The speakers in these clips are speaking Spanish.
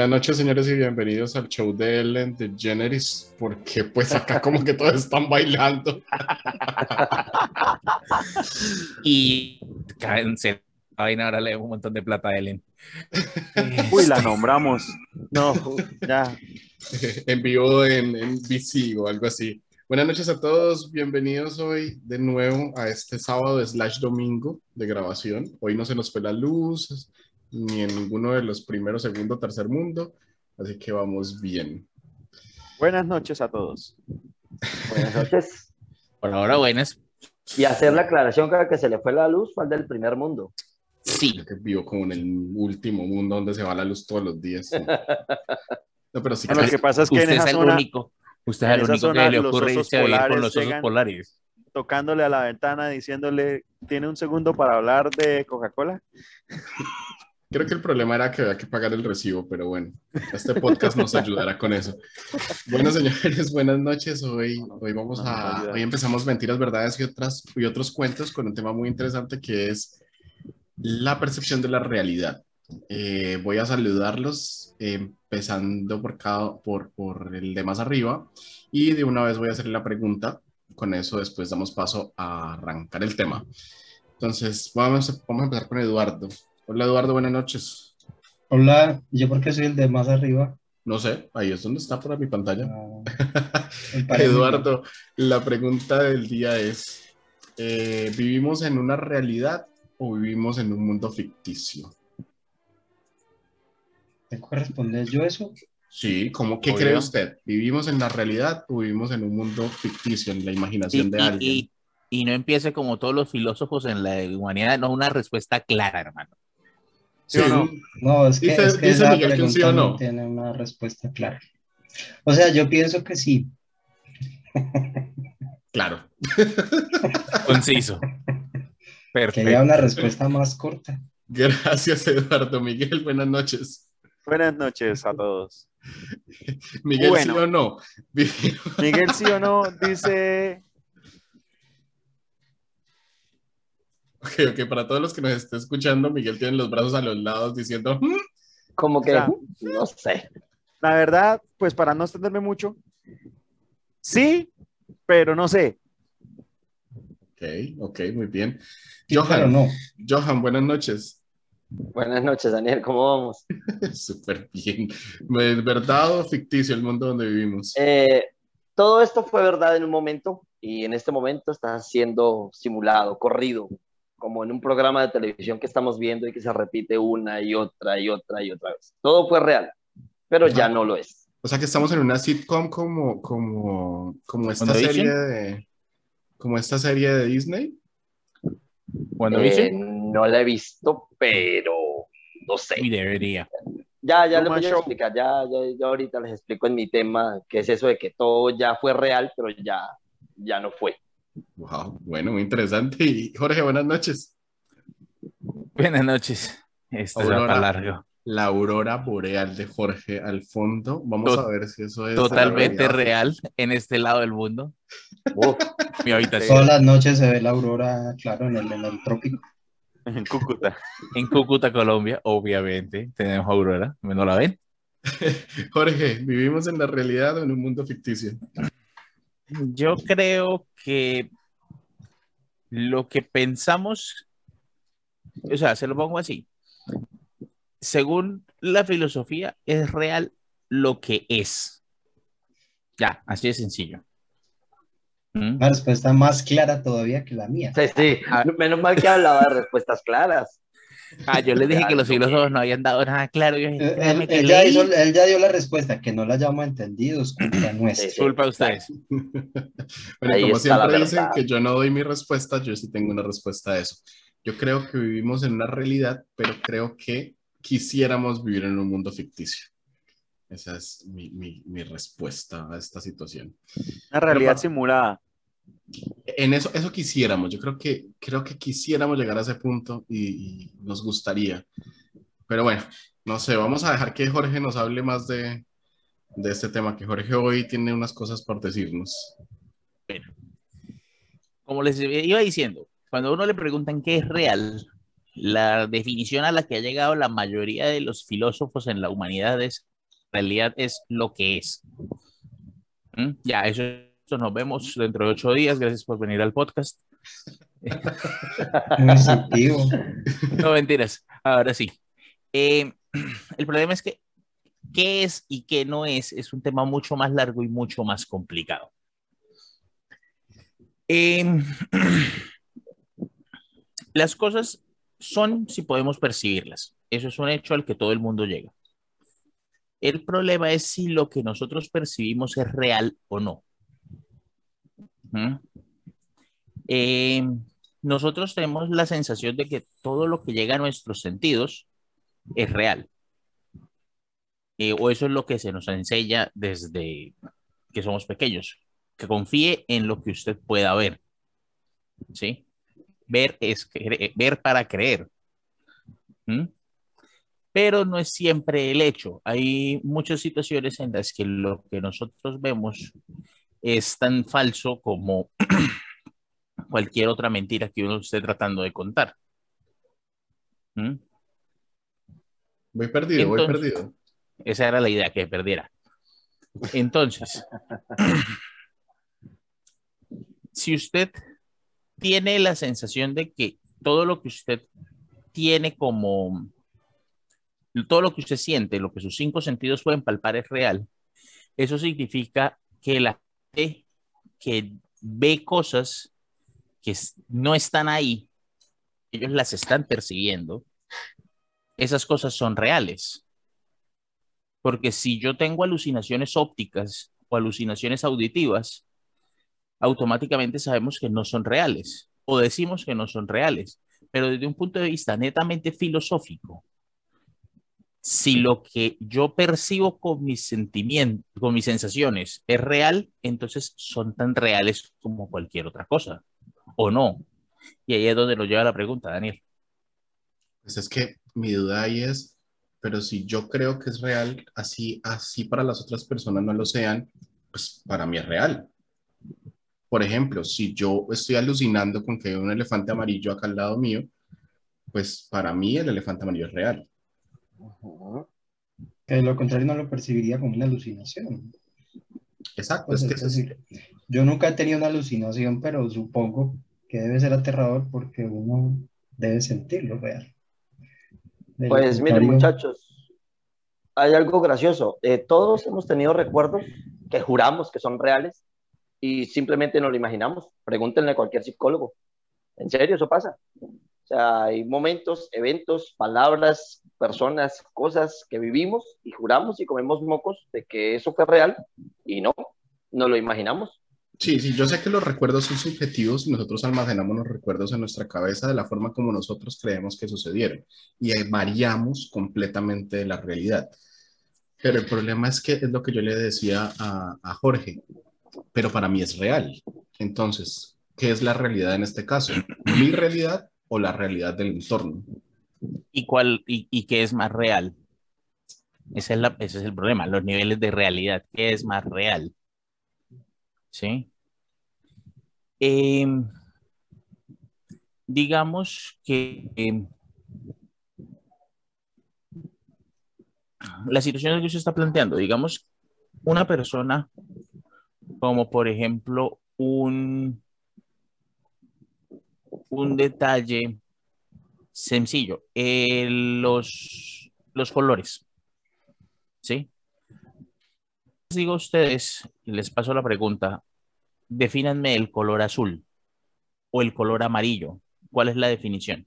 Buenas noches, señores, y bienvenidos al show de Ellen DeGeneres, porque pues acá como que todos están bailando. y cáncer. Vaina, ahora le un montón de plata a Ellen. Uy, la nombramos. No, ya. en vivo en, en BC o algo así. Buenas noches a todos, bienvenidos hoy de nuevo a este sábado slash domingo de grabación. Hoy no se nos fue la luz, ni en ninguno de los primeros, segundo, tercer mundo, así que vamos bien. Buenas noches a todos. Buenas noches. Por ahora, buenas. Y hacer la aclaración que, que se le fue la luz fue al del primer mundo. Sí. Que vivo como en el último mundo donde se va la luz todos los días. No, pero sí Lo que pasa es que en Usted esa es el zona, único. Usted es el único zona, que le ocurre irse a vivir con los osos polares. tocándole a la ventana, diciéndole, ¿tiene un segundo para hablar de Coca-Cola? Creo que el problema era que había que pagar el recibo, pero bueno, este podcast nos ayudará con eso. Bueno, señores, buenas noches. Hoy, hoy vamos a, hoy empezamos mentiras, verdades y otras y otros cuentos con un tema muy interesante que es la percepción de la realidad. Eh, voy a saludarlos, eh, empezando por cada, por, por el de más arriba, y de una vez voy a hacerle la pregunta. Con eso después damos paso a arrancar el tema. Entonces, vamos, vamos a empezar con Eduardo. Hola Eduardo, buenas noches. Hola, yo porque soy el de más arriba. No sé, ahí es donde está por mi pantalla. Ah. Eduardo, la pregunta del día es, eh, ¿vivimos en una realidad o vivimos en un mundo ficticio? ¿Tengo que responder yo eso? Sí, ¿cómo qué Obvio. cree usted? ¿Vivimos en la realidad o vivimos en un mundo ficticio, en la imaginación Y, de y- alguien? y- y no empiece como todos los filósofos en la humanidad, no una respuesta clara, hermano. ¿Sí o no? No, es que, Dice- es que dice esa Miguel que sí o pregunta no. no tiene una respuesta clara. O sea, yo pienso que sí. Claro. Conciso. Quería Perfecto. una respuesta más corta. Gracias, Eduardo. Miguel, buenas noches. Buenas noches a todos. Miguel, Bueno. ¿sí o no? Miguel, sí o no, dice, Ok, ok, para todos los que nos estén escuchando, Miguel tiene los brazos a los lados diciendo, "Mm". Como que, O sea, no sé. la verdad, pues para no extenderme mucho, sí, pero no sé. ok, ok, muy bien. Johan, no. Johan, buenas noches. Buenas noches, Daniel, ¿cómo vamos? Súper bien. ¿Es verdad o ficticio el mundo donde vivimos? Eh, todo esto fue verdad en un momento y en este momento está siendo simulado, corrido, como en un programa de televisión que estamos viendo y que se repite una y otra y otra y otra vez. Todo fue real, pero ya no lo es. O sea que estamos en una sitcom como, como, como esta serie de, como esta serie de Disney. Cuando Eh, no la he visto, pero no sé. y debería. Ya, ya les voy a explicar, ya, ya, ya ahorita les explico en mi tema qué es eso de que todo ya fue real, pero ya, ya no fue. Wow, bueno, muy interesante. Y Jorge, buenas noches. Buenas noches. Esto Aurora. para largo. La aurora boreal de Jorge al fondo. Vamos a ver si eso es. Totalmente real en este lado del mundo. Uf, Mi habitación. Todas las noches se ve la aurora, claro, en el, en el trópico. En Cúcuta. En Cúcuta, Colombia, obviamente, tenemos Aurora. ¿No la ven? Jorge, ¿vivimos en la realidad o en un mundo ficticio? Yo creo que lo que pensamos, o sea, se lo pongo así. Según la filosofía, es real lo que es. Ya, así de sencillo. ¿Mm? Una respuesta más clara todavía que la mía. sí, sí, Ah. menos mal que hablaba de respuestas claras. Ah, yo les dije que los filósofos no habían dado nada claro. Yo dije, Él, créanme él- que él ya hizo- él ya dio la respuesta, que no la hayamos entendido, es culpa nuestra. Sí. Disculpa a ustedes. Bueno, Ahí como siempre dicen que yo no doy mi respuesta, yo sí tengo una respuesta a eso. Yo creo que vivimos en una realidad, pero creo que quisiéramos vivir en un mundo ficticio. Esa es mi, mi- mi respuesta a esta situación. Una realidad Pero- simulada. En eso, eso quisiéramos, yo creo que, creo que quisiéramos llegar a ese punto y, y nos gustaría. Pero bueno, no sé, vamos a dejar que Jorge nos hable más de, de este tema, que Jorge hoy tiene unas cosas por decirnos. Como les iba diciendo, cuando a uno le preguntan qué es real, la definición a la que ha llegado la mayoría de los filósofos en la humanidad es realidad es lo que es. ¿Mm? Ya, eso, nos vemos dentro de ocho días. Gracias por venir al podcast. No, mentiras. Ahora sí. Eh, el problema es que qué es y qué no es es un tema mucho más largo y mucho más complicado. Em, las cosas son si podemos percibirlas. Eso es un hecho al que todo el mundo llega. El problema es si lo que nosotros percibimos es real o no. Em, nosotros tenemos la sensación de que todo lo que llega a nuestros sentidos es real. Eh, o eso es lo que se nos enseña desde que somos pequeños, que confíe en lo que usted pueda ver. ¿Sí? Ver es ver para creer. Pero no es siempre el hecho. Hay muchas situaciones en las que lo que nosotros vemos es tan falso como cualquier otra mentira que uno esté tratando de contar. ¿Mm? Voy perdido, voy perdido. Esa era la idea, que perdiera. Entonces, si usted tiene la sensación de que todo lo que usted tiene como, todo lo que usted siente, lo que sus cinco sentidos pueden palpar es real, eso significa que la que ve cosas que no están ahí, ellos las están percibiendo, esas cosas son reales. Porque si yo tengo alucinaciones ópticas o alucinaciones auditivas, automáticamente sabemos que no son reales o decimos que no son reales. Pero desde un punto de vista netamente filosófico, si lo que yo percibo con mis sentimientos, con mis sensaciones es real, entonces son tan reales como cualquier otra cosa, ¿o no? Y ahí es donde nos lleva la pregunta, Daniel. Pues es que mi duda ahí es, pero si yo creo que es real, así, así para las otras personas no lo sean, pues para mí es real. Por ejemplo, si yo estoy alucinando con que hay un elefante amarillo acá al lado mío, pues para mí el elefante amarillo es real. Que de lo contrario no lo percibiría como una alucinación. Exacto, Pues, es que es ese es- decir, yo nunca he tenido una alucinación, pero supongo que debe ser aterrador porque uno debe sentirlo real. De Pues miren, muchachos, hay algo gracioso. Eh, todos hemos tenido recuerdos que juramos que son reales y simplemente no lo imaginamos. Pregúntenle a cualquier psicólogo. En serio, eso pasa. Sea, hay momentos, eventos, palabras, personas, cosas que vivimos y juramos y comemos mocos de que eso fue real y no, no lo imaginamos. Sí, sí, yo sé que los recuerdos son subjetivos y nosotros almacenamos los recuerdos en nuestra cabeza de la forma como nosotros creemos que sucedieron y variamos completamente la realidad. Pero el problema es que es lo que yo le decía a, a Jorge, pero para mí es real. Entonces, ¿qué es la realidad en este caso? ¿Mi realidad o la realidad del entorno? ¿Y cuál y, qué es más real? Ese es, el problema, los niveles de realidad. ¿Qué es más real? ¿Sí? Em, digamos que em, la situación que usted está planteando, digamos, una persona como por ejemplo un, un detalle sencillo, eh, los, los colores, ¿sí? Les digo a ustedes, y les paso la pregunta, defínanme el color azul o el color amarillo. ¿Cuál es la definición?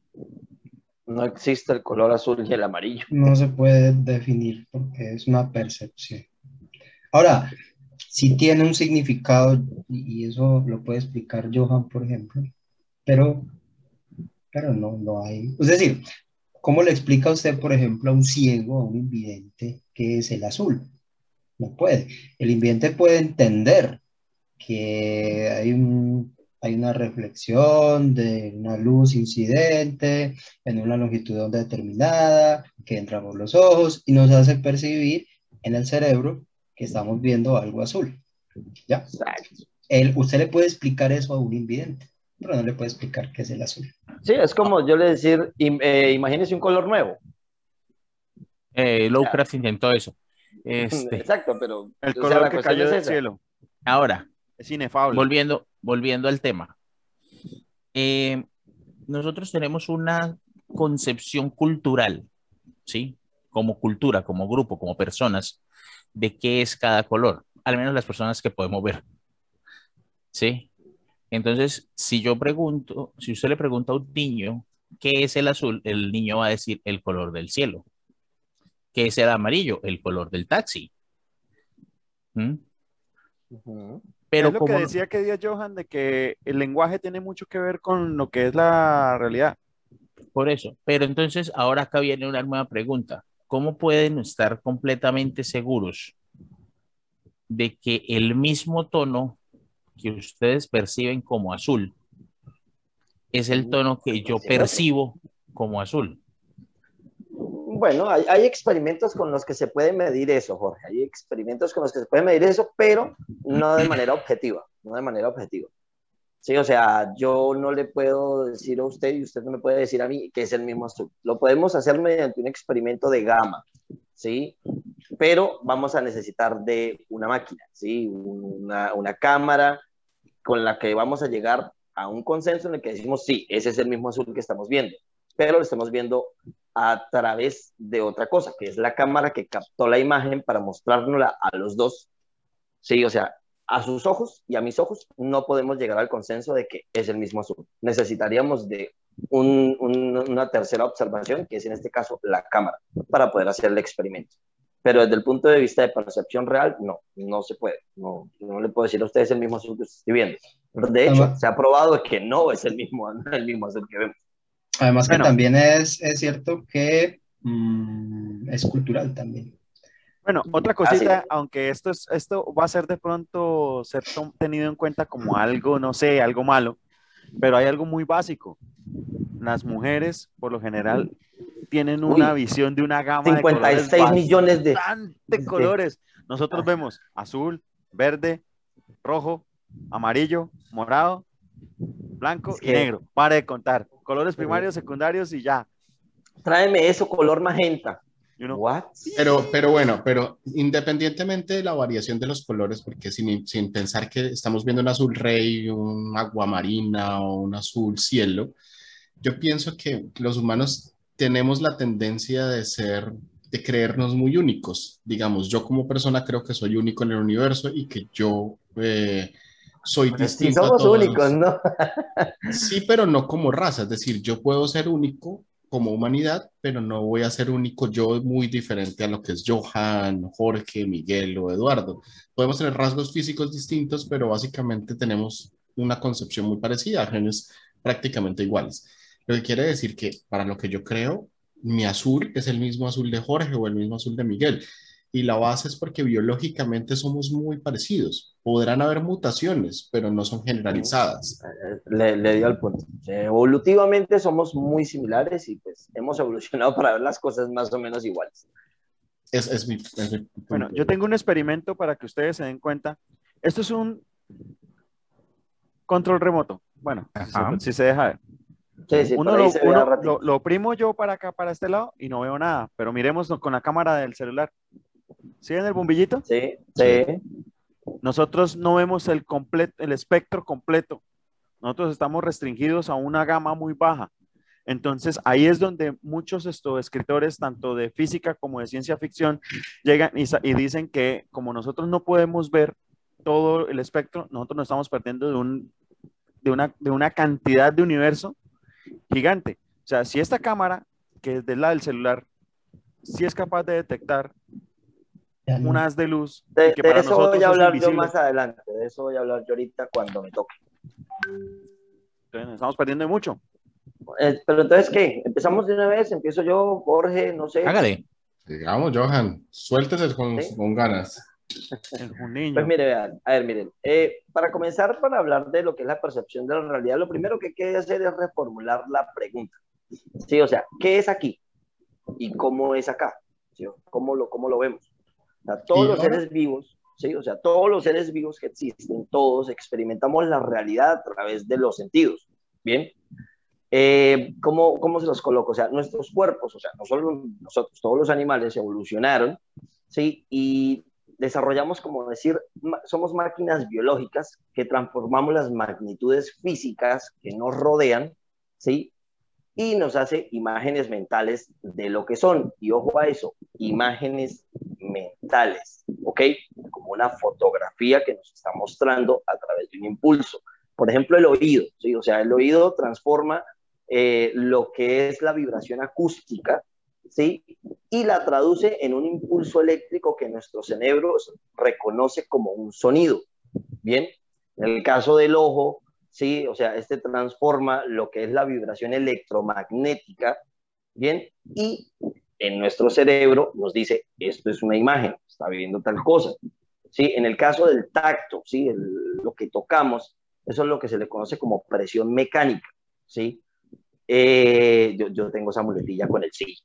No existe el color azul y el amarillo. no se puede definir porque es una percepción. Ahora, si tiene un significado, y y eso lo puede explicar Johan, por ejemplo, pero, pero no, no hay. Es decir, ¿cómo le explica usted, por ejemplo, a un ciego, a un invidente, qué es el azul? No puede. El invidente puede entender que hay un, hay una reflexión de una luz incidente en una longitud de onda determinada, que entra por los ojos y nos hace percibir en el cerebro que estamos viendo algo azul. ¿Ya? Exacto. Él, usted le puede explicar eso a un invidente, pero no le puede explicar qué es el azul. Sí, es como yo le decir, im- eh, imagínese un color nuevo. Eh, Lovecraft intentó eso. Este, Exacto, pero El sea, color que cayó es del esa. cielo. ahora, Es inefable. volviendo, volviendo al tema. Eh, nosotros tenemos una concepción cultural, ¿sí? Como cultura, como grupo, como personas, de qué es cada color, al menos las personas que podemos ver, ¿sí? Entonces, si yo pregunto, si usted le pregunta a un niño qué es el azul, el niño va a decir el color del cielo. ¿Qué es el amarillo? El color del taxi. ¿Mm? Pero es lo que decía que día Johan de que el lenguaje tiene mucho que ver con lo que es la realidad. Por eso. Pero entonces, ahora acá viene una nueva pregunta. ¿Cómo pueden estar completamente seguros de que el mismo tono que ustedes perciben como azul es el tono que yo percibo como azul? Bueno, hay, hay experimentos con los que se puede medir eso, Jorge. Hay experimentos con los que se puede medir eso, pero no de manera objetiva, no de manera objetiva. Sí, o sea, yo no le puedo decir a usted y usted no me puede decir a mí que es el mismo azul. Lo podemos hacer mediante un experimento de gama, ¿sí? Pero vamos a necesitar de una máquina, ¿sí? Una, una cámara con la que vamos a llegar a un consenso en el que decimos, sí, ese es el mismo azul que estamos viendo, pero lo estamos viendo a través de otra cosa, que es la cámara que captó la imagen para mostrárnosla a los dos. Sí, o sea, a sus ojos y a mis ojos no podemos llegar al consenso de que es el mismo azul. Necesitaríamos de un, un, una tercera observación, que es en este caso la cámara, para poder hacer el experimento. Pero desde el punto de vista de percepción real, no, no se puede. No, no le puedo decir a ustedes el mismo azul que estoy viendo. De hecho, Además- se ha probado que no es el mismo, el mismo azul que vemos. Además que Bueno. también es, es cierto que mm, es cultural también. Bueno, otra cosita, sí. aunque esto es, esto va a ser de pronto ser tenido en cuenta como algo, no sé, algo malo, pero hay algo muy básico. Las mujeres, por lo general, tienen una Uy. visión de una gama de 56 colores millones de... colores. Nosotros vemos azul, verde, rojo, amarillo, morado, blanco Es y negro. Para de contar. Colores primarios, secundarios y ya. Tráeme eso color magenta. Y uno, What? Pero, pero bueno, pero independientemente de la variación de los colores, porque sin, sin pensar que estamos viendo un azul rey, un agua marina o un azul cielo, yo pienso que los humanos tenemos la tendencia de ser, de creernos muy únicos. Digamos, yo como persona creo que soy único en el universo y que yo eh, soy sí, distinto a somos todos. únicos, ¿no? Sí, pero no como raza, es decir, yo puedo ser único como humanidad, pero no voy a ser único yo muy diferente a lo que es Johan, Jorge, Miguel o Eduardo. Podemos tener rasgos físicos distintos, pero básicamente tenemos una concepción muy parecida, genes prácticamente iguales. Lo que quiere decir que para lo que yo creo, mi azul es el mismo azul de Jorge o el mismo azul de Miguel. Y la base es porque biológicamente somos muy parecidos. Podrán haber mutaciones, pero no son generalizadas. Le, le dio al punto. Evolutivamente somos muy similares y pues hemos evolucionado para ver las cosas más o menos iguales. Es, es mi, es mi Bueno, yo tengo un experimento para que ustedes se den cuenta. Esto es un control remoto. Bueno, si si se deja ver. Sí, sí, uno lo, uno lo- lo oprimo yo para acá, para este lado, y no veo nada. Pero miremos con la cámara del celular. ¿Sí ven el bombillito? Sí, sí. Nosotros no vemos el, completo, el espectro completo. Nosotros estamos restringidos a una gama muy baja. Entonces, ahí es donde muchos esto, escritores, tanto de física como de ciencia ficción, llegan y, y dicen que como nosotros no podemos ver todo el espectro, nosotros nos estamos perdiendo de, un, de, una, de una cantidad de universo gigante. O sea, si esta cámara, que es de la del celular, si es capaz de detectar. Un haz de luz De, que de para eso nosotros voy a hablar yo más adelante. De eso voy a hablar yo ahorita cuando me toque. entonces estamos perdiendo mucho. Eh, pero entonces, ¿qué? ¿Empezamos de una vez? ¿Empiezo yo, Jorge? No sé. Hágale. Digamos, Johan, suéltese con, ¿Sí? con ganas. Es un niño. Pues mire, vean, a ver, miren, eh, para comenzar, para hablar de lo que es la percepción de la realidad, lo primero que hay que hacer es reformular la pregunta. Sí, o sea, ¿qué es aquí? ¿Y cómo es acá? ¿Sí? ¿Cómo, lo, ¿Cómo lo vemos? O sea, todos los seres vivos, ¿sí? O sea, todos los seres vivos que existen, todos experimentamos la realidad a través de los sentidos. ¿Bien? Eh, ¿cómo, ¿Cómo se los coloco? O sea, nuestros cuerpos, o sea, no solo nosotros, todos los animales evolucionaron ¿sí? Y desarrollamos, como decir, somos máquinas biológicas que transformamos las magnitudes físicas que nos rodean, ¿sí? Y nos hace imágenes mentales de lo que son. Y ojo a eso, imágenes mentales, ¿ok? Como una fotografía que nos está mostrando a través de un impulso. Por ejemplo, el oído, ¿sí? O sea, el oído transforma eh, lo que es la vibración acústica, ¿sí? Y la traduce en un impulso eléctrico que nuestro cerebro reconoce como un sonido, ¿bien? En el caso del ojo, ¿sí? O sea, este transforma lo que es la vibración electromagnética, ¿bien? Y en nuestro cerebro nos dice, esto es una imagen, está viendo tal cosa, ¿sí? En el caso del tacto, ¿sí? lo que tocamos, eso es lo que se le conoce como presión mecánica, ¿sí? Eh, yo, yo, tengo esa muletilla con el sí.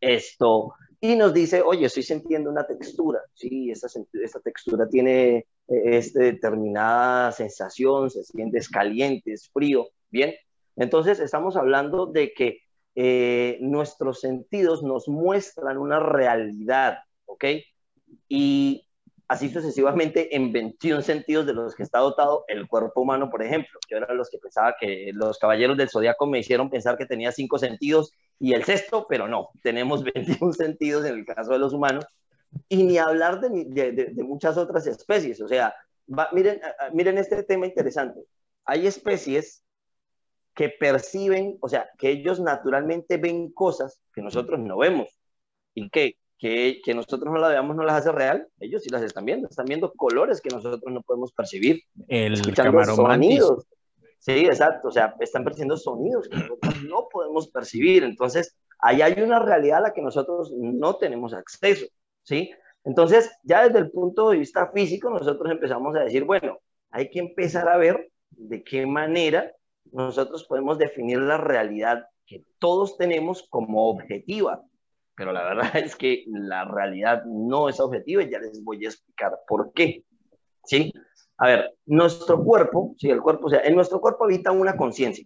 Esto, y nos dice, oye, estoy sintiendo una textura, sí, esta, esta textura tiene este, determinada sensación, se siente caliente, es frío, bien. Entonces estamos hablando de que eh, nuestros sentidos nos muestran una realidad, ¿ok? Y así sucesivamente en 21 sentidos de los que está dotado el cuerpo humano, por ejemplo. Yo era los que pensaba que los caballeros del zodiaco me hicieron pensar que tenía cinco sentidos y el sexto, pero no, tenemos 21 sentidos en el caso de los humanos. Y ni hablar de, muchas otras especies. O sea, miren, miren este tema interesante. Hay especies que perciben, o sea, que ellos naturalmente ven cosas que nosotros no vemos. ¿Y qué? que, nosotros no la veamos no las hace real, ellos sí las están viendo, están viendo colores que nosotros no podemos percibir, el escuchando sonidos. Sí, exacto, o sea, están percibiendo sonidos que nosotros no podemos percibir, entonces ahí hay una realidad a la que nosotros no tenemos acceso, ¿sí? Entonces, ya desde el punto de vista físico, nosotros empezamos a decir, bueno, hay que empezar a ver de qué manera nosotros podemos definir la realidad que todos tenemos como objetiva, pero la verdad es que la realidad no es objetiva y ya les voy a explicar por qué. ¿Sí? A ver, nuestro cuerpo, sí, el cuerpo, o sea, en nuestro cuerpo habita una conciencia,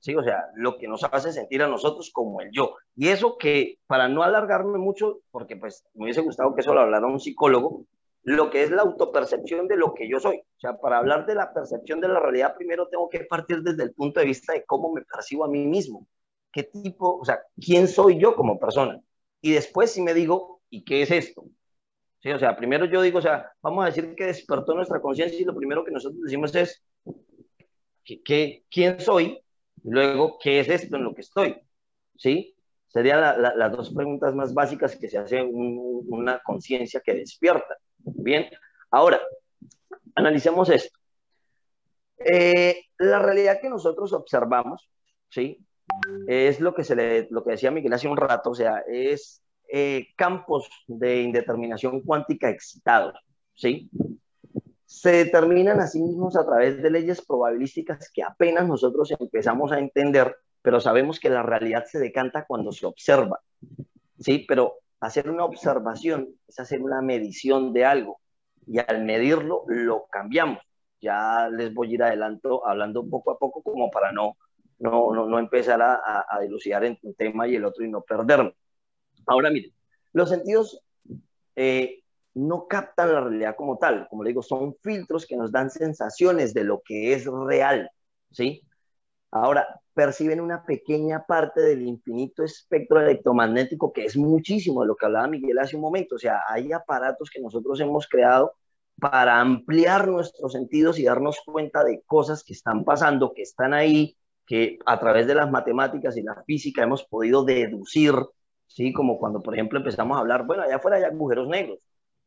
¿sí? O sea, lo que nos hace sentir a nosotros como el yo. Y eso que, para no alargarme mucho, porque pues me hubiese gustado que eso lo hablara un psicólogo, lo que es la autopercepción de lo que yo soy. O sea, para hablar de la percepción de la realidad, primero tengo que partir desde el punto de vista de cómo me percibo a mí mismo. ¿Qué tipo, o sea, quién soy yo como persona? y después si me digo, ¿y qué es esto? ¿Sí? O sea, primero yo digo, o sea, vamos a decir que despertó nuestra conciencia y lo primero que nosotros decimos es, ¿qué, quién soy? Y luego, ¿qué es esto en lo que estoy? ¿Sí? Serían las dos preguntas más básicas que se hace una conciencia que despierta. Bien, ahora, analicemos esto. Eh, la realidad que nosotros observamos, ¿sí? es lo que, se le, lo que decía Miguel hace un rato, o sea, es eh, campos de indeterminación cuántica excitados, ¿sí? Se determinan a sí mismos a través de leyes probabilísticas que apenas nosotros empezamos a entender, pero sabemos que la realidad se decanta cuando se observa, ¿sí? Pero hacer una observación es hacer una medición de algo y al medirlo lo cambiamos. Ya les voy a ir adelanto hablando poco a poco como para no no, no, no empezar a, a, dilucidar en un tema y el otro y no perderme. Ahora, miren, los sentidos eh, no captan la realidad como tal, como le digo, son filtros que nos dan sensaciones de lo que es real, ¿sí? Ahora, perciben una pequeña parte del infinito espectro electromagnético, que es muchísimo de lo que hablaba Miguel hace un momento, o sea, hay aparatos que nosotros hemos creado para ampliar nuestros sentidos y darnos cuenta de cosas que están pasando, que están ahí, que a través de las matemáticas y la física hemos podido deducir, ¿sí? Como cuando, por ejemplo, empezamos a hablar, bueno, allá afuera hay agujeros negros.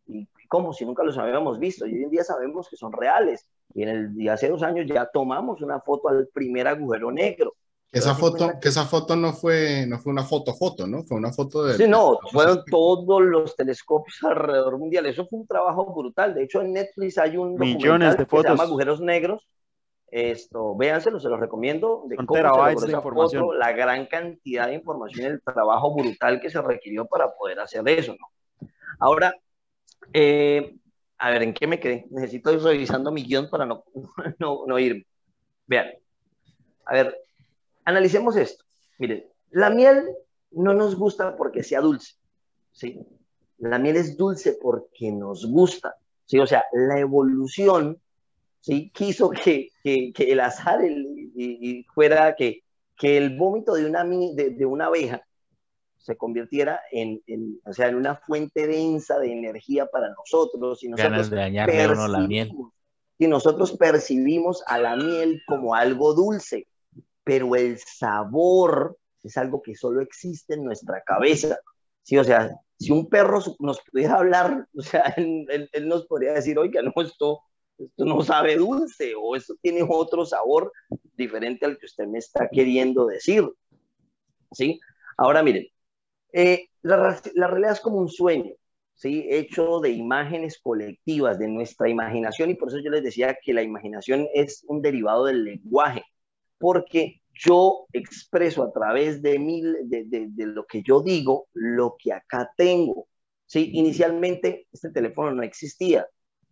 ¿Y cómo? Si nunca los habíamos visto. Y hoy en día sabemos que son reales. Y en el, hace dos años ya tomamos una foto al primer agujero negro. Esa foto, que esa foto no fue, no fue una foto foto, ¿no? Fue una foto de... Sí, no, fueron todos los telescopios alrededor mundial. Eso fue un trabajo brutal. De hecho, en Netflix hay un Millones de fotos. que se llama Agujeros Negros, esto, véanselo, se los recomiendo. De cómo se de información. Foto, la gran cantidad de información, el trabajo brutal que se requirió para poder hacer eso, ¿no? Ahora, eh, a ver, ¿en qué me quedé? Necesito ir revisando mi guion para no, no, no irme. Vean, a ver, analicemos esto. Miren, la miel no nos gusta porque sea dulce, ¿sí? La miel es dulce porque nos gusta, ¿sí? O sea, la evolución, ¿sí? Quiso que, que, el azar y fuera que, que el vómito de una, de, de una abeja se convirtiera en, en, o sea, en una fuente densa de energía para nosotros. Y nosotros de uno la miel. Y nosotros percibimos a la miel como algo dulce, pero el sabor es algo que solo existe en nuestra cabeza. Sí, o sea, si un perro nos pudiera hablar, o sea, él, él, él nos podría decir, oiga, no, esto, esto no sabe dulce o esto tiene otro sabor diferente al que usted me está queriendo decir. ¿Sí? Ahora miren, eh, la, realidad es como un sueño, ¿sí? Hecho de imágenes colectivas, de nuestra imaginación, y por eso yo les decía que la imaginación es un derivado del lenguaje, porque yo expreso a través de, mí, de, de, de lo que yo digo, lo que acá tengo. ¿sí? Inicialmente este teléfono no existía,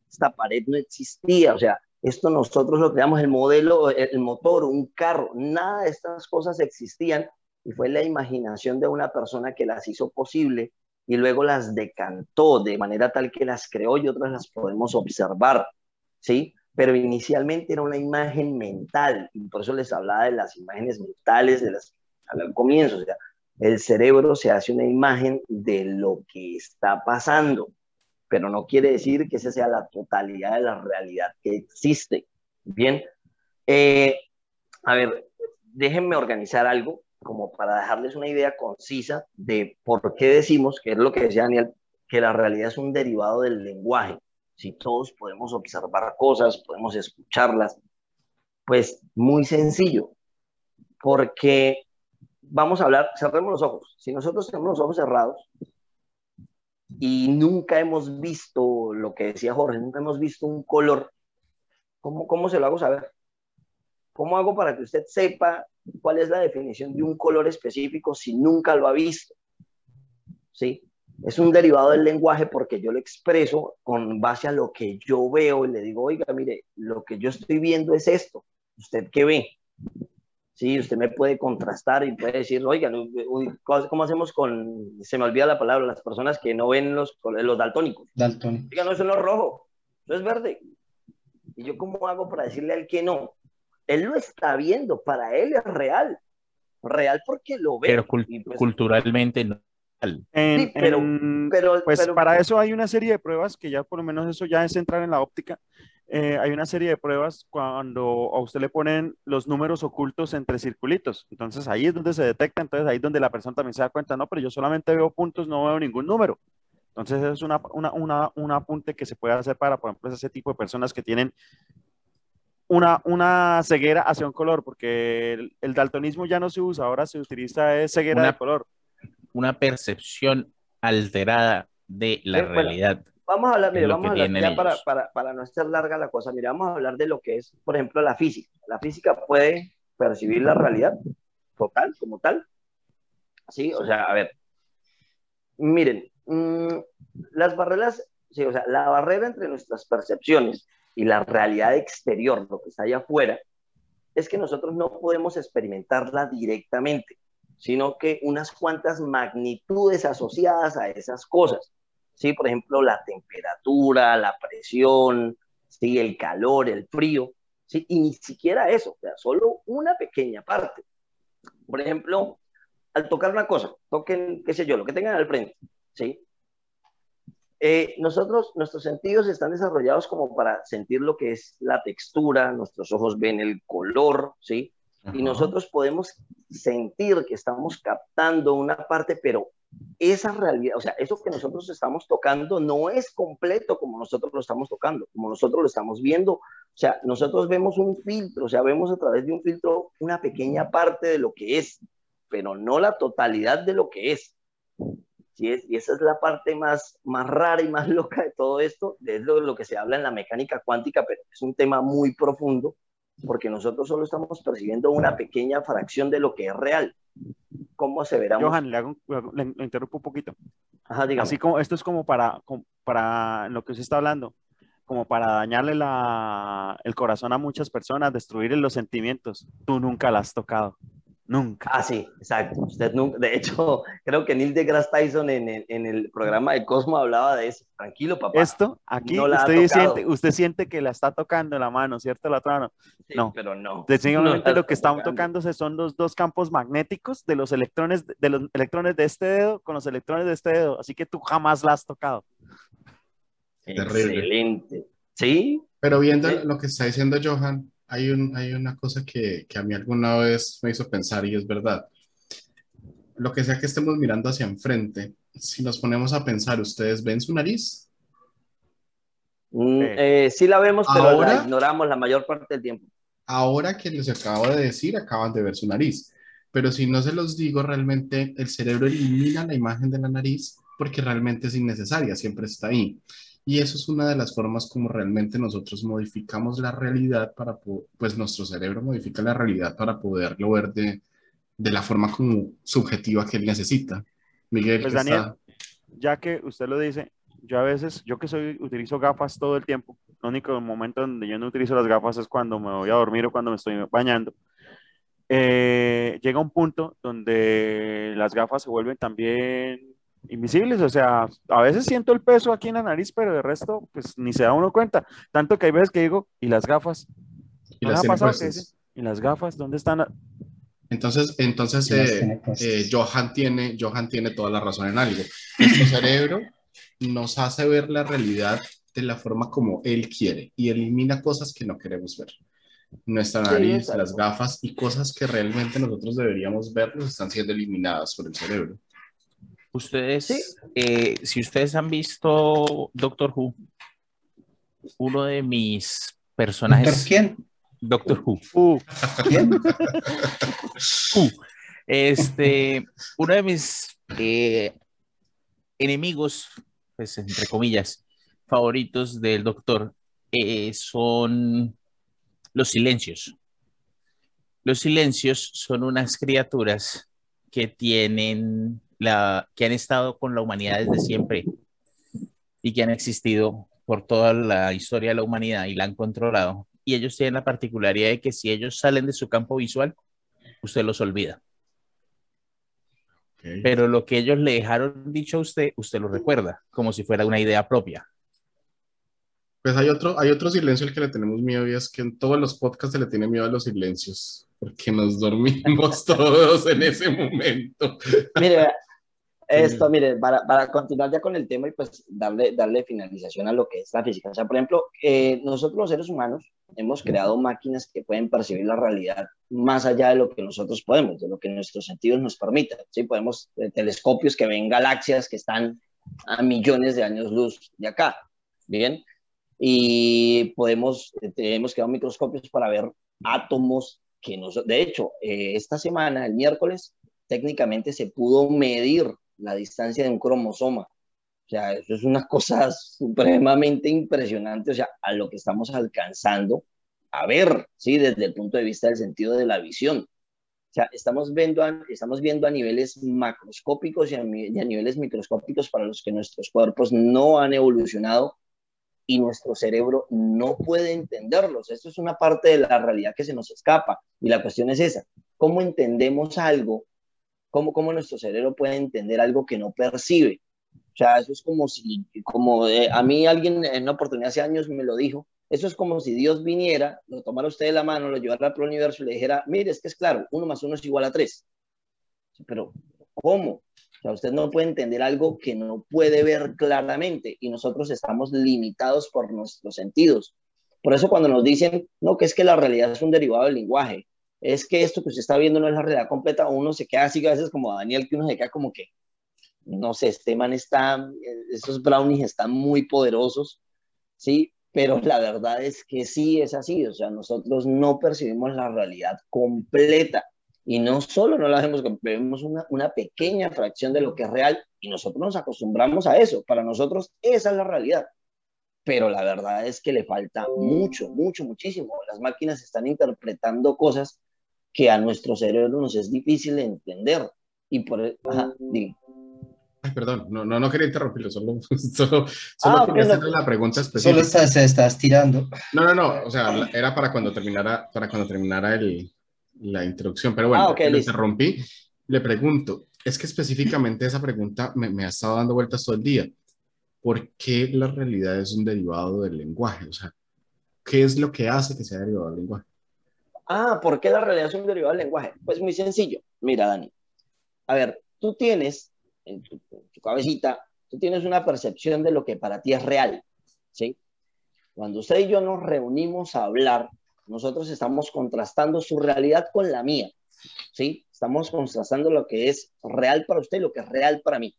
esta pared no existía, o sea, esto nosotros lo creamos el modelo, el motor, un carro, nada de estas cosas existían y fue la imaginación de una persona que las hizo posible y luego las decantó de manera tal que las creó y otras las podemos observar, ¿sí? Pero inicialmente era una imagen mental y por eso les hablaba de las imágenes mentales de las, al comienzo, o sea, el cerebro se hace una imagen de lo que está pasando, pero no quiere decir que esa sea la totalidad de la realidad que existe. Bien, eh, a ver, déjenme organizar algo como para dejarles una idea concisa de por qué decimos, que es lo que decía Daniel, que la realidad es un derivado del lenguaje. Si todos podemos observar cosas, podemos escucharlas, pues muy sencillo, porque vamos a hablar, cerremos los ojos. Si nosotros tenemos los ojos cerrados y nunca hemos visto lo que decía Jorge, nunca hemos visto un color, ¿cómo, cómo se lo hago saber? ¿Cómo hago para que usted sepa cuál es la definición de un color específico si nunca lo ha visto? ¿Sí? Es un derivado del lenguaje porque yo lo expreso con base a lo que yo veo y le digo, oiga, mire, lo que yo estoy viendo es esto. ¿Usted qué ve? Sí, usted me puede contrastar y puede decir, oiga, ¿cómo hacemos con, se me olvida la palabra, las personas que no ven los, los daltónicos? Daltónicos. Oiga, no, eso no es rojo, eso es verde. ¿Y yo cómo hago para decirle al que no? Él lo está viendo, para él es real. Real porque lo ve. Pero cult pues, culturalmente no. En, sí, pero, en, pero, pues pero, para eso hay una serie de pruebas que ya por lo menos eso ya es entrar en la óptica. Eh, hay una serie de pruebas cuando a usted le ponen los números ocultos entre circulitos. Entonces ahí es donde se detecta, entonces ahí es donde la persona también se da cuenta, no, pero yo solamente veo puntos, no veo ningún número. Entonces es una, una, una, un apunte que se puede hacer para, por ejemplo, ese tipo de personas que tienen una, una ceguera hacia un color, porque el, el, daltonismo ya no se usa, ahora se utiliza es ceguera una, de color. Una percepción alterada de la Sí, bueno, realidad. Vamos a hablar, mire, vamos a hablar ya para, para, para no hacer larga la cosa, mire, vamos a hablar de lo que es, por ejemplo, la física. La física puede percibir la realidad total, como tal. Sí, o sea, a ver, miren, mmm, las barreras, sí, o sea, la barrera entre nuestras percepciones y la realidad exterior, lo que está allá afuera, es que nosotros no podemos experimentarla directamente, sino que unas cuantas magnitudes asociadas a esas cosas. ¿sí? Por ejemplo, la temperatura, la presión, ¿sí? el calor, el frío, ¿sí? y ni siquiera eso, o sea, solo una pequeña parte. Por ejemplo, al tocar una cosa, toquen, qué sé yo, lo que tengan al frente, ¿sí? Eh, nosotros, nuestros sentidos están desarrollados como para sentir lo que es la textura, nuestros ojos ven el color, ¿sí? Ajá. Y nosotros podemos sentir que estamos captando una parte, pero esa realidad, o sea, eso que nosotros estamos tocando no es completo como nosotros lo estamos tocando, como nosotros lo estamos viendo. O sea, nosotros vemos un filtro, o sea, vemos a través de un filtro una pequeña parte de lo que es, pero no la totalidad de lo que es. ¿Sí es? Y esa es la parte más, más rara y más loca de todo esto, de lo, lo que se habla en la mecánica cuántica, pero es un tema muy profundo, porque nosotros solo estamos percibiendo una pequeña fracción de lo que es real. ¿Cómo se verá? Johan, le, hago, le, le, interrumpo un poquito. Ajá. Así como esto es como para, como para lo que usted está hablando, como para dañarle la, el corazón a muchas personas, destruirle los sentimientos. Tú nunca la has tocado. Nunca. Ah, sí, exacto. Usted nunca, de hecho, creo que Neil deGrasse Tyson en el, en el programa de Cosmo hablaba de eso. Tranquilo, papá. Esto, aquí, No usted, siente, usted siente que la está tocando la mano, ¿cierto? La otra mano. Sí, no. pero no. Sencillamente No lo que está están tocando. tocándose son los dos campos magnéticos de los electrones de los electrones de este dedo con los electrones de este dedo, así que tú jamás la has tocado. Terrible. Excelente. Sí, Pero viendo Sí. lo que está diciendo Johan, hay, un, hay una cosa que, que a mí alguna vez me hizo pensar y es verdad. Lo que sea que estemos mirando hacia enfrente, si nos ponemos a pensar, ¿ustedes ven su nariz? Mm, Sí. eh, sí la vemos, pero Ahora- la ignoramos la mayor parte del tiempo. Ahora que les acabo de decir, acaban de ver su nariz. Pero si no se los digo, realmente el cerebro elimina la imagen de la nariz porque realmente es innecesaria, siempre está ahí. Y eso es una de las formas como realmente nosotros modificamos la realidad para, pues nuestro cerebro modifica la realidad para poderlo ver de, de la forma como subjetiva que él necesita. Miguel, Pues, que Daniel, está- Ya que usted lo dice, yo a veces, yo que soy, utilizo gafas todo el tiempo. El único momento donde yo no utilizo las gafas es cuando me voy a dormir o cuando me estoy bañando. Eh, llega un punto donde las gafas se vuelven también invisibles, o sea, a veces siento el peso aquí en la nariz, pero de resto, pues ni se da uno cuenta. Tanto que hay veces que digo, ¿y las gafas? y ¿No las ¿y las gafas? ¿Dónde están? Entonces, entonces eh, eh, Johan tiene, Johan tiene toda la razón en algo. Nuestro cerebro nos hace ver la realidad de la forma como él quiere y elimina cosas que no queremos ver. Nuestra nariz, las gafas y cosas que realmente nosotros deberíamos ver están siendo eliminadas por el cerebro. Ustedes, Sí. eh, si ustedes han visto Doctor Who, uno de mis ¿Doctor personajes, quién? Doctor Who, Uh, ¿Quién? Este, uno de mis eh, enemigos, pues entre comillas, favoritos del Doctor eh, son los silencios. Los silencios son unas criaturas que tienen la, que han estado con la humanidad desde siempre y que han existido por toda la historia de la humanidad y la han controlado. Y ellos tienen la particularidad de que si ellos salen de su campo visual, usted los olvida. ¿ok? Pero lo que ellos le dejaron dicho a usted, usted lo recuerda, como si fuera una idea propia. Pues hay otro, hay otro silencio al que le tenemos miedo y es que en todos los podcasts se le tiene miedo a los silencios, porque nos dormimos todos en ese momento. Mire, esto, mire, para, para continuar ya con el tema y pues darle, darle finalización a lo que es la física. O sea, por ejemplo, eh, nosotros los seres humanos hemos creado máquinas que pueden percibir la realidad más allá de lo que nosotros podemos, de lo que nuestros sentidos nos permitan. ¿sí? Podemos, eh, telescopios que ven galaxias que están a millones de años luz de acá, ¿bien? Y podemos, eh, tenemos creado microscopios para ver átomos que nos... De hecho, eh, esta semana, el miércoles, técnicamente se pudo medir la distancia de un cromosoma. O sea, eso es una cosa supremamente impresionante, o sea, a lo que estamos alcanzando a ver, ¿sí? Desde el punto de vista del sentido de la visión. O sea, estamos viendo a, estamos viendo a niveles macroscópicos y a, y a niveles microscópicos para los que nuestros cuerpos no han evolucionado y nuestro cerebro no puede entenderlos. Esto es una parte de la realidad que se nos escapa. Y la cuestión es esa, ¿cómo entendemos algo? ¿Cómo, cómo nuestro cerebro puede entender algo que no percibe? O sea, eso es como si, como eh, a mí alguien en una oportunidad hace años me lo dijo, eso es como si Dios viniera, lo tomara usted de la mano, lo llevara por el universo y le dijera, mire, es que es claro, uno más uno es igual a tres. Pero, ¿cómo? O sea, usted no puede entender algo que no puede ver claramente y nosotros estamos limitados por nuestros sentidos. Por eso cuando nos dicen, no, que es que la realidad es un derivado del lenguaje, es que esto que usted está viendo no es la realidad completa, uno se queda así a veces como Daniel, que uno se queda como que, no sé, este man está, esos brownies están muy poderosos, ¿sí? Pero la verdad es que sí es así, o sea, nosotros no percibimos la realidad completa y no solo no la vemos, vemos una, una pequeña fracción de lo que es real y nosotros nos acostumbramos a eso, para nosotros esa es la realidad. Pero la verdad es que le falta mucho, mucho, muchísimo. Las máquinas están interpretando cosas que a nuestro cerebro nos es difícil de entender. Y por ajá, diga. Ay, perdón, no, no, no quería interrumpirlo, solo, solo, solo Ah, quería ok, no. hacerle la pregunta Solo específica. estás, se estás tirando. No, no, no, o sea, era para cuando terminara, para cuando terminara el, la introducción, pero bueno, Ah, ok, le listo. interrumpí. Le pregunto, es que específicamente esa pregunta me, me ha estado dando vueltas todo el día. ¿Por qué la realidad es un derivado del lenguaje? O sea, ¿qué es lo que hace que sea derivado del lenguaje? Ah, ¿por qué la realidad es un derivado del lenguaje? Pues muy sencillo. Mira, Dani. A ver, tú tienes en tu, en tu cabecita, tú tienes una percepción de lo que para ti es real, ¿sí? Cuando usted y yo nos reunimos a hablar, nosotros estamos contrastando su realidad con la mía, ¿sí? Estamos contrastando lo que es real para usted y lo que es real para mí.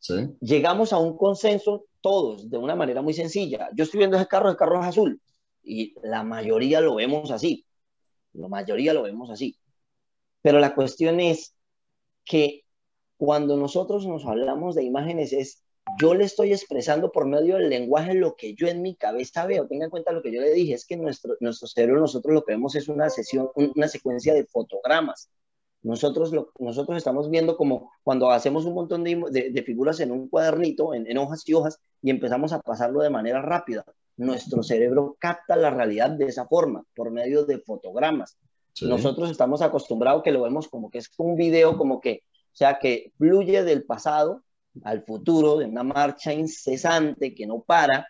¿Sí? Llegamos a un consenso todos de una manera muy sencilla. Yo estoy viendo ese carro, el carro es azul, y la mayoría lo vemos así. La mayoría lo vemos así. Pero la cuestión es que cuando nosotros nos hablamos de imágenes es, yo le estoy expresando por medio del lenguaje lo que yo en mi cabeza veo. Tenga en cuenta lo que yo le dije, es que nuestro, nuestro cerebro, nosotros lo que vemos es una sesión, una secuencia de fotogramas. Nosotros, lo, nosotros estamos viendo como cuando hacemos un montón de, de, de figuras en un cuadernito, en, en hojas y hojas, y empezamos a pasarlo de manera rápida. Nuestro cerebro capta la realidad de esa forma, por medio de fotogramas. Sí. Nosotros estamos acostumbrados que lo vemos como que es un video, como que, o sea, que fluye del pasado al futuro de una marcha incesante que no para,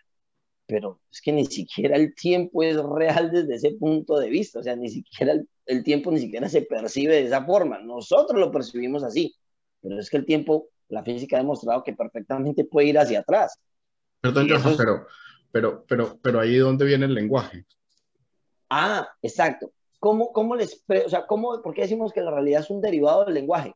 pero es que ni siquiera el tiempo es real desde ese punto de vista, o sea, ni siquiera el, el tiempo ni siquiera se percibe de esa forma, nosotros lo percibimos así, pero es que el tiempo, la física ha demostrado que perfectamente puede ir hacia atrás. Perdón, Johan, es... pero, pero, pero, pero ahí dónde viene el lenguaje. Ah, exacto. ¿Cómo, cómo les, o sea, cómo, por qué decimos que la realidad es un derivado del lenguaje?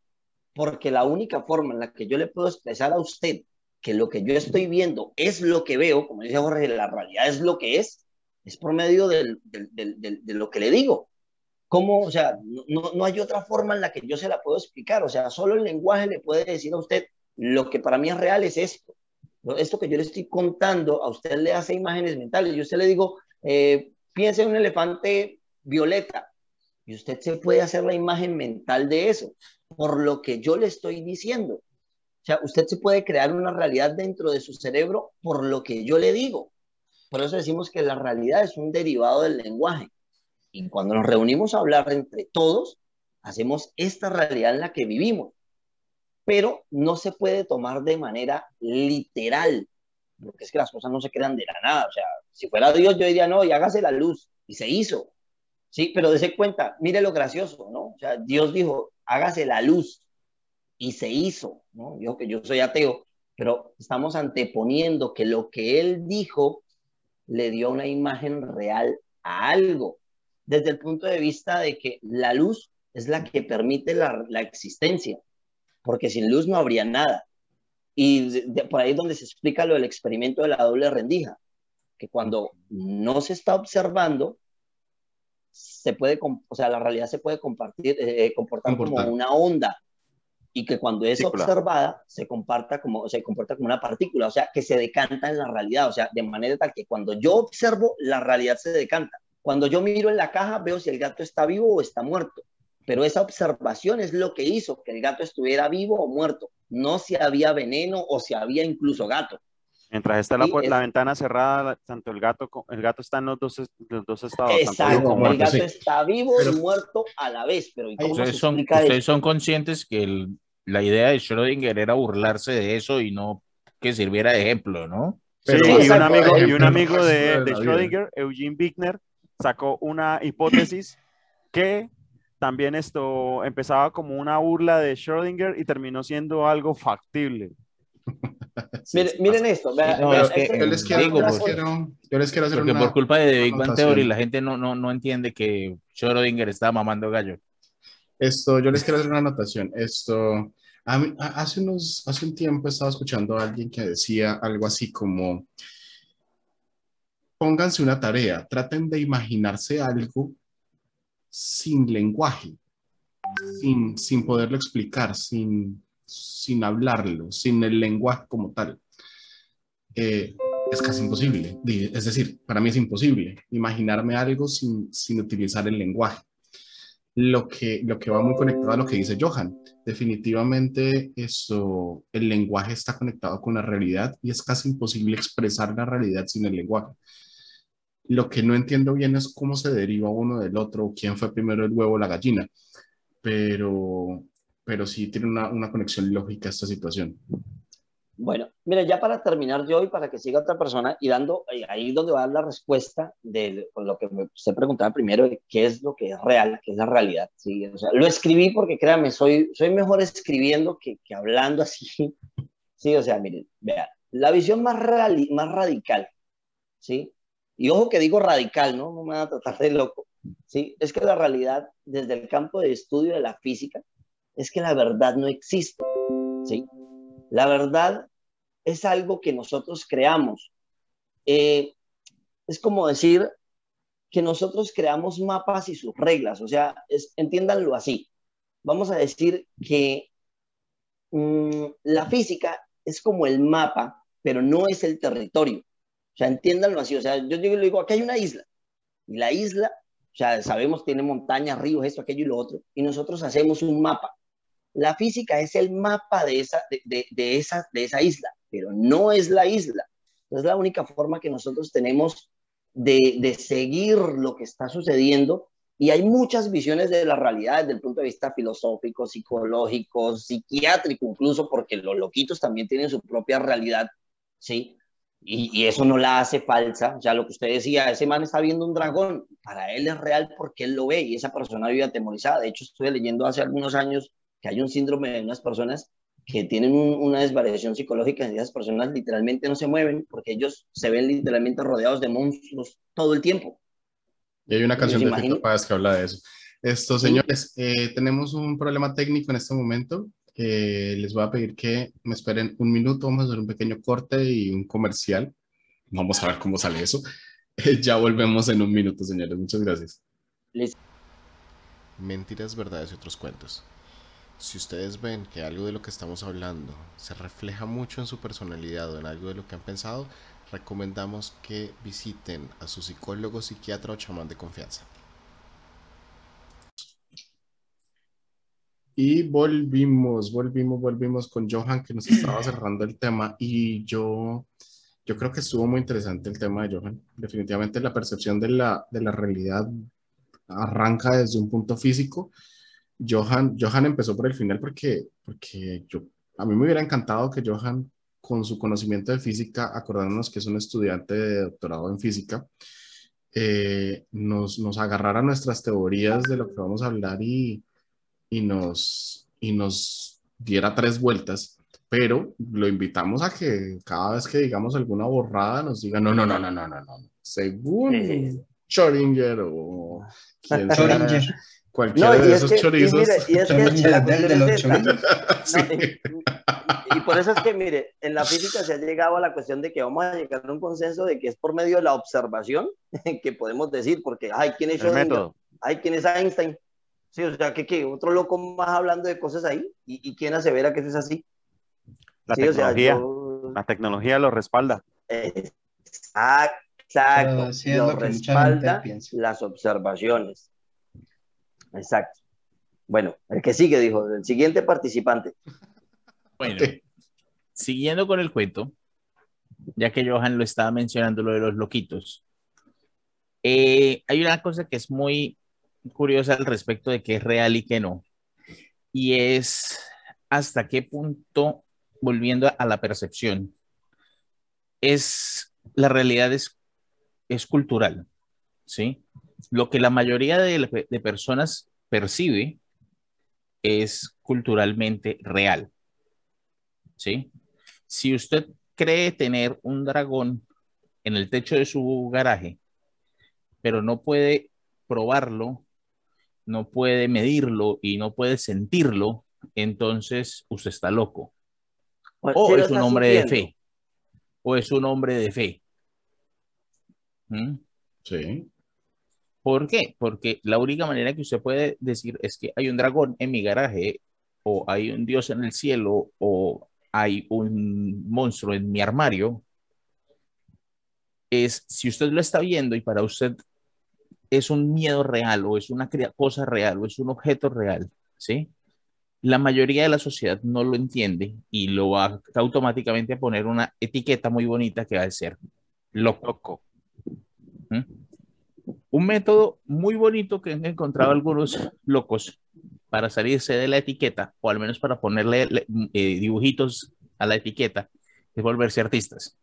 Porque la única forma en la que yo le puedo expresar a usted que lo que yo estoy viendo es lo que veo, como dice Jorge, la realidad es lo que es, es por medio del, del, del, de lo que le digo. ¿Cómo? O sea, no, no hay otra forma en la que yo se la puedo explicar. O sea, solo el lenguaje le puede decir a usted lo que para mí es real es esto. Esto que yo le estoy contando, a usted le hace imágenes mentales. Yo usted le digo, eh, piense en un elefante violeta. Y usted se puede hacer la imagen mental de eso, por lo que yo le estoy diciendo. O sea, usted se puede crear una realidad dentro de su cerebro por lo que yo le digo. Por eso decimos que la realidad es un derivado del lenguaje. Y cuando nos reunimos a hablar entre todos, hacemos esta realidad en la que vivimos. Pero no se puede tomar de manera literal, porque es que las cosas no se crean de la nada. O sea, si fuera Dios, yo diría, no, y hágase la luz. Y se hizo. Sí, pero dése cuenta, mire lo gracioso, ¿no? O sea, Dios dijo, hágase la luz. Y se hizo, ¿no? Yo que yo soy ateo, pero estamos anteponiendo que lo que Él dijo le dio una imagen real a algo, desde el punto de vista de que la luz es la que permite la, la existencia, porque sin luz no habría nada. Y de, de, por ahí es donde se explica lo del experimento de la doble rendija, que cuando no se está observando, se puede, o sea, la realidad se puede compartir, eh, comportar Comportar. como una onda y que cuando es partícula. observada se comparta como, se comporta como una partícula, o sea, que se decanta en la realidad, o sea, de manera tal que cuando yo observo, la realidad se decanta. Cuando yo miro en la caja, veo si el gato está vivo o está muerto. Pero esa observación es lo que hizo que el gato estuviera vivo o muerto, no si había veneno o si había incluso gato. Mientras está la, la, ventana cerrada, tanto el gato, el gato está en los dos, los dos estados. Exacto, tanto el gato sí. está vivo pero, y muerto a la vez. Pero ustedes, son, ustedes son conscientes que el, la idea de Schrödinger era burlarse de eso y no que sirviera de ejemplo, ¿no? Sí, sí y, un amigo, y un amigo de, de Schrödinger, Eugene Bickner, sacó una hipótesis que también esto empezaba como una burla de Schrödinger y terminó siendo algo factible. Sí, miren, miren, esto. No, que, yo, les quiero, digo, yo, les quiero, yo, les quiero, hacer porque una, por culpa de Big Bang Theory la gente no, no, no entiende que Schrödinger estaba mamando gallo. Esto, yo les quiero hacer una anotación. Esto, a mí, a, hace, unos, hace un tiempo estaba escuchando a alguien que decía algo así como, pónganse una tarea, traten de imaginarse algo sin lenguaje, sin, sin poderlo explicar, sin, sin hablarlo, sin el lenguaje como tal. Eh, es casi imposible. Es decir, para mí es imposible imaginarme algo sin, sin utilizar el lenguaje. Lo que, lo que va muy conectado a lo que dice Johan. Definitivamente eso, el lenguaje está conectado con la realidad y es casi imposible expresar la realidad sin el lenguaje. Lo que no entiendo bien es cómo se deriva uno del otro, quién fue primero el huevo o la gallina, pero, pero sí tiene una, una conexión lógica esta situación. Bueno, mira, ya para terminar yo y para que siga otra persona y dando eh, ahí donde va la respuesta de lo que usted preguntaba primero, de qué es lo que es real, qué es la realidad. ¿sí? O sea, lo escribí porque créame, soy, soy mejor escribiendo que, que hablando así. Sí, o sea, miren, vean, la visión más, más radical, ¿sí? Y ojo que digo radical, ¿no? No me van a tratar de loco, ¿sí? Es que la realidad, desde el campo de estudio de la física, es que la verdad no existe, ¿sí? La verdad es algo que nosotros creamos. Eh, es como decir que nosotros creamos mapas y sus reglas, o sea, es, entiéndanlo así. Vamos a decir que mm, la física es como el mapa, pero no es el territorio. O sea, entiéndanlo así. O sea, yo digo, digo, aquí hay una isla. Y la isla, o sea, sabemos tiene montañas, ríos, esto, aquello y lo otro. Y nosotros hacemos un mapa. La física es el mapa de esa, de, de, esa, de esa isla, pero no es la isla. Es la única forma que nosotros tenemos de, de seguir lo que está sucediendo y hay muchas visiones de la realidad desde el punto de vista filosófico, psicológico, psiquiátrico, incluso porque los loquitos también tienen su propia realidad, ¿sí? Y, y, eso no la hace falsa. O sea, lo que usted decía, ese man está viendo un dragón, para él es real porque él lo ve y esa persona vive atemorizada. De hecho, estuve leyendo hace algunos años que hay un síndrome de unas personas que tienen una desvariación psicológica y esas personas literalmente no se mueven porque ellos se ven literalmente rodeados de monstruos todo el tiempo. Y hay una canción de Fito Páez que habla de eso. Esto, señores, eh, tenemos un problema técnico en este momento. Eh, les voy a pedir que me esperen un minuto, vamos a hacer un pequeño corte y un comercial. Vamos a ver cómo sale eso. ya volvemos en un minuto, señores. Muchas gracias. Listo. Mentiras, verdades y otros cuentos. Si ustedes ven que algo de lo que estamos hablando se refleja mucho en su personalidad o en algo de lo que han pensado, recomendamos que visiten a su psicólogo, psiquiatra o chamán de confianza. Y volvimos, volvimos, volvimos con Johan que nos estaba cerrando el tema y yo, yo creo que estuvo muy interesante el tema de Johan. Definitivamente la percepción de la, de la realidad arranca desde un punto físico Johan, Johan empezó por el final porque, porque yo, a mí me hubiera encantado que Johan, con su conocimiento de física, acordándonos que es un estudiante de doctorado en física, eh, nos, nos agarrara nuestras teorías de lo que vamos a hablar y, y, nos, y nos diera tres vueltas. Pero lo invitamos a que cada vez que digamos alguna borrada nos diga, no, no, no, no, no, no, no. Según Schrödinger o quien sea, Cualquiera de esos chorizos. Y, es que, y, por eso es que, mire, en la física se ha llegado a la cuestión de que vamos a llegar a un consenso de que es por medio de la observación que podemos decir, porque, ay, ¿quién es Schrödinger? Ay, ¿quién es Einstein? Sí, o sea, que, que otro loco más hablando de cosas ahí, y, y quién asevera que eso es así. La tecnología, la tecnología lo respalda. Exacto, exacto. lo respalda las observaciones. Exacto. Bueno, el que sigue, dijo, el siguiente participante. Bueno, siguiendo con el cuento, ya que Johan lo estaba mencionando, lo de los loquitos, eh, hay una cosa que es muy curiosa al respecto de qué es real y qué no, y es hasta qué punto, volviendo a la percepción, es la realidad es, es cultural, ¿sí? lo que la mayoría de, de personas percibe es culturalmente real. ¿Sí? Si usted cree tener un dragón en el techo de su garaje, pero no puede probarlo, no puede medirlo y no puede sentirlo, entonces usted está loco. O es un hombre de fe. O es un hombre de fe. ¿Mm? Sí. ¿Por qué? Porque la única manera que usted puede decir es que hay un dragón en mi garaje, o hay un dios en el cielo, o hay un monstruo en mi armario, es si usted lo está viendo y para usted es un miedo real, o es una cosa real, o es un objeto real, ¿sí? La mayoría de la sociedad no lo entiende y lo va automáticamente a poner una etiqueta muy bonita que va a ser loco. Un método muy bonito que han encontrado algunos locos para salirse de la etiqueta, o al menos para ponerle le- eh, dibujitos a la etiqueta, es volverse artistas.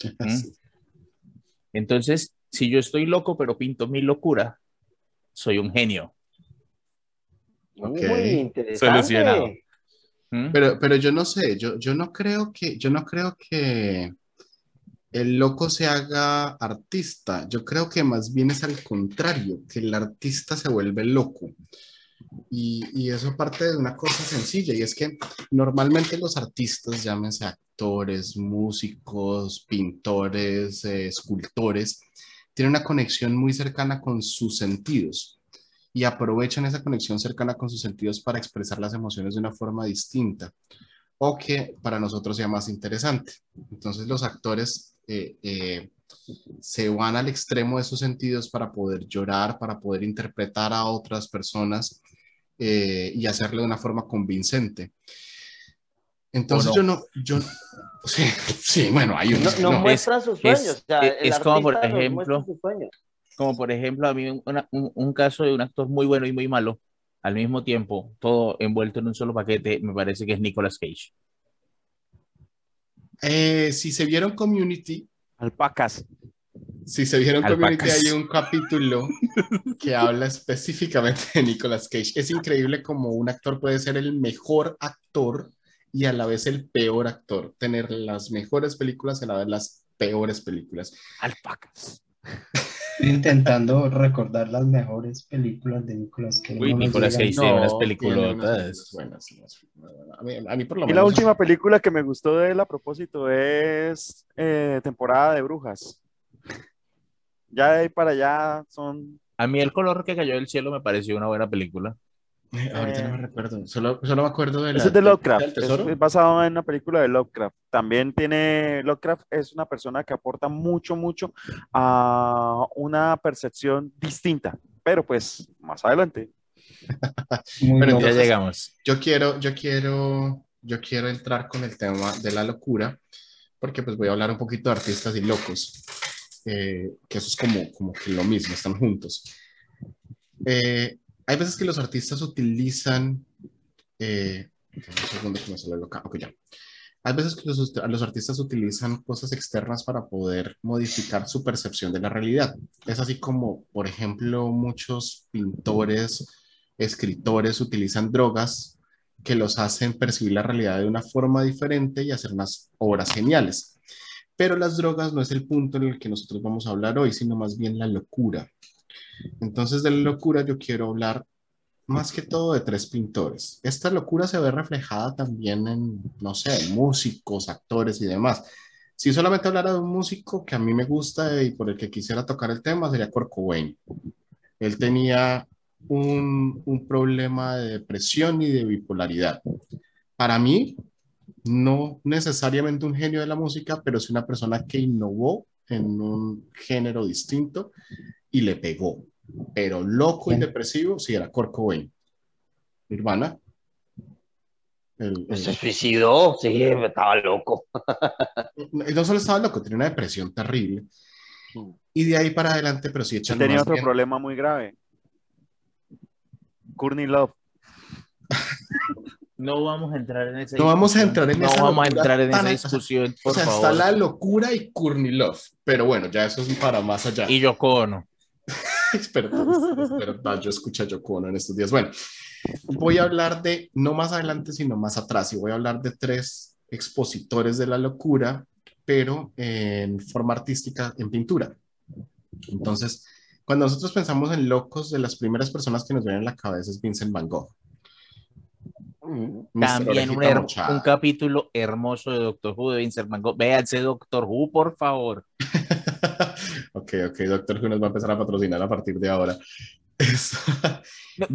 Sí. Entonces, si yo estoy loco pero pinto mi locura, soy un genio. Ok. Muy interesante. Solucionado. ¿Mm? Pero, pero yo no sé, yo, yo no creo que, yo no creo que el loco se haga artista. Yo creo que más bien es al contrario, que el artista se vuelve loco. Y, y eso parte de una cosa sencilla, y es que normalmente los artistas, llámense actores, músicos, pintores, eh, escultores, tienen una conexión muy cercana con sus sentidos y aprovechan esa conexión cercana con sus sentidos para expresar las emociones de una forma distinta o que para nosotros sea más interesante. Entonces los actores eh, eh, se van al extremo de sus sentidos para poder llorar, para poder interpretar a otras personas eh, y hacerlo de una forma convincente. Entonces ¿O yo no, yo, sí, sí, bueno, hay No, unos no no. muestran sus sueños. es- o sea, es- como, por ejemplo. Como por ejemplo, a mí un, una- un- un caso de un actor muy bueno y muy malo, al mismo tiempo, todo envuelto en un solo paquete, me parece que es Nicolas Cage. Eh, si se vieron Community, Alpacas. Si se vieron Community, Alpacas. hay un capítulo que habla específicamente de Nicolas Cage. Es increíble como un actor puede ser el mejor actor y a la vez el peor actor. Tener las mejores películas y a la vez las peores películas. Alpacas. Estoy intentando recordar las mejores películas de Nicolas Cage. Uy, no Nicolas. Cage tiene unas películas buenas. A mí, a mí por lo Y menos. la última película que me gustó de él a propósito es eh, Temporada de Brujas. Ya de ahí para allá son... A mí El color que cayó del cielo me pareció una buena película. Eh, Ahorita no me Eh. recuerdo. Solo, solo me acuerdo de la. Ese es de Lovecraft. Es, es basado en una película de Lovecraft. También tiene... Lovecraft es una persona que aporta mucho, mucho a una percepción distinta. Pero pues más adelante. Muy Bueno, loco. Ya Entonces- llegamos. Yo quiero, yo quiero, yo quiero entrar con el tema de la locura, porque pues voy a hablar un poquito de artistas y locos, eh, que eso es como, como que lo mismo, están juntos. Eh, hay veces que los artistas utilizan, eh, un segundo que me ya. Hay veces que los artistas utilizan cosas externas para poder modificar su percepción de la realidad. Es así como, por ejemplo, muchos pintores, escritores utilizan drogas que los hacen percibir la realidad de una forma diferente y hacer unas obras geniales. Pero las drogas no es el punto en el que nosotros vamos a hablar hoy, sino más bien la locura. Entonces, de la locura yo quiero hablar más que todo de tres pintores. Esta locura se ve reflejada también en, no sé, músicos, actores y demás. Si solamente hablara de un músico que a mí me gusta y por el que quisiera tocar el tema, sería Kurt Cobain. Él tenía un, un problema de depresión y de bipolaridad. Para mí, no necesariamente un genio de la música, pero sí una persona que innovó en un género distinto y le pegó. Pero loco y depresivo, sí, era Kurt Cobain. Nirvana. El- el- Se suicidó, sí, estaba loco. no solo estaba loco, tenía una depresión terrible. Y de ahí para adelante, pero sí echan tenía otro bien- problema muy grave. Courtney Love. No vamos a entrar en esa No vamos a discusión. entrar en No esa vamos a entrar en esa discusión, por o sea, favor. está la locura y Courtney Love. Pero bueno, ya eso es para más allá. Y Yoko Ono. Perdón, es verdad, yo escucho a Yoko Ono en estos días. Bueno, voy a hablar de, no más adelante, sino más atrás, y voy a hablar de tres expositores de la locura, pero en forma artística, en pintura. Entonces, cuando nosotros pensamos en locos, de las primeras personas que nos vienen a la cabeza es Vincent Van Gogh. También un, un capítulo hermoso de Doctor Who de Vincent Van Gogh. Véanse Doctor Who, por favor. ok, ok, Doctor Who nos va a empezar a patrocinar a partir de ahora. No,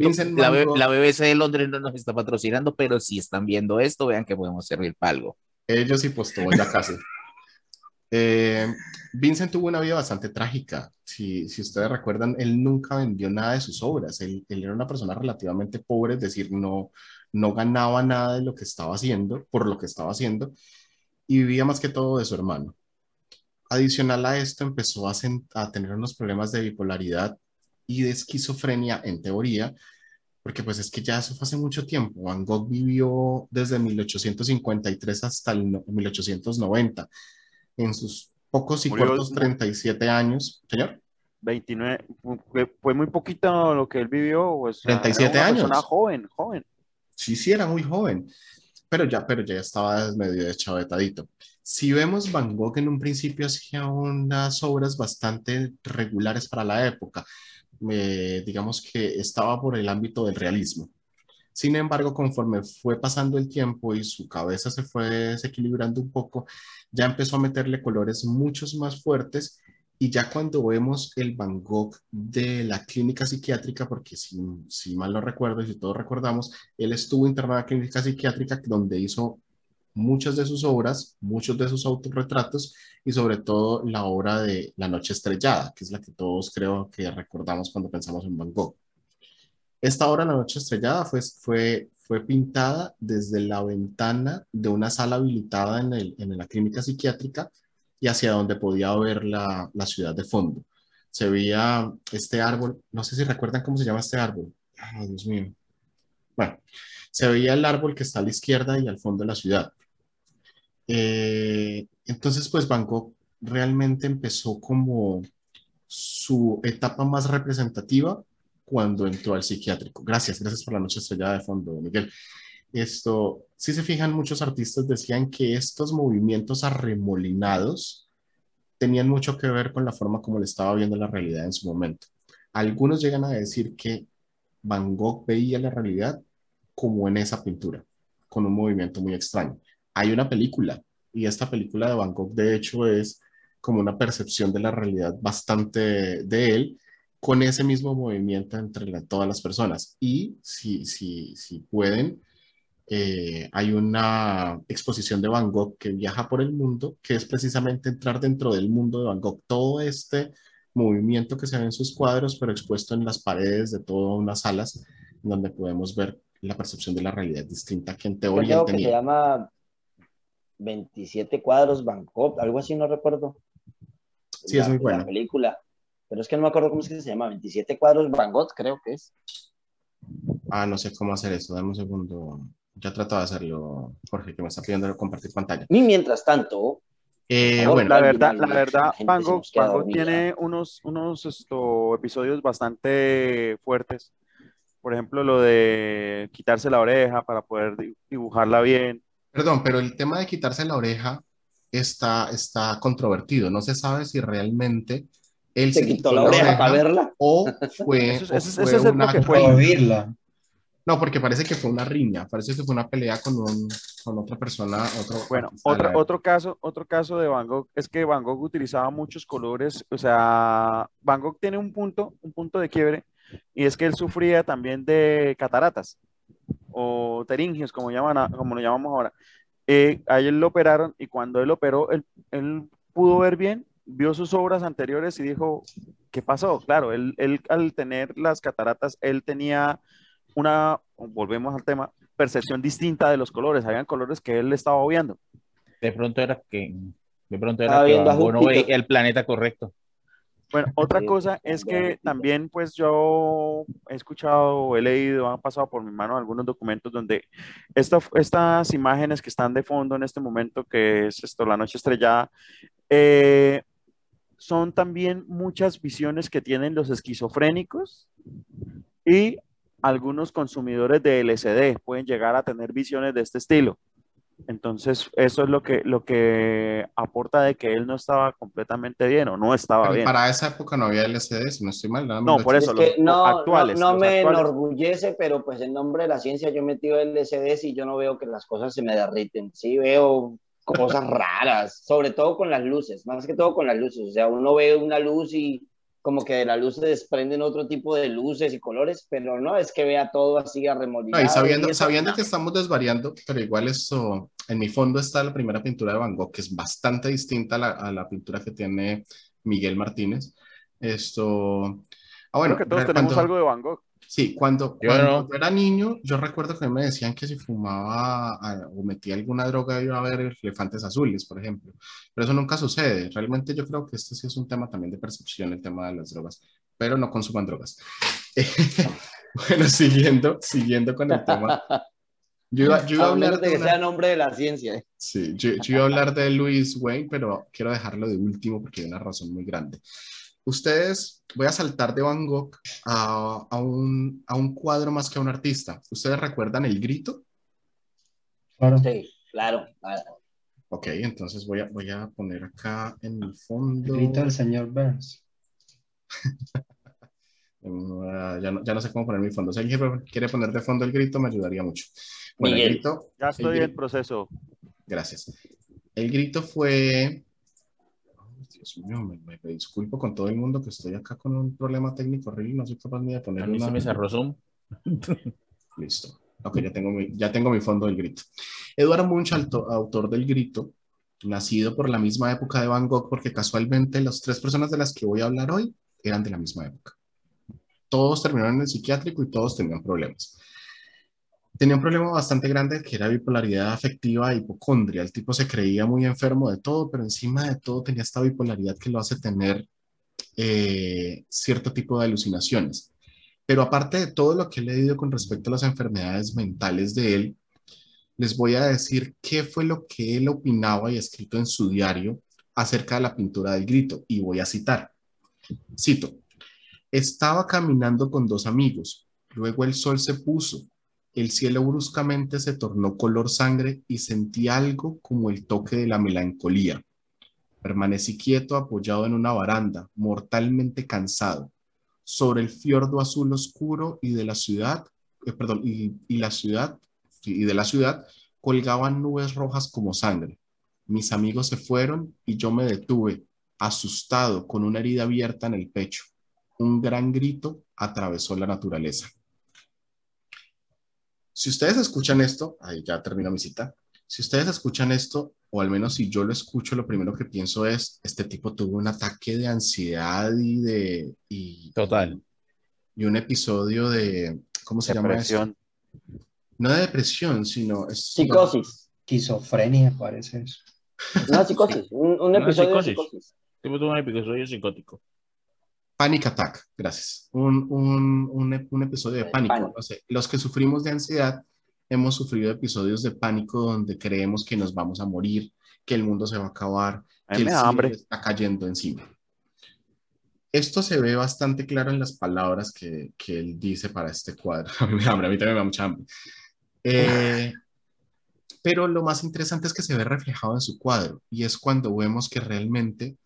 la, BBC de Londres no nos está patrocinando, pero si están viendo esto, vean que podemos servir para algo. Ellos y pues todo ya casi. Eh, Vincent tuvo una vida bastante trágica. Si, si ustedes recuerdan, él nunca vendió nada de sus obras. Él, él era una persona relativamente pobre, es decir, no, no ganaba nada de lo que estaba haciendo, por lo que estaba haciendo, y vivía más que todo de su hermano. Adicional a esto empezó a, a tener unos problemas de bipolaridad y de esquizofrenia en teoría, porque pues es que ya eso fue hace mucho tiempo. Van Gogh vivió desde 1853 hasta el no- 1890. En sus pocos y cortos 37 años, señor, 29, fue, fue muy poquito lo que él vivió. o sea, 37 era una años. persona joven, joven. sí, sí era muy joven, pero ya, pero ya estaba medio deschavetadito. Si vemos Van Gogh en un principio hacía unas obras bastante regulares para la época, Eh, digamos que estaba por el ámbito del realismo. Sin embargo, conforme fue pasando el tiempo y su cabeza se fue desequilibrando un poco, ya empezó a meterle colores muchos más fuertes y ya cuando vemos el Van Gogh de la clínica psiquiátrica, porque si, si mal no recuerdo y si todos recordamos, él estuvo internado en la clínica psiquiátrica donde hizo muchas de sus obras, muchos de sus autorretratos y sobre todo la obra de La Noche Estrellada, que es la que todos creo que recordamos cuando pensamos en Van Gogh. Esta obra, La Noche Estrellada, fue, fue, fue pintada desde la ventana de una sala habilitada en, el, en la clínica psiquiátrica y hacia donde podía ver la, la ciudad de fondo. Se veía este árbol, no sé si recuerdan cómo se llama este árbol. Ay, Dios mío. Bueno, se veía el árbol que está a la izquierda y al fondo de la ciudad. Eh, entonces, pues Van Gogh realmente empezó como su etapa más representativa cuando entró al psiquiátrico. Gracias, gracias por la noche estrellada de fondo, Miguel. Esto, si se fijan, muchos artistas decían que estos movimientos arremolinados tenían mucho que ver con la forma como le estaba viendo la realidad en su momento. Algunos llegan a decir que Van Gogh veía la realidad como en esa pintura, con un movimiento muy extraño. Hay una película y esta película de Van Gogh de hecho es como una percepción de la realidad bastante de él con ese mismo movimiento entre todas las personas. Y si, si, si pueden, eh, hay una exposición de Van Gogh que viaja por el mundo, que es precisamente entrar dentro del mundo de Van Gogh. Todo este movimiento que se ve en sus cuadros, pero expuesto en las paredes de todas unas salas, donde podemos ver la percepción de la realidad distinta que en teoría Creo él que se llama 27 cuadros Bangkok, algo así, no recuerdo. Sí, es muy La buena. película. Pero es que no me acuerdo cómo es que se llama. 27 cuadros Bangkok, creo que es. Ah, no sé cómo hacer eso. Dame un segundo. Ya trato de hacerlo, Jorge, que me está pidiendo compartir pantalla. Y mientras tanto, Eh, favor, bueno, La verdad, la verdad, Van Gogh, Gogh tiene unos, unos esto, episodios bastante fuertes. Por ejemplo, lo de quitarse la oreja para poder di- dibujarla bien. perdón, pero el tema de quitarse la oreja está, está controvertido. No se sabe si realmente él se quitó la oreja para verla. o fue, Eso es- o eso es- fue eso una que fue. Oírla. No, porque parece que fue una riña, parece que fue una pelea con, un, con otra persona, otro Bueno, época. otro caso, otro caso de Van Gogh es que Van Gogh utilizaba muchos colores, o sea, Van Gogh tiene un punto, un punto de quiebre, y es que él sufría también de cataratas o teringios, como, llaman como lo llamamos ahora. Eh, a él lo operaron y cuando él operó, él, él pudo ver bien, vio sus obras anteriores y dijo, ¿qué pasó? Claro, él, él al tener las cataratas, él tenía una, volvemos al tema, percepción distinta de los colores. Habían colores que él estaba obviando. De pronto era que, de pronto era que viendo a Van Gogh no Júpiter. veía el planeta correcto. Bueno, otra cosa es que también, pues yo he escuchado, he leído, han pasado por mi mano algunos documentos donde esta- estas imágenes que están de fondo en este momento, que es esto, la noche estrellada, eh, son también muchas visiones que tienen los esquizofrénicos y algunos consumidores de LSD pueden llegar a tener visiones de este estilo. Entonces, eso es lo que, lo que aporta de que él no estaba completamente bien o no estaba Pero bien. para esa época no había LCD, si no estoy mal. nada más No, por eso, es los que no, actuales, no, no los me actuales. enorgullece, pero pues en nombre de la ciencia yo he metido LCD y yo no veo que las cosas se me derriten. Sí veo cosas raras, sobre todo con las luces, más que todo con las luces. O sea, uno ve una luz y como que de la luz se desprenden otro tipo de luces y colores, pero no es que vea todo así No, arremolinado. y sabiendo, y eso, sabiendo no. que estamos desvariando, pero igual esto, en mi fondo está la primera pintura de Van Gogh, que es bastante distinta a la, a la pintura que tiene Miguel Martínez. Esto, ah, bueno, Creo que todos tenemos cuando- algo de Van Gogh. Sí, cuando, Yo cuando no. yo era niño, yo recuerdo que me decían que si fumaba ah, o metía alguna droga iba a haber elefantes azules, por ejemplo. Pero eso nunca sucede. Realmente yo creo que este sí es un tema también de percepción, el tema de las drogas. Pero no consuman drogas. bueno, siguiendo, siguiendo con el tema. Yo iba, yo iba a hablar de de que una- sea nombre de la ciencia. Sí, yo, yo iba a hablar de Louis Wayne, pero quiero dejarlo de último porque hay una razón muy grande. Ustedes, voy a saltar de Van Gogh a, a un, a un cuadro más que a un artista. ¿Ustedes recuerdan el grito? Claro. Sí, claro. Ah, Ok, entonces voy a, voy a poner acá en el fondo. El grito del señor Burns. Ah, ya, no, ya no sé cómo poner mi fondo. Si alguien quiere poner de fondo el grito, me ayudaría mucho. Bueno, el Miguel. grito, Ya estoy el en proceso. Gracias. El grito fue. Dios mío, me, me- me disculpo con todo el mundo que estoy acá con un problema técnico horrible. No soy capaz ni de poner A mí se una- me cerró Zoom. Listo. Ok, ya tengo mi, ya tengo mi fondo del grito. Eduardo Munch, auto- autor del grito, nacido por la misma época de Van Gogh, porque casualmente las tres personas de las que voy a hablar hoy eran de la misma época. Todos terminaron en el psiquiátrico y todos tenían problemas. Tenía un problema bastante grande que era bipolaridad afectiva e hipocondria. El tipo se creía muy enfermo de todo, pero encima de todo tenía esta bipolaridad que lo hace tener eh, cierto tipo de alucinaciones. Pero aparte de todo lo que he leído con respecto a las enfermedades mentales de él, les voy a decir qué fue lo que él opinaba y escrito en su diario acerca de la pintura del grito. Y voy a citar. Cito, estaba caminando con dos amigos, luego el sol se puso, el cielo bruscamente se tornó color sangre y sentí algo como el toque de la melancolía. Permanecí quieto apoyado en una baranda, mortalmente cansado sobre el fiordo azul oscuro y de la ciudad, eh, perdón, y, y la ciudad, y de la ciudad colgaban nubes rojas como sangre. Mis amigos se fueron y yo me detuve, asustado, con una herida abierta en el pecho. Un gran grito atravesó la naturaleza. Si ustedes escuchan esto, ahí ya termino mi cita. Si ustedes escuchan esto, o al menos si yo lo escucho, lo primero que pienso es, este tipo tuvo un ataque de ansiedad y de... Y, Total. Y un episodio de... ¿Cómo se llama eso? Depresión. No de depresión, sino... Es, Psicosis. Esquizofrenia, parece eso. No, psicosis. Un, episodio de psicosis. psicosis. Tipo tuvo un episodio psicótico. Panic Attack, gracias. Un, un, un, un episodio de De pánico. pánico. No sé, los que sufrimos de ansiedad hemos sufrido episodios de pánico donde creemos que nos vamos a morir, que el mundo se va a acabar, A que el hambre. está cayendo encima. Esto se ve bastante claro en las palabras que, que él dice para este cuadro. A mí me da hambre, a mí también me da mucha hambre. Eh, pero lo más interesante es que se ve reflejado en su cuadro y es cuando vemos que realmente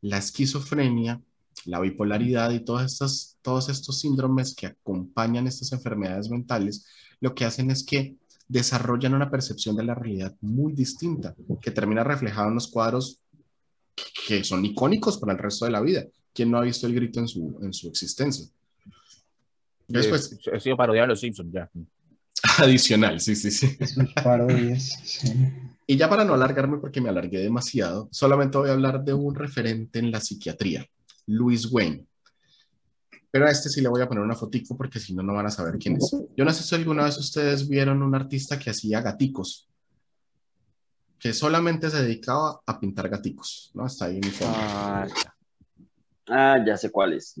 la esquizofrenia, la bipolaridad y todas estas, todos estos síndromes que acompañan estas enfermedades mentales, lo que hacen es que desarrollan una percepción de la realidad muy distinta, que termina reflejada en los cuadros que son icónicos para el resto de la vida. ¿Quién no ha visto el grito en su, en su existencia? Después, Eh, ha sido parodiado Los Simpsons ya. adicional, sí, sí, sí. Sus parodias, sí. Y ya para no alargarme, porque me alargué demasiado, solamente voy a hablar de un referente en la psiquiatría, Louis Wayne. Pero a este sí le voy a poner una fotico porque si no, no van a saber quién es. Yo no sé si alguna vez ustedes vieron un artista que hacía gaticos, que solamente se dedicaba a pintar gaticos, ¿no? Está ahí mi. Ah, Ah, ya sé cuál es.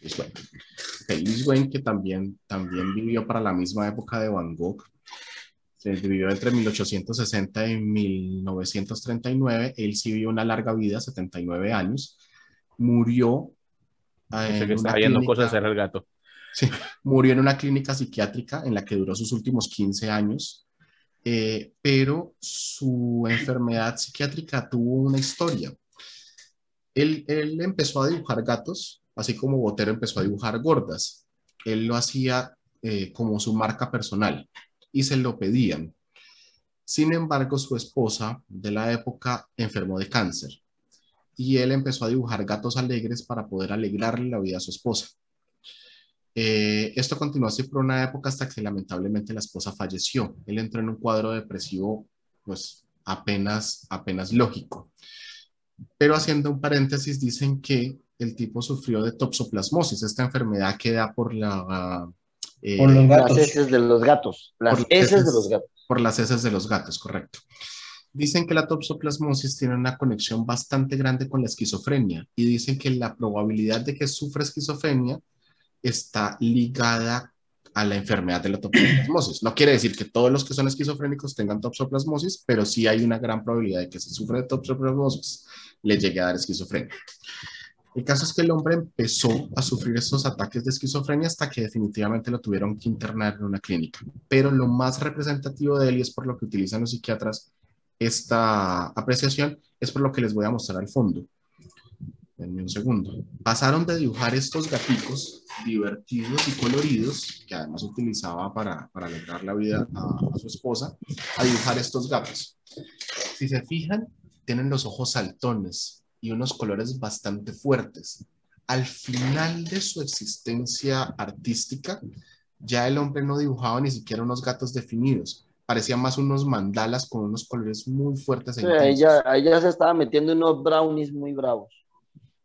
Louis Wayne. Ok, Louis Wayne, que también, también vivió para la misma época de Van Gogh. Se vivió entre 1860 y 1939. Él sí vivió una larga vida, 79 años. Murió. eh, que está clínica- cosas el gato. murió en una clínica psiquiátrica en la que duró sus últimos 15 años, eh, pero su enfermedad psiquiátrica tuvo una historia. Él, él empezó a dibujar gatos, así como Botero empezó a dibujar gordas. Él lo hacía eh, como su marca personal y se lo pedían. Sin embargo, su esposa de la época enfermó de cáncer y él empezó a dibujar gatos alegres para poder alegrarle la vida a su esposa. Eh, esto continuó así por una época hasta que lamentablemente la esposa falleció. Él entró en un cuadro depresivo, pues apenas, apenas lógico. Pero haciendo un paréntesis, dicen que el tipo sufrió de toxoplasmosis, esta enfermedad que da por la... eh, por los gatos. Las heces de los gatos. Las heces de los gatos. Por las heces de los gatos, correcto. Dicen que la toxoplasmosis tiene una conexión bastante grande con la esquizofrenia y dicen que la probabilidad de que sufra esquizofrenia está ligada a la enfermedad de la toxoplasmosis. No quiere decir que todos los que son esquizofrénicos tengan toxoplasmosis, pero sí hay una gran probabilidad de que si sufre de toxoplasmosis le llegue a dar esquizofrenia. El caso es que el hombre empezó a sufrir esos ataques de esquizofrenia hasta que definitivamente lo tuvieron que internar en una clínica. Pero lo más representativo de él, y es por lo que utilizan los psiquiatras esta apreciación, es por lo que les voy a mostrar al fondo. Denme un segundo. Pasaron de dibujar estos gaticos divertidos y coloridos, que además utilizaba para, para alegrar la vida a, a su esposa, a dibujar estos gatos. Si se fijan, tienen los ojos saltones y unos colores bastante fuertes. Al final de su existencia artística, ya el hombre no dibujaba ni siquiera unos gatos definidos, parecían más unos mandalas con unos colores muy fuertes. E sí, ahí, ya, ahí ya se estaba metiendo unos brownies muy bravos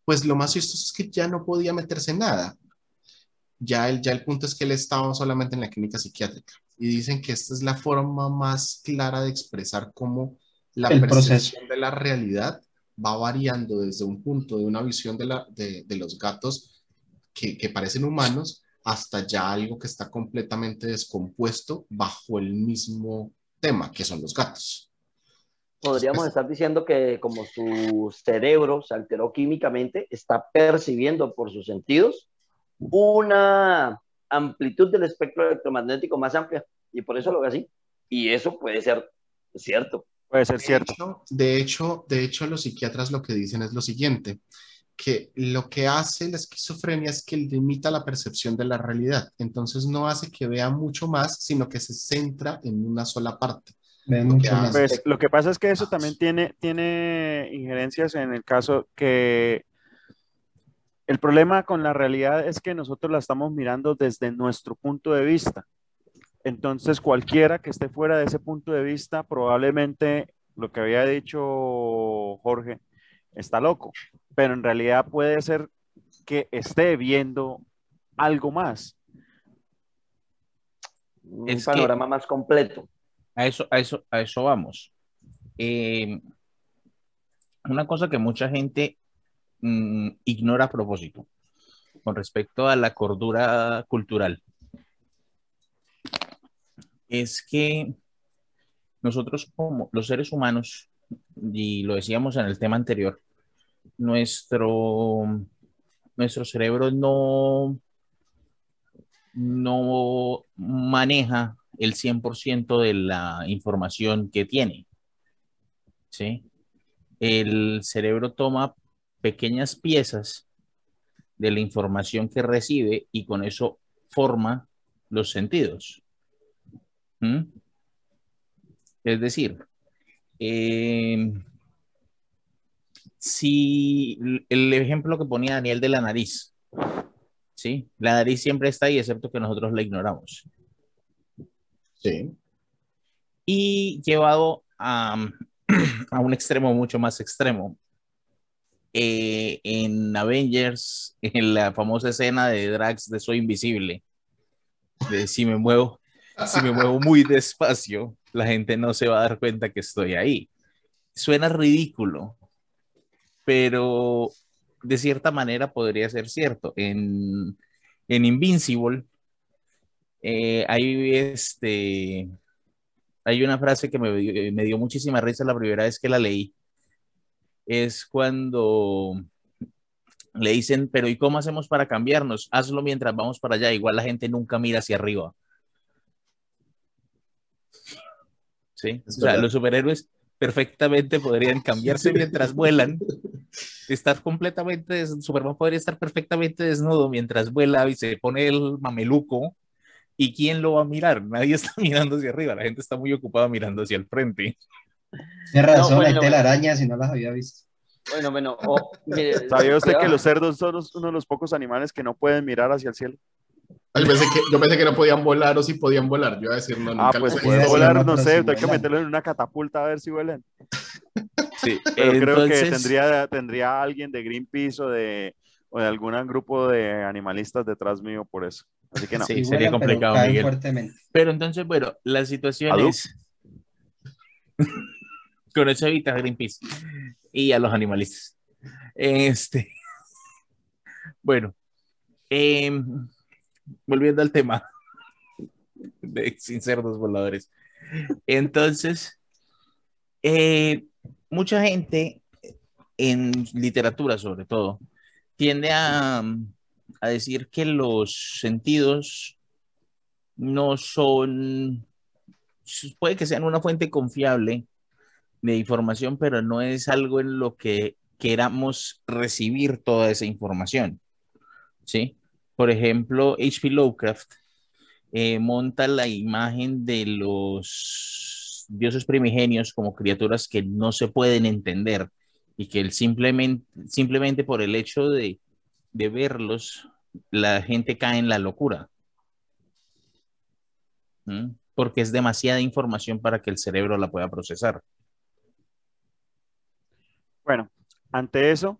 pues lo más chistoso es que ya no podía meterse en nada. Ya el, ya el punto es que él estaba solamente en la clínica psiquiátrica. Y dicen que esta es la forma más clara de expresar cómo la El percepción de la realidad va variando desde un punto de una visión de, la, de, de los gatos que, que parecen humanos hasta ya algo que está completamente descompuesto bajo el mismo tema, que son los gatos podríamos estar diciendo que como su cerebro se alteró químicamente, está percibiendo por sus sentidos una amplitud del espectro electromagnético más amplia y por eso lo ve así. Y eso puede ser cierto. Puede ser cierto. De hecho, de hecho, los psiquiatras lo que dicen es lo siguiente, que lo que hace la esquizofrenia es que limita la percepción de la realidad. Entonces no hace que vea mucho más, sino que se centra en una sola parte. Pues, lo que pasa es que eso también tiene, tiene injerencias en el caso que el problema con la realidad es que nosotros la estamos mirando desde nuestro punto de vista. Entonces, cualquiera que esté fuera de ese punto de vista, probablemente lo que había dicho Jorge está loco, pero en realidad puede ser que esté viendo algo más. Un panorama más completo. A eso, a eso, a eso vamos. Eh, una cosa que mucha gente mm, ignora a propósito con respecto a la cordura cultural es que nosotros como los seres humanos, y lo decíamos en el tema anterior, nuestro, nuestro cerebro no, no maneja el 100% de la información que tiene. ¿Sí? El cerebro toma pequeñas piezas de la información que recibe y con eso forma los sentidos. Es decir, eh, si el ejemplo que ponía Daniel de la nariz, ¿sí? La nariz siempre está ahí, excepto que nosotros la ignoramos. Y llevado a, a un extremo mucho más extremo. Eh, en Avengers, en la famosa escena de Drax de Soy Invisible, de si me muevo, si me muevo muy despacio, la gente no se va a dar cuenta que estoy ahí. Suena ridículo, pero de cierta manera podría ser cierto. En, en Invincible, eh, hay, este, hay una frase que me, me, dio muchísima risa la primera vez que la leí. Es cuando le dicen, pero ¿y cómo hacemos para cambiarnos? Hazlo mientras vamos para allá. Igual la gente nunca mira hacia arriba. Sí, o sea, los superhéroes perfectamente podrían cambiarse mientras vuelan. Estar completamente, Superman podría estar perfectamente desnudo mientras vuela y se pone el mameluco ¿Y quién lo va a mirar? Nadie está mirando hacia arriba, la gente está muy ocupada mirando hacia el frente. Tiene razón, no, bueno, hay telarañas y no las había visto. Bueno, bueno, oh, mire, ¿sabía usted que los cerdos son uno de los pocos animales que no pueden mirar hacia el cielo? Yo pensé, que, yo pensé que no podían volar o si podían volar. Yo iba a decir, no, ah, pues pueden volar, no sé, hay que meterlo en una catapulta a ver si vuelan. Sí, pero Entonces... creo que tendría, tendría alguien de Greenpeace o de, o de algún grupo de animalistas detrás mío por eso. Así que no. Sí, sería vuelan, pero complicado, caen Miguel. Pero entonces, bueno, la situación Salud. es. Con eso evita Greenpeace y a los animalistas. Este. Bueno, em, volviendo al tema de sin cerdos voladores. Entonces, eh, mucha gente en literatura, sobre todo, tiende a, a decir que los sentidos no son, puede que sean una fuente confiable de información, pero no es algo en lo que queramos recibir toda esa información. ¿Sí? Por ejemplo, H.P. Lovecraft eh, monta la imagen de los dioses primigenios como criaturas que no se pueden entender y que simplemente, simplemente por el hecho de, de verlos, la gente cae en la locura. ¿Mm? Porque es demasiada información para que el cerebro la pueda procesar. Bueno, ante eso,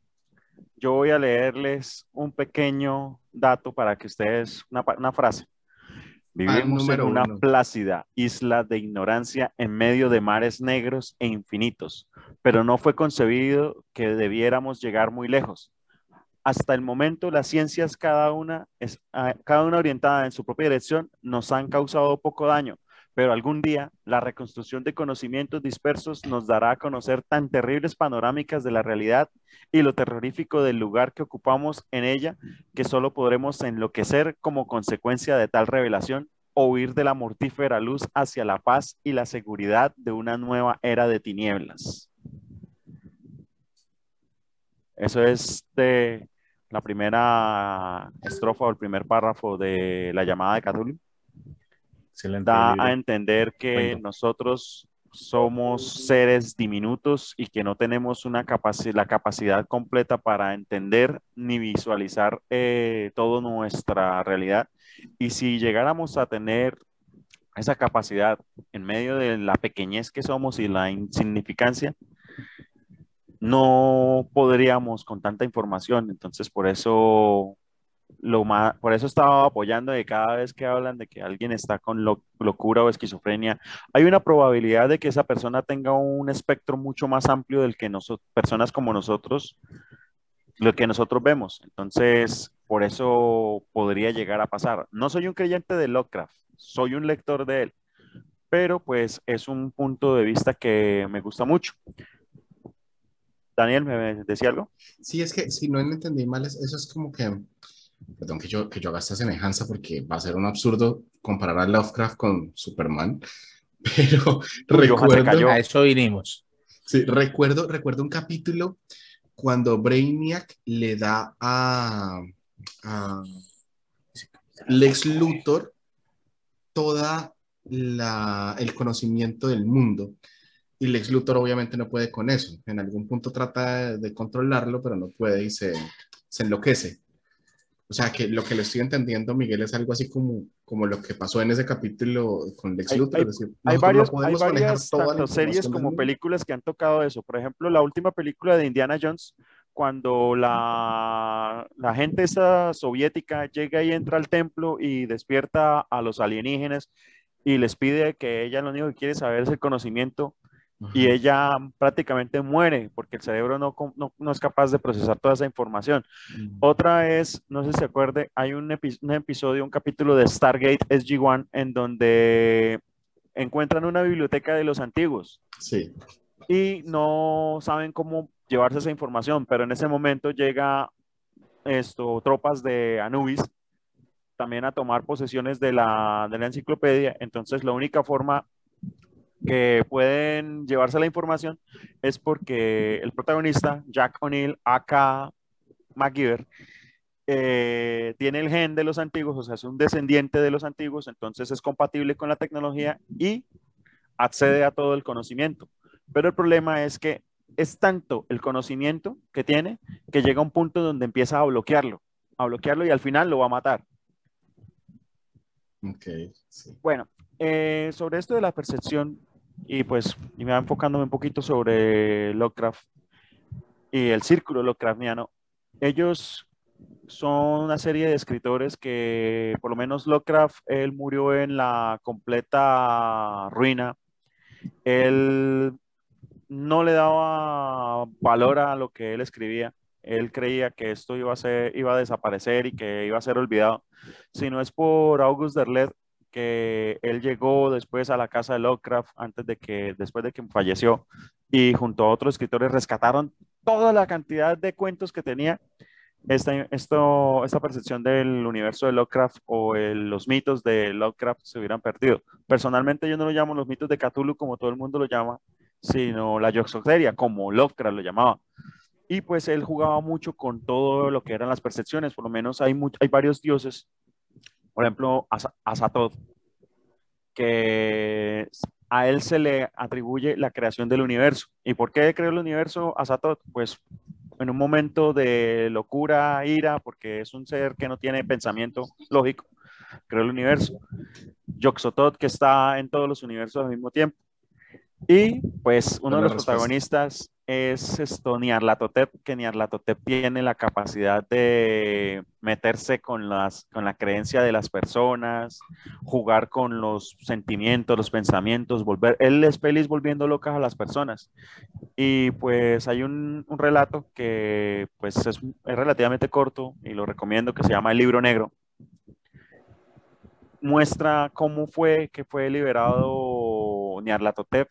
yo voy a leerles un pequeño dato para que ustedes, una, una frase. Vivimos en una uno. plácida isla de ignorancia en medio de mares negros e infinitos, pero no fue concebido que debiéramos llegar muy lejos. Hasta el momento, las ciencias, cada una, es, ah, cada una orientada en su propia dirección, nos han causado poco daño, pero algún día la reconstrucción de conocimientos dispersos nos dará a conocer tan terribles panorámicas de la realidad y lo terrorífico del lugar que ocupamos en ella que solo podremos enloquecer como consecuencia de tal revelación o huir de la mortífera luz hacia la paz y la seguridad de una nueva era de tinieblas. Eso es la primera estrofa o el primer párrafo de la llamada de Cthulhu Da a entender que nosotros somos seres diminutos y que no tenemos una capaci- la capacidad completa para entender ni visualizar eh, toda nuestra realidad. Y si llegáramos a tener esa capacidad en medio de la pequeñez que somos y la insignificancia, no podríamos con tanta información. Entonces, por eso lo más, por eso estaba apoyando de cada vez que hablan de que alguien está con lo- locura o esquizofrenia, hay una probabilidad de que esa persona tenga un espectro mucho más amplio del que nosotros, personas como nosotros, lo que nosotros vemos. Entonces, por eso podría llegar a pasar. No soy un creyente de Lovecraft, soy un lector de él, pero pues es un punto de vista que me gusta mucho. Daniel, ¿me decía algo? Sí, es que si no entendí mal, es- eso es como que, perdón que yo, que yo haga esta semejanza porque va a ser un absurdo comparar a Lovecraft con Superman, pero recuerdo, A eso vinimos. sí, recuerdo, recuerdo un capítulo cuando Brainiac le da a, a Lex Luthor toda la, el conocimiento del mundo. Y Lex Luthor obviamente no puede con eso. En algún punto trata de, de controlarlo, pero no puede y se, se enloquece. O sea que lo que le estoy entendiendo, Miguel, es algo así como, como lo que pasó en ese capítulo con Lex Hay- Luthor. hay- es decir, Hay, nosotros no varios, hay varias tanto series como películas que han tocado eso. Por ejemplo, la última película de Indiana Jones, cuando la, la gente esa soviética llega y entra al templo y despierta a los alienígenas y les pide que ella lo único que quiere saber es el conocimiento y ella prácticamente muere porque el cerebro no, no, no es capaz de procesar toda esa información. Otra es, no sé si se acuerde, hay un, epi- un episodio, un capítulo de Stargate SG-1 en donde encuentran una biblioteca de los antiguos Sí, y no saben cómo llevarse esa información, pero en ese momento llega esto, tropas de Anubis también a tomar posesiones de la, de la enciclopedia, entonces la única forma que pueden llevarse la información es porque el protagonista, Jack O'Neill, aka MacGyver, eh, tiene el gen de los antiguos, o sea, es un descendiente de los antiguos, entonces es compatible con la tecnología y accede a todo el conocimiento. Pero el problema es que es tanto el conocimiento que tiene que llega a un punto donde empieza a bloquearlo, a bloquearlo y al final lo va a matar. ok, sí. Bueno, eh, sobre esto de la percepción, y pues y me va enfocándome un poquito sobre Lovecraft y el círculo Lovecraftiano, ellos son una serie de escritores que, por lo menos Lovecraft, él murió en la completa ruina. Él no le daba valor a lo que él escribía. Él creía que esto iba a, ser, iba a desaparecer y que iba a ser olvidado. Si no es por August Derleth, que él llegó después a la casa de Lovecraft antes de que, después de que falleció, y junto a otros escritores rescataron toda la cantidad de cuentos que tenía esta, esta percepción del universo de Lovecraft o los mitos de Lovecraft se hubieran perdido. Personalmente yo no lo llamo los mitos de Cthulhu como todo el mundo lo llama, sino la Yoxoteria, como Lovecraft lo llamaba. Y pues él jugaba mucho con todo lo que eran las percepciones, por lo menos hay, hay varios dioses, por ejemplo, Azatoth, que a él se le atribuye la creación del universo. ¿Y por qué creó el universo Azatoth? Pues en un momento de locura, ira, porque es un ser que no tiene pensamiento lógico, creó el universo. Yoxotot, que está en todos los universos al mismo tiempo. Y pues uno de los protagonistas es esto, Niarlatotep, que Niarlatotep tiene la capacidad de meterse con, las, con la creencia de las personas, jugar con los sentimientos, los pensamientos, volver, él es feliz volviendo locas a las personas. Y pues hay un, un relato que pues es, es relativamente corto y lo recomiendo, que se llama El Libro Negro. Muestra cómo fue que fue liberado Niarlatotep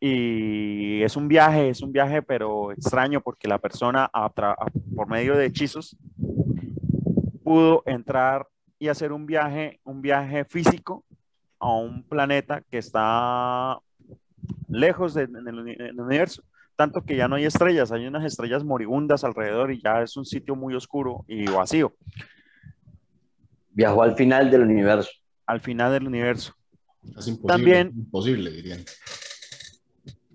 y es un viaje, es un viaje pero extraño porque la persona por medio de hechizos pudo entrar y hacer un viaje, un viaje físico a un planeta que está lejos del universo, tanto que ya no hay estrellas, hay unas estrellas moribundas alrededor y ya es un sitio muy oscuro y vacío. Viajó al final del universo. Al final del universo. Es imposible, También, imposible, dirían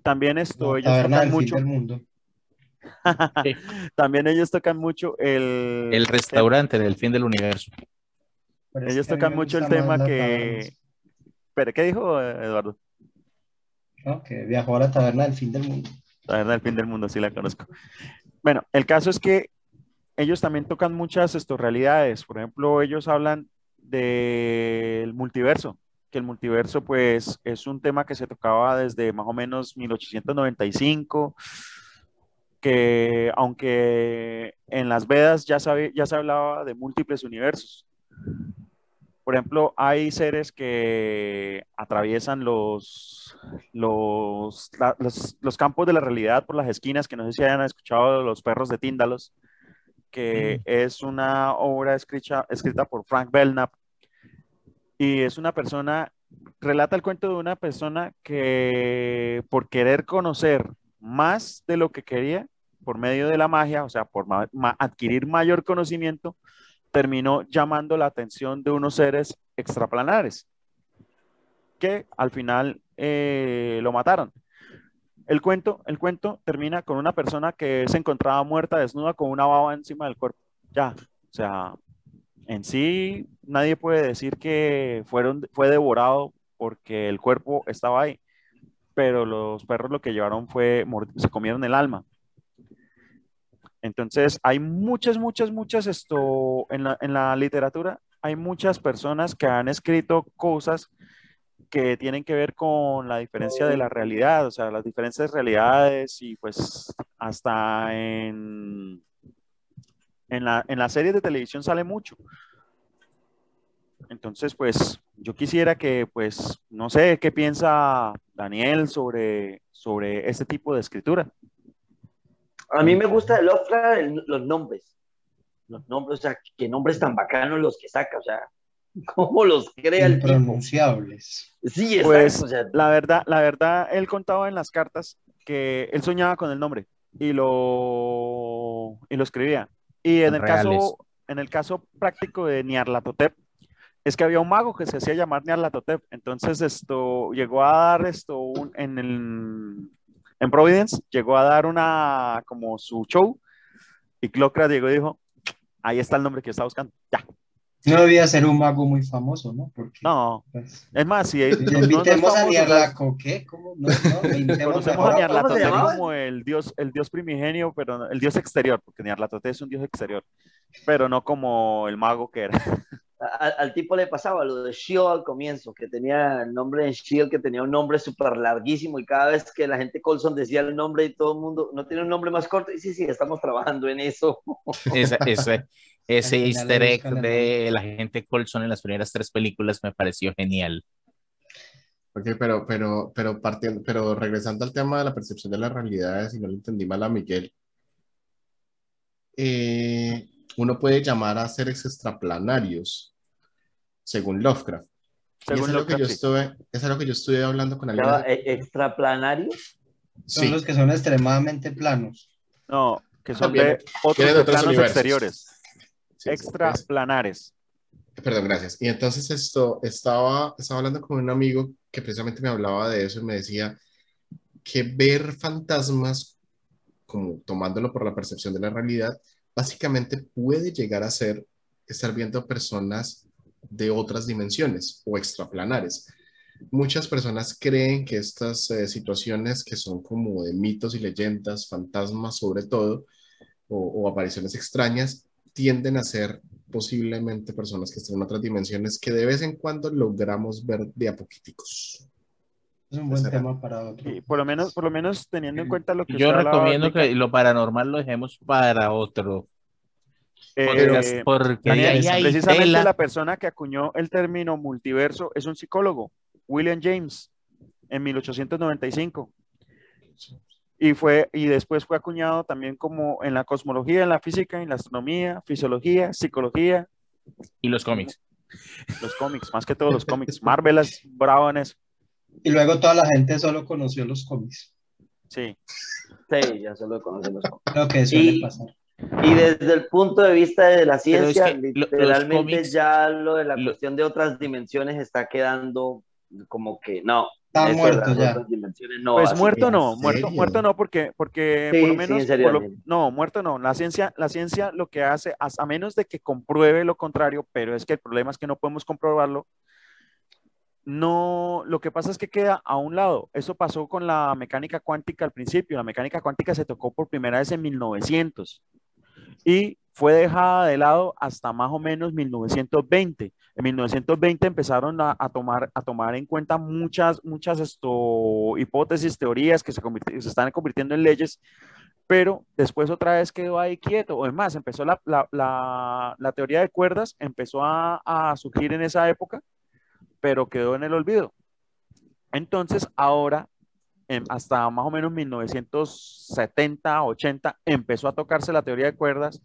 también esto, ellos tocan mucho. también ellos tocan mucho el... El restaurante del fin del universo. Ellos tocan mucho el tema que... ¿Pero qué dijo Eduardo? que viajó a la taberna del fin del mundo. Taberna del fin del mundo, sí la conozco. Bueno, el caso es que ellos también tocan muchas esto, realidades. Por ejemplo, ellos hablan del multiverso que el multiverso pues es un tema que se tocaba desde más o menos 1895, que aunque en las Vedas ya, sabe, ya se hablaba de múltiples universos. Por ejemplo, hay seres que atraviesan los, los, los, campos de la realidad por las esquinas, que no sé si hayan escuchado Los perros de Tíndalos, que es una obra escrita, escrita por Frank Belknap, y es una persona, relata el cuento de una persona que por querer conocer más de lo que quería, por medio de la magia, o sea, por adquirir mayor conocimiento, terminó llamando la atención de unos seres extraplanares, que al final eh, lo mataron. El cuento, el cuento termina con una persona que se encontraba muerta, desnuda, con una baba encima del cuerpo. Ya, o sea, en sí nadie puede decir que fueron, fue devorado porque el cuerpo estaba ahí, pero los perros lo que llevaron fue, se comieron el alma. Entonces, hay muchas, muchas, muchas, esto, en la, en la literatura, hay muchas personas que han escrito cosas que tienen que ver con la diferencia de la realidad, o sea, las diferentes realidades y pues hasta en en la, en la serie de televisión sale mucho. Entonces, pues yo quisiera que, pues, no sé qué piensa Daniel sobre, sobre este tipo de escritura. A mí me gusta de Lovecraft los nombres. Los nombres, o sea, qué nombres tan bacanos los que saca, o sea, cómo los crea el Pronunciables. Sí, pues, la verdad, la verdad, él contaba en las cartas que él soñaba con el nombre y lo, y lo escribía. Y en el, caso, en el caso práctico de Niarlatotep, es que había un mago que se hacía llamar Niarlatotep. Entonces esto llegó a dar esto en, el, en Providence, llegó a dar una como su show y Clocra llegó y dijo, ahí está el nombre que está buscando. Ya, no debía ser un mago muy famoso, ¿no? Porque, no, pues, es más, si invitemos a Niarlaco, ¿qué? ¿Cómo? No, no, Conocemos a Niarlato como el dios, el dios primigenio, pero el dios exterior, porque Niarlato es un dios exterior. Pero no como el mago que era. A- al tipo le pasaba lo de Shield al comienzo, que tenía el nombre en Shield, que tenía un nombre súper larguísimo y cada vez que la gente Colson decía el nombre y todo el mundo, ¿no tiene un nombre más corto? Y sí, sí, estamos trabajando en eso. Esa- ese ese easter egg de la gente Colson en las primeras tres películas me pareció genial. Ok, pero, pero, pero partiendo, pero regresando al tema de la percepción de las realidades, si no lo entendí mal a Miguel, eh, uno puede llamar a seres extraplanarios, según Lovecraft. Y Según es algo que yo sí. estuve, es algo que yo estuve hablando con alguien. Eh, extraplanarios. Son Sí, los que son extremadamente planos. No, que son También. de otros, de planos universos. exteriores, extraplanares. Perdón, gracias. Y entonces esto, estaba, estaba hablando con un amigo que precisamente me hablaba de eso y me decía que ver fantasmas, como tomándolo por la percepción de la realidad, básicamente puede llegar a ser estar viendo personas de otras dimensiones o extraplanares. Muchas personas creen que estas eh, situaciones que son como de mitos y leyendas, fantasmas sobre todo, o, o apariciones extrañas, tienden a ser posiblemente personas que están en otras dimensiones que de vez en cuando logramos ver de a poquiticos. Es un buen Será. tema para otro. Y por lo menos, por lo menos teniendo en cuenta lo que Yo recomiendo que lo paranormal lo dejemos para otro eh, porque Daniel, hay precisamente tela. la persona que acuñó el término multiverso es un psicólogo, William James, en 1895. Y, fue, y después fue acuñado también como en la cosmología, en la física, en la astronomía, fisiología, psicología, y los cómics. los cómics, más que todo los cómics. Marvel es bravo en eso. Y luego toda la gente solo conoció los cómics. Sí. Sí, ya solo conocemos. Lo que suele Y- pasar. Y desde el punto de vista de la es ciencia, que los literalmente cómics- ya lo de la lo- cuestión de otras dimensiones está quedando como que no. Está eso muerto ya. no, Pues muerto no, ¿en muerto, muerto no, porque, porque Sí, por lo sí, menos, en serio, por lo- no, muerto no. La ciencia, la ciencia lo que hace, a, a menos de que compruebe lo contrario, pero es que el problema es que no podemos comprobarlo. No, lo que pasa es que queda a un lado. Eso pasó con la mecánica cuántica al principio. La mecánica cuántica se tocó por primera vez en 1900 y fue dejada de lado hasta más o menos 1920. En 1920 empezaron a, a tomar, a tomar en cuenta muchas, muchas esto, hipótesis, teorías que se, se están convirtiendo en leyes, pero después otra vez quedó ahí quieto. O más, empezó la, la, la, la teoría de cuerdas, empezó a, a surgir en esa época, pero quedó en el olvido. Entonces, ahora, em, hasta más o menos 1970, 80, empezó a tocarse la teoría de cuerdas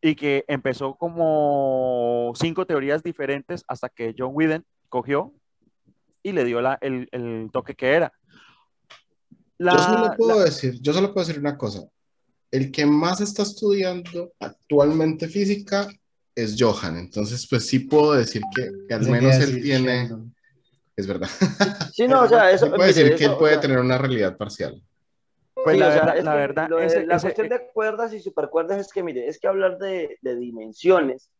y que empezó como cinco teorías diferentes hasta que John Whedon cogió y le dio la, el, el toque que era. La- yo solo puedo la- decir, yo solo puedo decir una cosa. El que más está estudiando actualmente física es Johan. Entonces, pues sí puedo decir que, que al que menos él tiene, es verdad. Sí, no, o sea, eso. Sí puedo decir que eso, él o puede sea, tener una realidad parcial. Pues sí, la o sea, verdad, la que verdad, de ese- la ese- cuestión de cuerdas y supercuerdas es que, mire, es que hablar de, de dimensiones,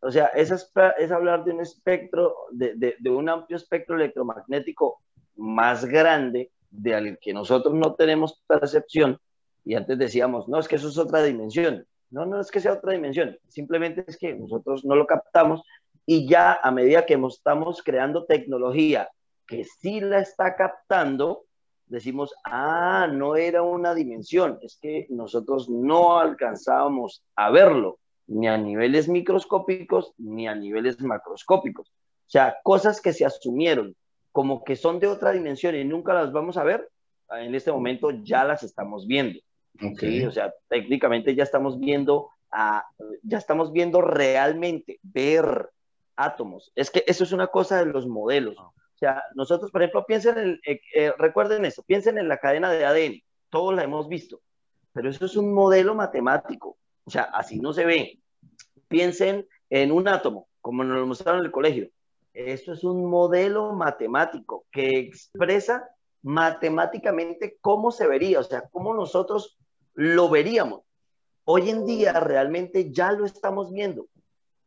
o sea, es, es hablar de un espectro, de, de- de un amplio espectro electromagnético más grande del que nosotros no tenemos percepción. Y antes decíamos, no, es que eso es otra dimensión. No, no es que sea otra dimensión, simplemente es que nosotros no lo captamos y ya a medida que estamos creando tecnología que sí la está captando, decimos, ah, no era una dimensión, es que nosotros no alcanzábamos a verlo, ni a niveles microscópicos, ni a niveles macroscópicos. O sea, cosas que se asumieron como que son de otra dimensión y nunca las vamos a ver, en este momento ya las estamos viendo. Sí, o sea, técnicamente ya estamos viendo, a, ya estamos viendo realmente, ver átomos. Es que eso es una cosa de los modelos. O sea, nosotros, por ejemplo, piensen en, eh, eh, recuerden eso, piensen en la cadena de ADN, todos la hemos visto, pero eso es un modelo matemático, o sea, así no se ve. Piensen en un átomo, como nos lo mostraron en el colegio. Eso es un modelo matemático que expresa matemáticamente cómo se vería, o sea, cómo nosotros lo veríamos. Hoy en día realmente ya lo estamos viendo.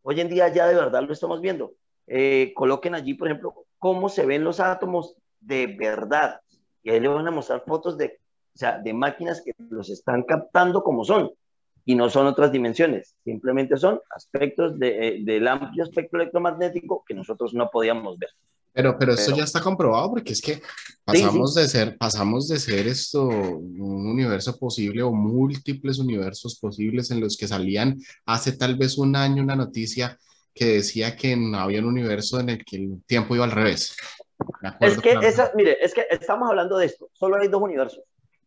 Hoy en día ya de verdad lo estamos viendo. Eh, coloquen allí, por ejemplo, cómo se ven los átomos de verdad. Y ahí le van a mostrar fotos de, o sea, de máquinas que los están captando como son. y no son otras dimensiones, simplemente son aspectos de, eh, del amplio espectro electromagnético que nosotros no podíamos ver. Pero, pero esto Pero- ya está comprobado porque es que pasamos de ser, pasamos de ser esto un universo posible o múltiples universos posibles en los que salían hace tal vez un año una noticia que decía que no había un universo en el que el tiempo iba al revés. Es que esa, mire, es que estamos hablando de esto, solo hay dos universos.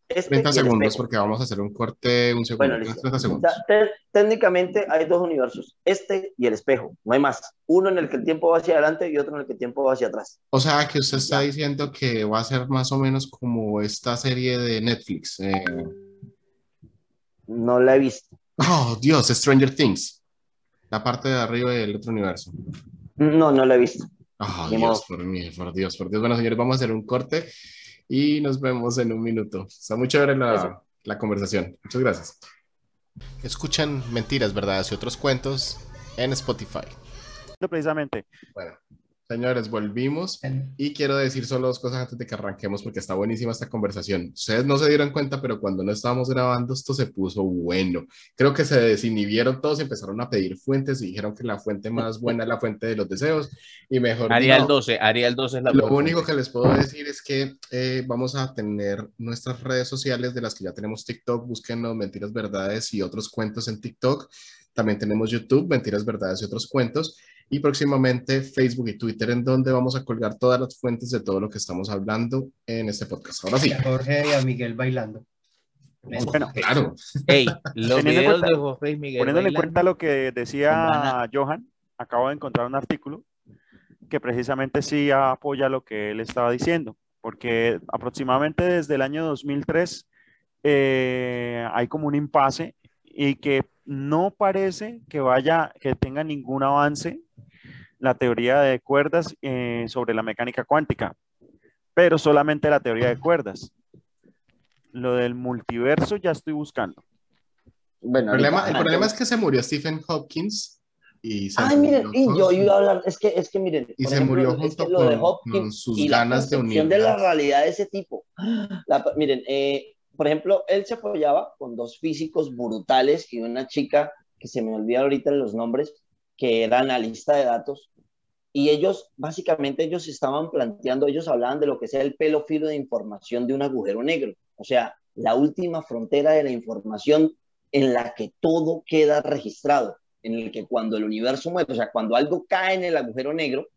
Este 30 y el segundos porque vamos a hacer un corte, un segundo, Bueno, unos listo. 30 O segundos. sea, te- técnicamente hay dos universos, este y el espejo, no hay más. Uno en el que el tiempo va hacia adelante y otro en el que el tiempo va hacia atrás. O sea, que usted está diciendo que va a ser más o menos como esta serie de Netflix. eh, No la he visto. Oh, Dios, Stranger Things. La parte de arriba del otro universo. No, no la he visto. Oh, Dios, modo. por mí, por Dios, por Dios. Bueno, señores, vamos a hacer un corte y nos vemos en un minuto. Está muy chévere la, la conversación. Muchas gracias. Escuchan Mentiras, Verdades y otros cuentos en Spotify. Precisamente. Bueno, señores, volvimos. Y quiero decir solo dos cosas antes de que arranquemos porque está buenísima esta conversación. Ustedes no se dieron cuenta, pero cuando no estábamos grabando esto se puso bueno. Creo que se desinhibieron todos y empezaron a pedir fuentes y dijeron que la fuente más buena es la fuente de los deseos y mejor Arial digo, 12, Arial 12 es la lo único fuente. que les puedo decir es que eh, vamos a tener nuestras redes sociales de las que ya tenemos TikTok, búsquenos Mentiras, Verdades y otros cuentos en TikTok. También tenemos YouTube, Mentiras, Verdades y otros cuentos. Y próximamente Facebook y Twitter en donde vamos a colgar todas las fuentes de todo lo que estamos hablando en este podcast. Ahora sí. A Jorge y a Miguel bailando. Bueno, Claro. Ey, los videos cuenta- de Jorge y Miguel Poniéndole en cuenta lo que decía. Johan, acabo de encontrar un artículo que precisamente sí apoya lo que él estaba diciendo, porque aproximadamente desde el año 2003 eh, hay como un impasse y que no parece que vaya, que tenga ningún avance la teoría de cuerdas eh, sobre la mecánica cuántica, pero solamente la teoría de cuerdas. Lo del multiverso ya estoy buscando. Bueno, El problema, el problema es que se murió Stephen Hopkins y se Ay, miren, y yo iba a hablar, es que, es que miren, Y por se ejemplo, murió es junto que lo de con- Hopkins con sus y la ganas de concepción de la realidad de ese tipo. La- miren, eh, por ejemplo, él se apoyaba con dos físicos brutales y una chica que se me olvida ahorita los nombres, que era analista de datos, y ellos, básicamente, ellos estaban planteando, ellos hablaban de lo que sea el pelo filo de información de un agujero negro, o sea, la última frontera de la información en la que todo queda registrado, en el que cuando el universo muere, o sea, cuando algo cae en el agujero negro,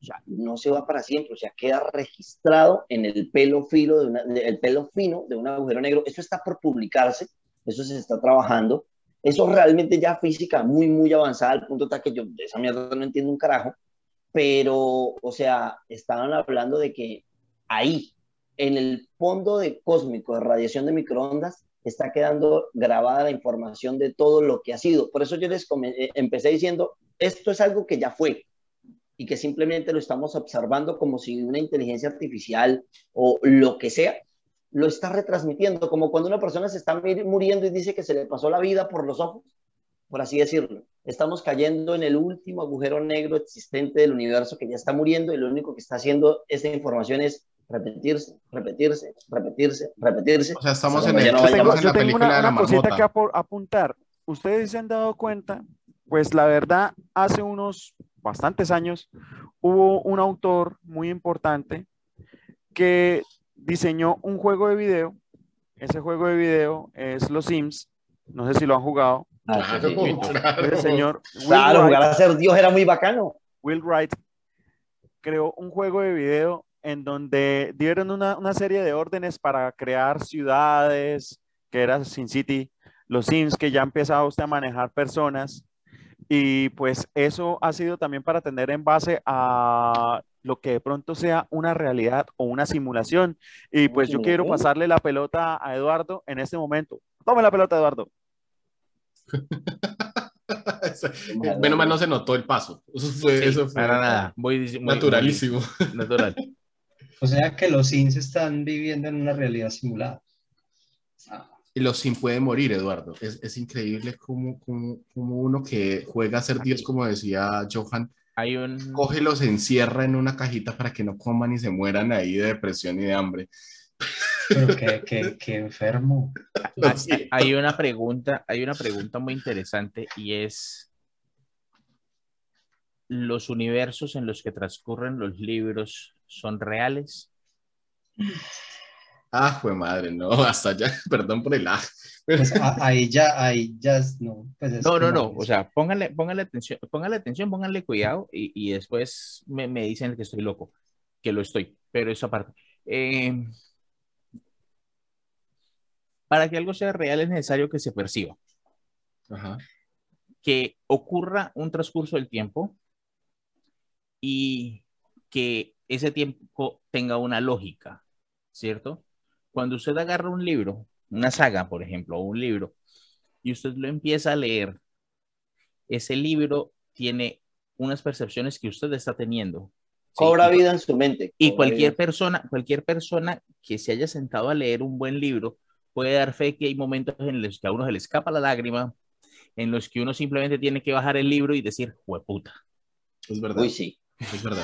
o sea, no se va para siempre, o sea, queda registrado en el pelo filo de una, de- el pelo fino de un agujero negro. Eso está por publicarse, eso se está trabajando. Eso realmente ya física muy, muy avanzada, al punto tal que yo de esa mierda no entiendo un carajo, pero, o sea, estaban hablando de que ahí, en el fondo de cósmico de radiación de microondas, está quedando grabada la información de todo lo que ha sido. Por eso yo les eh, empecé diciendo, esto es algo que ya fue y que simplemente lo estamos observando como si una inteligencia artificial o lo que sea lo está retransmitiendo, como cuando una persona se está muriendo y dice que se le pasó la vida por los ojos, por así decirlo. Estamos cayendo en el último agujero negro existente del universo que ya está muriendo y lo único que está haciendo esta información es repetirse, repetirse, repetirse, repetirse. O sea, estamos en el- no Yo tengo, estamos más. en yo la tengo película una, cosita que apuntar. Ustedes se han dado cuenta, pues la verdad, hace unos bastantes años hubo un autor muy importante que diseñó un juego de video. Ese juego de video es Los Sims. No sé si lo han jugado. Ah, Claro, sí. claro. Señor Will Claro, Wright- jugar a ser Dios era muy bacano. Will Wright creó un juego de video en donde dieron una, una serie de órdenes para crear ciudades, que era Sin City, los Sims, que ya empezaba usted a manejar personas. Y pues eso ha sido también para tener en base a lo que de pronto sea una realidad o una simulación. Y pues yo quiero pasarle la pelota a Eduardo en este momento. Tome la pelota, Eduardo. Menos mal no se notó el paso. Eso fue, Sí, eso fue para nada. Muy, muy- naturalísimo. muy natural. O sea que los Sims están viviendo en una realidad simulada. Y los sin puede morir, Eduardo. Es, es increíble como, como, como uno que juega a ser Dios, como decía Johan, Hay un. coge los encierra en una cajita para que no coman y se mueran ahí de depresión y de hambre. Pero qué, qué, qué enfermo. Lo Hay- una pregunta, hay una pregunta muy interesante y es ¿los universos en los que transcurren los libros son reales? Ah, fue madre, no, hasta allá, perdón por el ah. Pues a- ahí ya, ahí ya, no. Pues es No, no, no, o sea, pónganle, pónganle atención, pónganle atención, pónganle cuidado y, y después me, me dicen que estoy loco, que lo estoy, pero eso aparte. Eh, para que algo sea real es necesario que se perciba. Ajá. que ocurra un transcurso del tiempo y que ese tiempo tenga una lógica, ¿cierto? Cuando usted agarra un libro, una saga, por ejemplo, o un libro, y usted lo empieza a leer, ese libro tiene unas percepciones que usted está teniendo. ¿sí? Cobra Y- vida en su mente. y Cobra cualquier vida. persona, cualquier persona que se haya sentado a leer un buen libro puede dar fe que hay momentos en los que a uno se le escapa la lágrima, en los que uno simplemente tiene que bajar el libro y decir, hueputa. Es verdad. Uy, sí. Es verdad.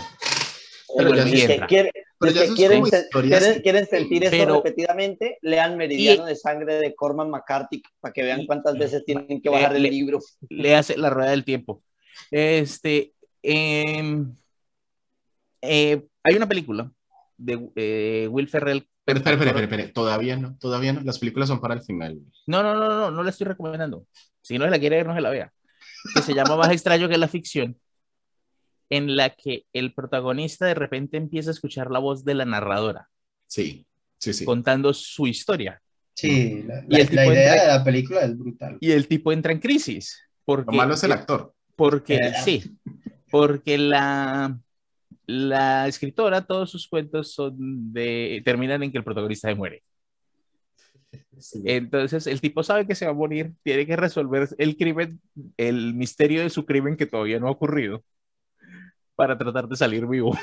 Pero ya que quieren- Pero ya que quieren, quieren- quieren sentir eso Pero- repetidamente, lean Meridiano de Sangre de Corman McCarthy para que vean cuántas veces tienen que bajar el Le- libro. Le hace la rueda del tiempo. Este, em, eh, hay una película de eh, Will Ferrell. Pero espera, espera, espera, todavía no, todavía no. Las películas son para el final. No, no, no, no, no la estoy recomendando. Si no se la quiere ver, no se la vea. Que se llama Más extraño que la ficción, en la que el protagonista de repente empieza a escuchar la voz de la narradora Sí, sí, sí. contando su historia. Sí, la, Y el la- la idea entra- de la película es brutal. Y el tipo entra en crisis. Porque, Lo malo es el actor. Porque, Eh. sí, porque la, la escritora, todos sus cuentos son de, terminan en que el protagonista se muere. Sí. Entonces, el tipo sabe que se va a morir, tiene que resolver el crimen, el misterio de su crimen que todavía no ha ocurrido, para tratar de salir vivo.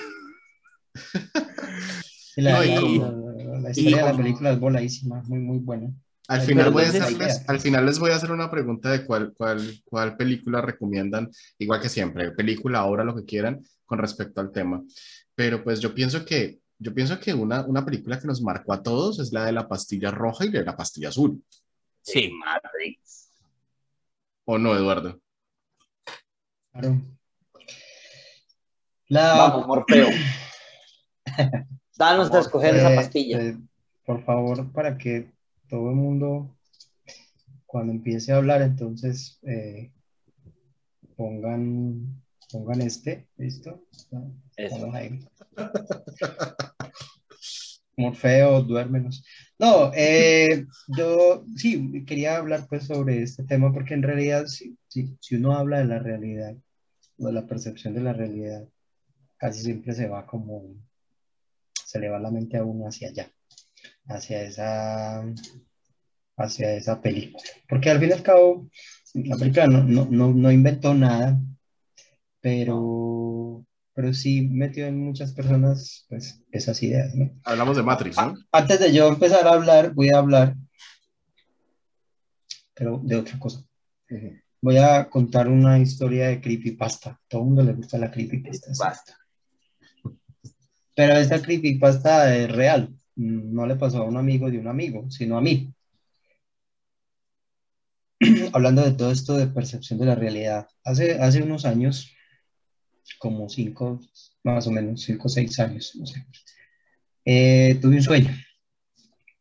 La, No, y la- como- la- la historia de la película es voladísima, muy, muy buena. Al final, voy a hacerles, al final les voy a hacer una pregunta de cuál, cuál, cuál película recomiendan, igual que siempre, película, obra, lo que quieran, con respecto al tema. Pero pues yo pienso que, yo pienso que una, una película que nos marcó a todos es la de la pastilla roja y la de la pastilla azul. Sí, Matrix. ¿O no, Eduardo? Claro. La, Vamos, Morfeo. Danos a escoger esa pastilla. eh, por favor, para que todo el mundo, cuando empiece a hablar, entonces eh, pongan, pongan este, ¿listo? Eso. Vamos ahí. Morfeo, duérmenos. No, eh, yo sí quería hablar pues sobre este tema porque en realidad si, si, si uno habla de la realidad o de la percepción de la realidad, casi siempre se va como, se le va la mente a uno hacia allá, hacia esa, hacia esa película. Porque al fin y al cabo, la película no, no, no, no inventó nada, pero, pero sí metió en muchas personas pues, esas ideas, ¿no? Hablamos de Matrix, ¿no? Antes de yo empezar a hablar, voy a hablar, pero de otra cosa. Voy a contar una historia de creepypasta. Todo el mundo le gusta la creepypasta. Basta. Pero esta creepypasta es real. No le pasó a un amigo de un amigo, sino a mí. Hablando de todo esto de percepción de la realidad. Hace, hace unos años, como cinco, más o menos, cinco o seis años, no sé, eh, tuve un sueño.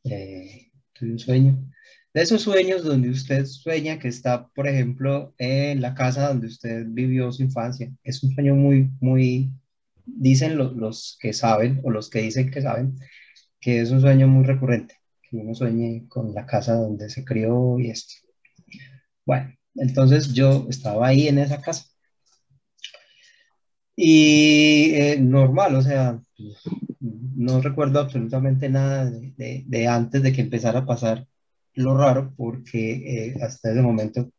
Eh, tuve un sueño. De esos sueños donde usted sueña que está, por ejemplo, en la casa donde usted vivió su infancia. Es un sueño muy, muy, dicen los, los que saben o los que dicen que saben, que es un sueño muy recurrente, que uno sueñe con la casa donde se crió y esto. Bueno, entonces yo estaba ahí en esa casa. Y eh, normal, o sea, no recuerdo absolutamente nada de, antes de que empezara a pasar lo raro, porque eh, hasta ese momento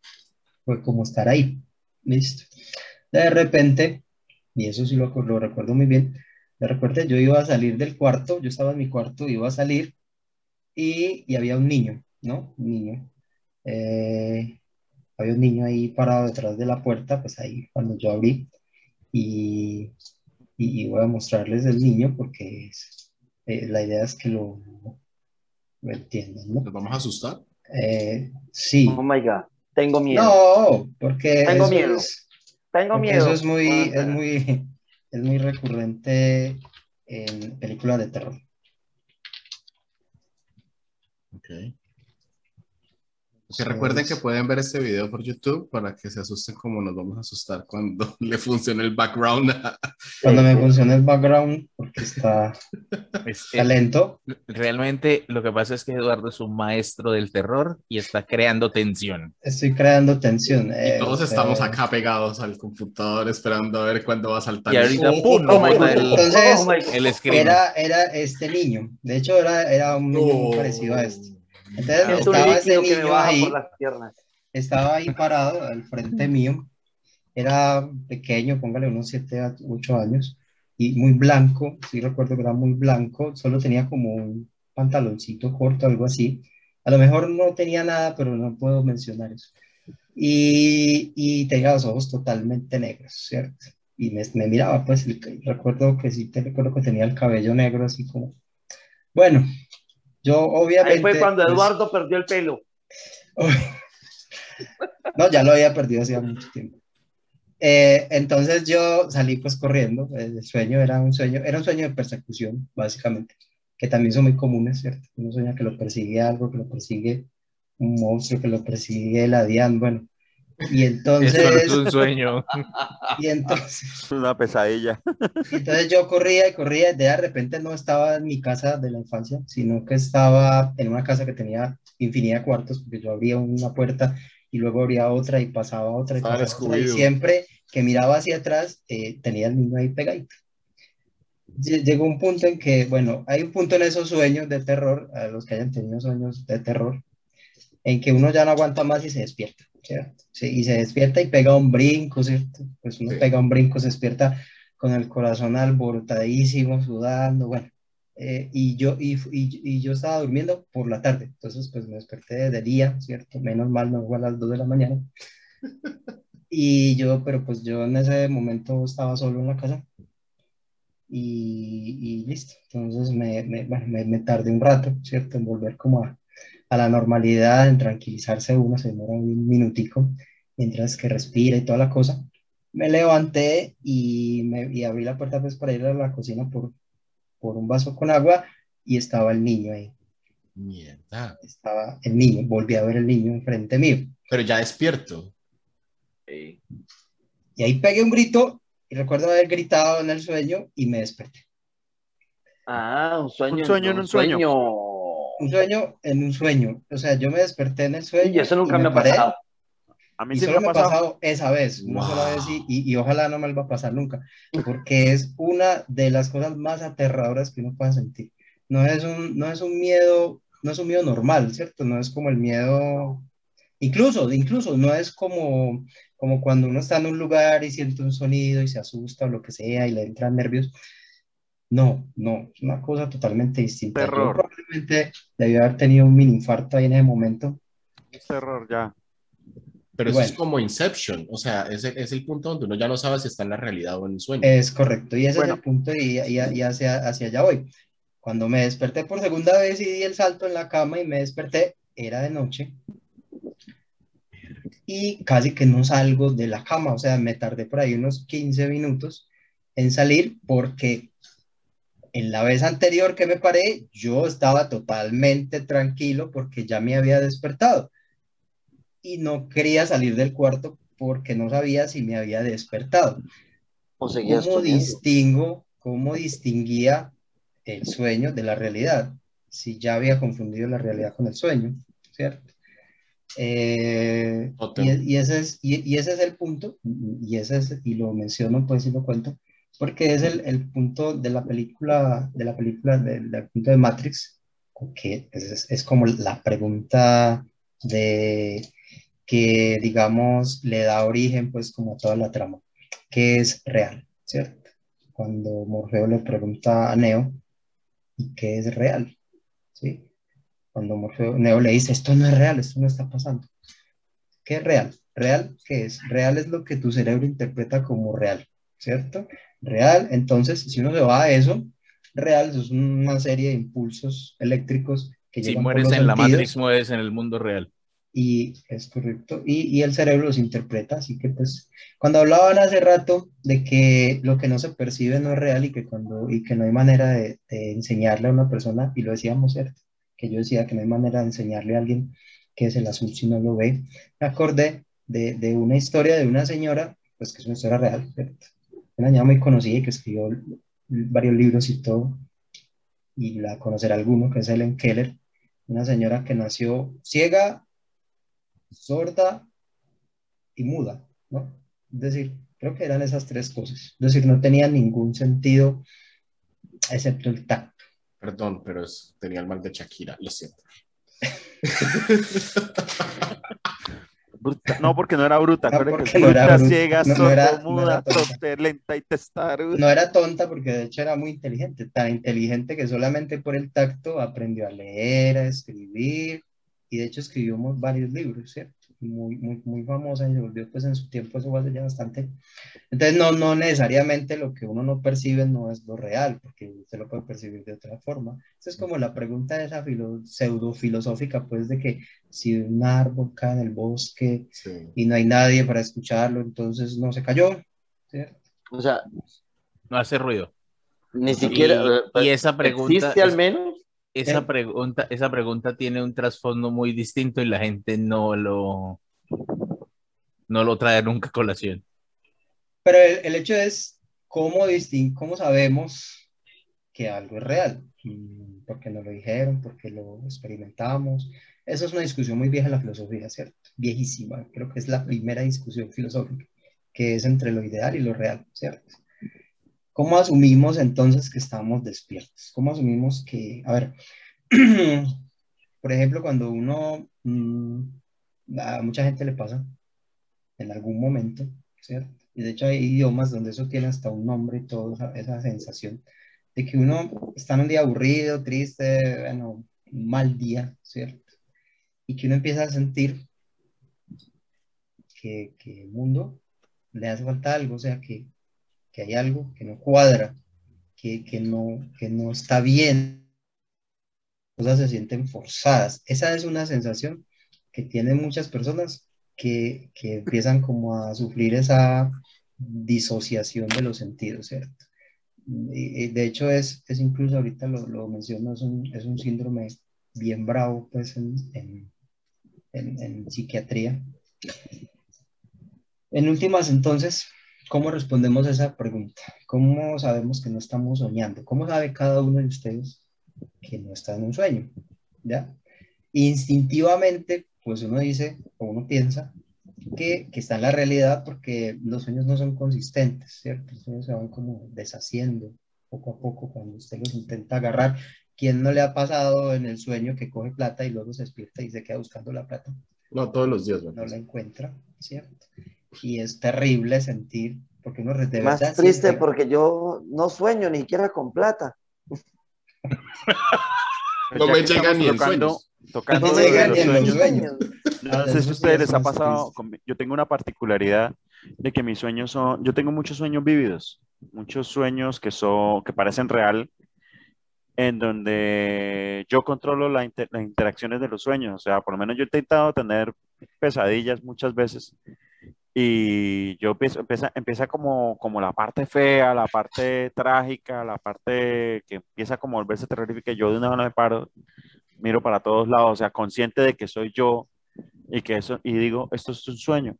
fue como estar ahí. Listo. De repente, y eso sí lo recuerdo muy bien, repente yo iba a salir del cuarto, yo estaba en mi cuarto, iba a salir y, y había un niño, ¿no? Un niño. Eh, había un niño ahí parado detrás de la puerta, pues ahí cuando yo abrí y, y, y voy a mostrarles el niño porque es- eh, la idea es que lo, lo entiendan, ¿no? ¿Nos vamos a asustar? Eh, sí. Oh my God. Tengo miedo. No, porque Tengo eso miedo. es, Tengo porque miedo. eso es muy, Ah, es muy, es muy recurrente en películas de terror. Que recuerden que pueden ver este video por YouTube para que se asusten como nos vamos a asustar cuando le funcione el background. Cuando me sí. funciona el background, porque está, Es- está lento, realmente lo que pasa es que Eduardo es un maestro del terror y está creando tensión. estoy creando tensión. Y eh, todos sea, estamos acá pegados al computador esperando a ver cuándo va a saltar. Y el- ahorita, entonces, Oh my God. el screen. Era, era este niño. De hecho, era, era un niño muy parecido a este. Entonces, Es estaba ese líquido que me niño baja ahí, por las piernas. estaba ahí parado al frente mío. Era pequeño, póngale unos 7 a 8 años, y muy blanco. Sí, recuerdo que era muy blanco. Solo tenía como un pantaloncito corto, algo así. A lo mejor no tenía nada, pero no puedo mencionar eso. Y, y tenía los ojos totalmente negros, ¿cierto? Y me, me miraba, pues, el- recuerdo que sí, te recuerdo que tenía el cabello negro, así como. Bueno, yo obviamente. Ahí fue cuando pues, Eduardo perdió el pelo. no, ya lo había perdido hacía mucho tiempo. Eh, entonces yo salí pues corriendo, el sueño era un sueño, era un sueño de persecución, básicamente, que también son muy comunes, ¿cierto? Uno sueña que lo persigue algo, que lo persigue un monstruo, que lo persigue la Dian, bueno. Y entonces, Eso no es un sueño. y entonces, Es una pesadilla. y entonces yo corría y corría, de repente no estaba en mi casa de la infancia, sino que estaba en una casa que tenía infinidad de cuartos, porque yo abría una puerta y luego abría otra y pasaba otra y pasaba otra, y siempre que miraba hacia atrás eh, tenía el niño ahí pegadito. Lle- Llegó un punto en que, bueno, hay un punto en esos sueños de terror, a los que hayan tenido sueños de terror, en que uno ya no aguanta más y se despierta, ¿cierto? Sí, y se despierta y pega un brinco, ¿cierto? Pues uno Sí. pega un brinco, se despierta con el corazón alborotadísimo, sudando, bueno. eh, y, yo, y, y, y yo estaba durmiendo por la tarde, entonces pues me desperté de día, ¿cierto? Menos mal, no fue a las 2 de la mañana. Y yo, pero pues yo en ese momento estaba solo en la casa y, y listo. Entonces me, me, bueno, me, me tardé un rato, ¿cierto? En volver como a, a la normalidad, en tranquilizarse uno, se demora un minutico mientras que respira y toda la cosa. Me levanté y, me, y abrí la puerta pues para ir a la cocina por, por un vaso con agua y estaba el niño ahí. Mierda. Estaba el niño, volví a ver el niño enfrente mío. Pero ya despierto. Sí. Y ahí pegué un grito y recuerdo haber gritado en el sueño y me desperté. Ah, un sueño. Un sueño en un sueño. Un sueño en un sueño. O sea, yo me desperté en el sueño. Y eso nunca y me ha paré, pasado. A mí Y sí solo me ha pasado. esa vez, una Wow. sola vez y, y, y ojalá no me va a pasar nunca, porque es una de las cosas más aterradoras que uno puede sentir. No es un, no es un miedo, no es un miedo normal, ¿cierto? No es como el miedo, incluso, incluso no es como, como cuando uno está en un lugar y siente un sonido y se asusta o lo que sea y le entran nervios. No, no, es una cosa totalmente distinta. Yo Terror. probablemente debí haber tenido un mini infarto ahí en ese momento. Es terror ya. Pero eso Bueno. es como Inception. O sea, ese es el punto donde uno ya no sabe si está en la realidad o en el sueño. Es correcto, y ese Bueno. es el punto y, y- y hacia, hacia allá voy. Cuando me desperté por segunda vez y di el salto en la cama y me desperté, era de noche y casi que no salgo de la cama, o sea, me tardé por ahí unos 15 minutos en salir porque en la vez anterior que me paré, yo estaba totalmente tranquilo porque ya me había despertado y no quería salir del cuarto porque no sabía si me había despertado. O ¿Cómo soñando. distingo, cómo distinguía el sueño de la realidad? Si ya había confundido la realidad con el sueño, ¿cierto? Eh, y, y ese es, y, y ese es el punto, y, ese es, y lo menciono, pues, y lo cuento, porque es el, el punto de la película, de la película, del, del punto de Matrix, que es, es como la pregunta de que, digamos, le da origen, pues, como a toda la trama qué es real, ¿cierto? Cuando Morfeo le pregunta a Neo, ¿y qué es real? ¿Sí? Cuando Morfeo, Neo le dice, esto no es real, esto no está pasando. ¿Qué es real? ¿Real qué es? Real es lo que tu cerebro interpreta como real, ¿cierto? Real, entonces, si uno se va a eso, real es una serie de impulsos eléctricos que Si mueres en la sentidos. Matrix, mueres en el mundo real. Y es correcto. Y, y el cerebro los interpreta. Así que, pues, cuando hablaban hace rato de que lo que no se percibe no es real y que, cuando, y que no hay manera de, de enseñarle a una persona, y lo decíamos, ¿cierto? Que yo decía que no hay manera de enseñarle a alguien que es el azul si no lo ve. Me acordé de, de una historia de una señora, pues que es una historia real, ¿cierto? Una señora muy conocida y que escribió varios libros y todo, y la conocerá alguno, que es Helen Keller, una señora que nació ciega, sorda y muda, ¿no? Es decir, creo que eran esas tres cosas. Es decir, no tenía ningún sentido excepto el tacto. Perdón, pero es- tenía el mal de Shakira, lo siento. Bruta- No, porque no era bruta. No, que porque es no era bruta, ciega, No, sorda, era- muda, tonta. lenta y testaruda. No era tonta porque de hecho era muy inteligente, tan inteligente que solamente por el tacto aprendió a leer, a escribir y de hecho escribió varios libros, ¿cierto? Muy, muy, muy famosa y se volvió pues en su tiempo, eso fue hace ya bastante. Entonces no, no necesariamente lo que uno no percibe no es lo real, porque usted lo puede percibir de otra forma. Esa es como la pregunta esa filo, pseudo filosófica pues de que si un árbol cae en el bosque Sí. y no hay nadie para escucharlo, entonces no se cayó, ¿cierto? O sea, No hace ruido. ni siquiera. Y, y esa pregunta, ¿Existe al menos? Esa Eh. pregunta, esa pregunta tiene un trasfondo muy distinto y la gente no lo, no lo trae nunca a colación. Pero el, el hecho es cómo, distin cómo sabemos que algo es real. Mm, Porque nos lo dijeron, porque lo experimentamos. Eso es una discusión muy vieja en la filosofía, ¿cierto? Viejísima. Creo que es la primera discusión filosófica, que es entre lo ideal y lo real, ¿cierto? ¿Cómo asumimos entonces que estamos despiertos? ¿Cómo asumimos que, a ver, por ejemplo, cuando uno, mm, a mucha gente le pasa en algún momento, ¿cierto? Y de hecho hay idiomas donde eso tiene hasta un nombre y todo, esa, sensación de que uno está en un día aburrido, triste, bueno, mal día, ¿cierto? Y que uno empieza a sentir que, que el mundo le hace falta algo, o sea, que, que hay algo que no cuadra, que, que, no, que no está bien, cosas se sienten forzadas. Esa es una sensación que tienen muchas personas que, que empiezan como a sufrir esa disociación de los sentidos, ¿cierto? Y, y de hecho es, es incluso ahorita lo, lo menciono, es un, es un síndrome bien bravo pues en, en psiquiatría. En últimas, entonces, ¿cómo respondemos a esa pregunta? ¿Cómo sabemos que no estamos soñando? ¿Cómo sabe cada uno de ustedes que no está en un sueño? ¿Ya? Instintivamente, pues uno dice, o uno piensa, que, que, está en la realidad porque los sueños no son consistentes, ¿cierto? Los sueños se van como deshaciendo poco a poco cuando usted los intenta agarrar. ¿Quién no le ha pasado en el sueño que coge plata y luego se despierta y se queda buscando la plata? No, todos los días. No la encuentra, ¿cierto? Y es terrible sentir, porque uno de Más verdad triste siente... porque yo no sueño ni siquiera con plata. no me llega ni en sueños. Tocando no llega ni en los sueños. sueños. No sé si a ustedes les ha pasado, yo tengo una particularidad de que mis sueños son, yo tengo muchos sueños vívidos, muchos sueños que son, que parecen real, en donde yo controlo la inter, las interacciones de los sueños, o sea, por lo menos yo he intentado tener pesadillas muchas veces y yo empiezo, empieza, empieza como, como la parte fea, la parte trágica, la parte que empieza como a volverse terrorífica, yo de una vez me paro, miro para todos lados, o sea, consciente de que soy yo y que eso, y digo, esto es un sueño.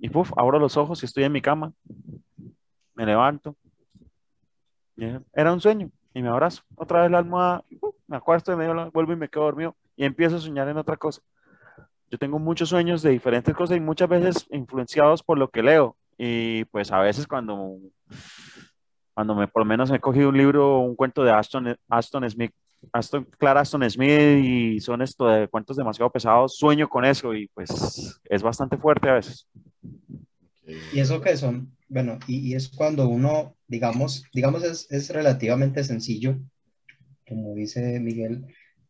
Y puf, abro los ojos y estoy en mi cama, me levanto, era un sueño, y me abrazo, otra vez la almohada, uf, me acuesto y me vuelvo y me quedo dormido, y empiezo a soñar en otra cosa. Yo tengo muchos sueños de diferentes cosas y muchas veces influenciados por lo que leo. Y pues a veces cuando, cuando me, por lo menos me he cogido un libro, un cuento de Aston, Aston Smith, Aston, Clara Aston Smith y son esto de cuentos demasiado pesados, sueño con eso y pues es bastante fuerte a veces. ¿Y eso qué son? Bueno, y, y es cuando uno, digamos, digamos es, es relativamente sencillo, como dice Miguel,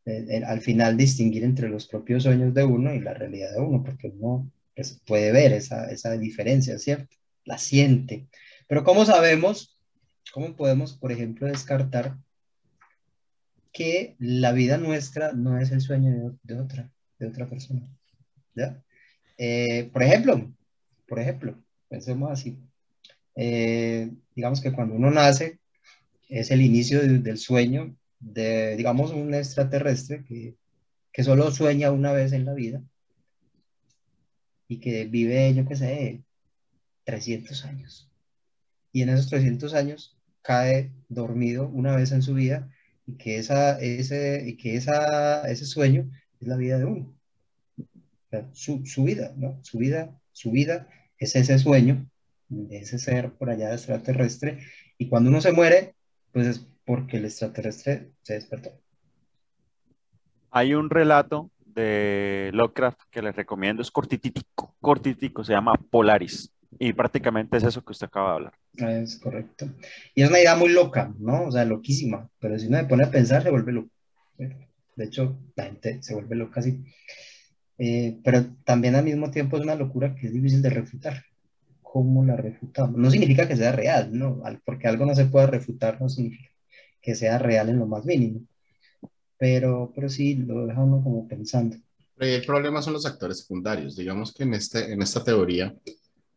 eh, al final distinguir entre los propios sueños de uno y la realidad de uno, porque uno pues, puede ver esa, esa diferencia, ¿cierto? La siente. Pero ¿cómo sabemos, cómo podemos, por ejemplo, descartar que la vida nuestra no es el sueño de, otra, de otra persona. ¿ya? Eh, por ejemplo, por ejemplo, pensemos así. Eh, digamos que cuando uno nace, es el inicio de- del sueño de, digamos, un extraterrestre que, que solo sueña una vez en la vida y que vive, yo qué sé, 300 años. Y en esos 300 años cae dormido una vez en su vida y que, esa, ese, que esa, ese sueño es la vida de uno. Su, su vida, ¿no? Su vida, su vida es ese sueño, de ese ser por allá extraterrestre. Y cuando uno se muere, pues es porque el extraterrestre se despertó. Hay un relato de Lovecraft que les recomiendo, es cortitico, cortitico, se llama Polaris. Y prácticamente es eso que usted acaba de hablar. Es correcto. Y es una idea muy loca, ¿no? O sea, loquísima. Pero si uno se pone a pensar, se vuelve loco. De hecho, la gente se vuelve loca así. Eh, pero también al mismo tiempo es una locura que es difícil de refutar. ¿Cómo la refutamos? No significa que sea real, ¿no? Porque algo no se puede refutar no significa que sea real en lo más mínimo. Pero, pero sí, lo deja uno como pensando. El problema son los actores secundarios. Digamos que en, este, en esta teoría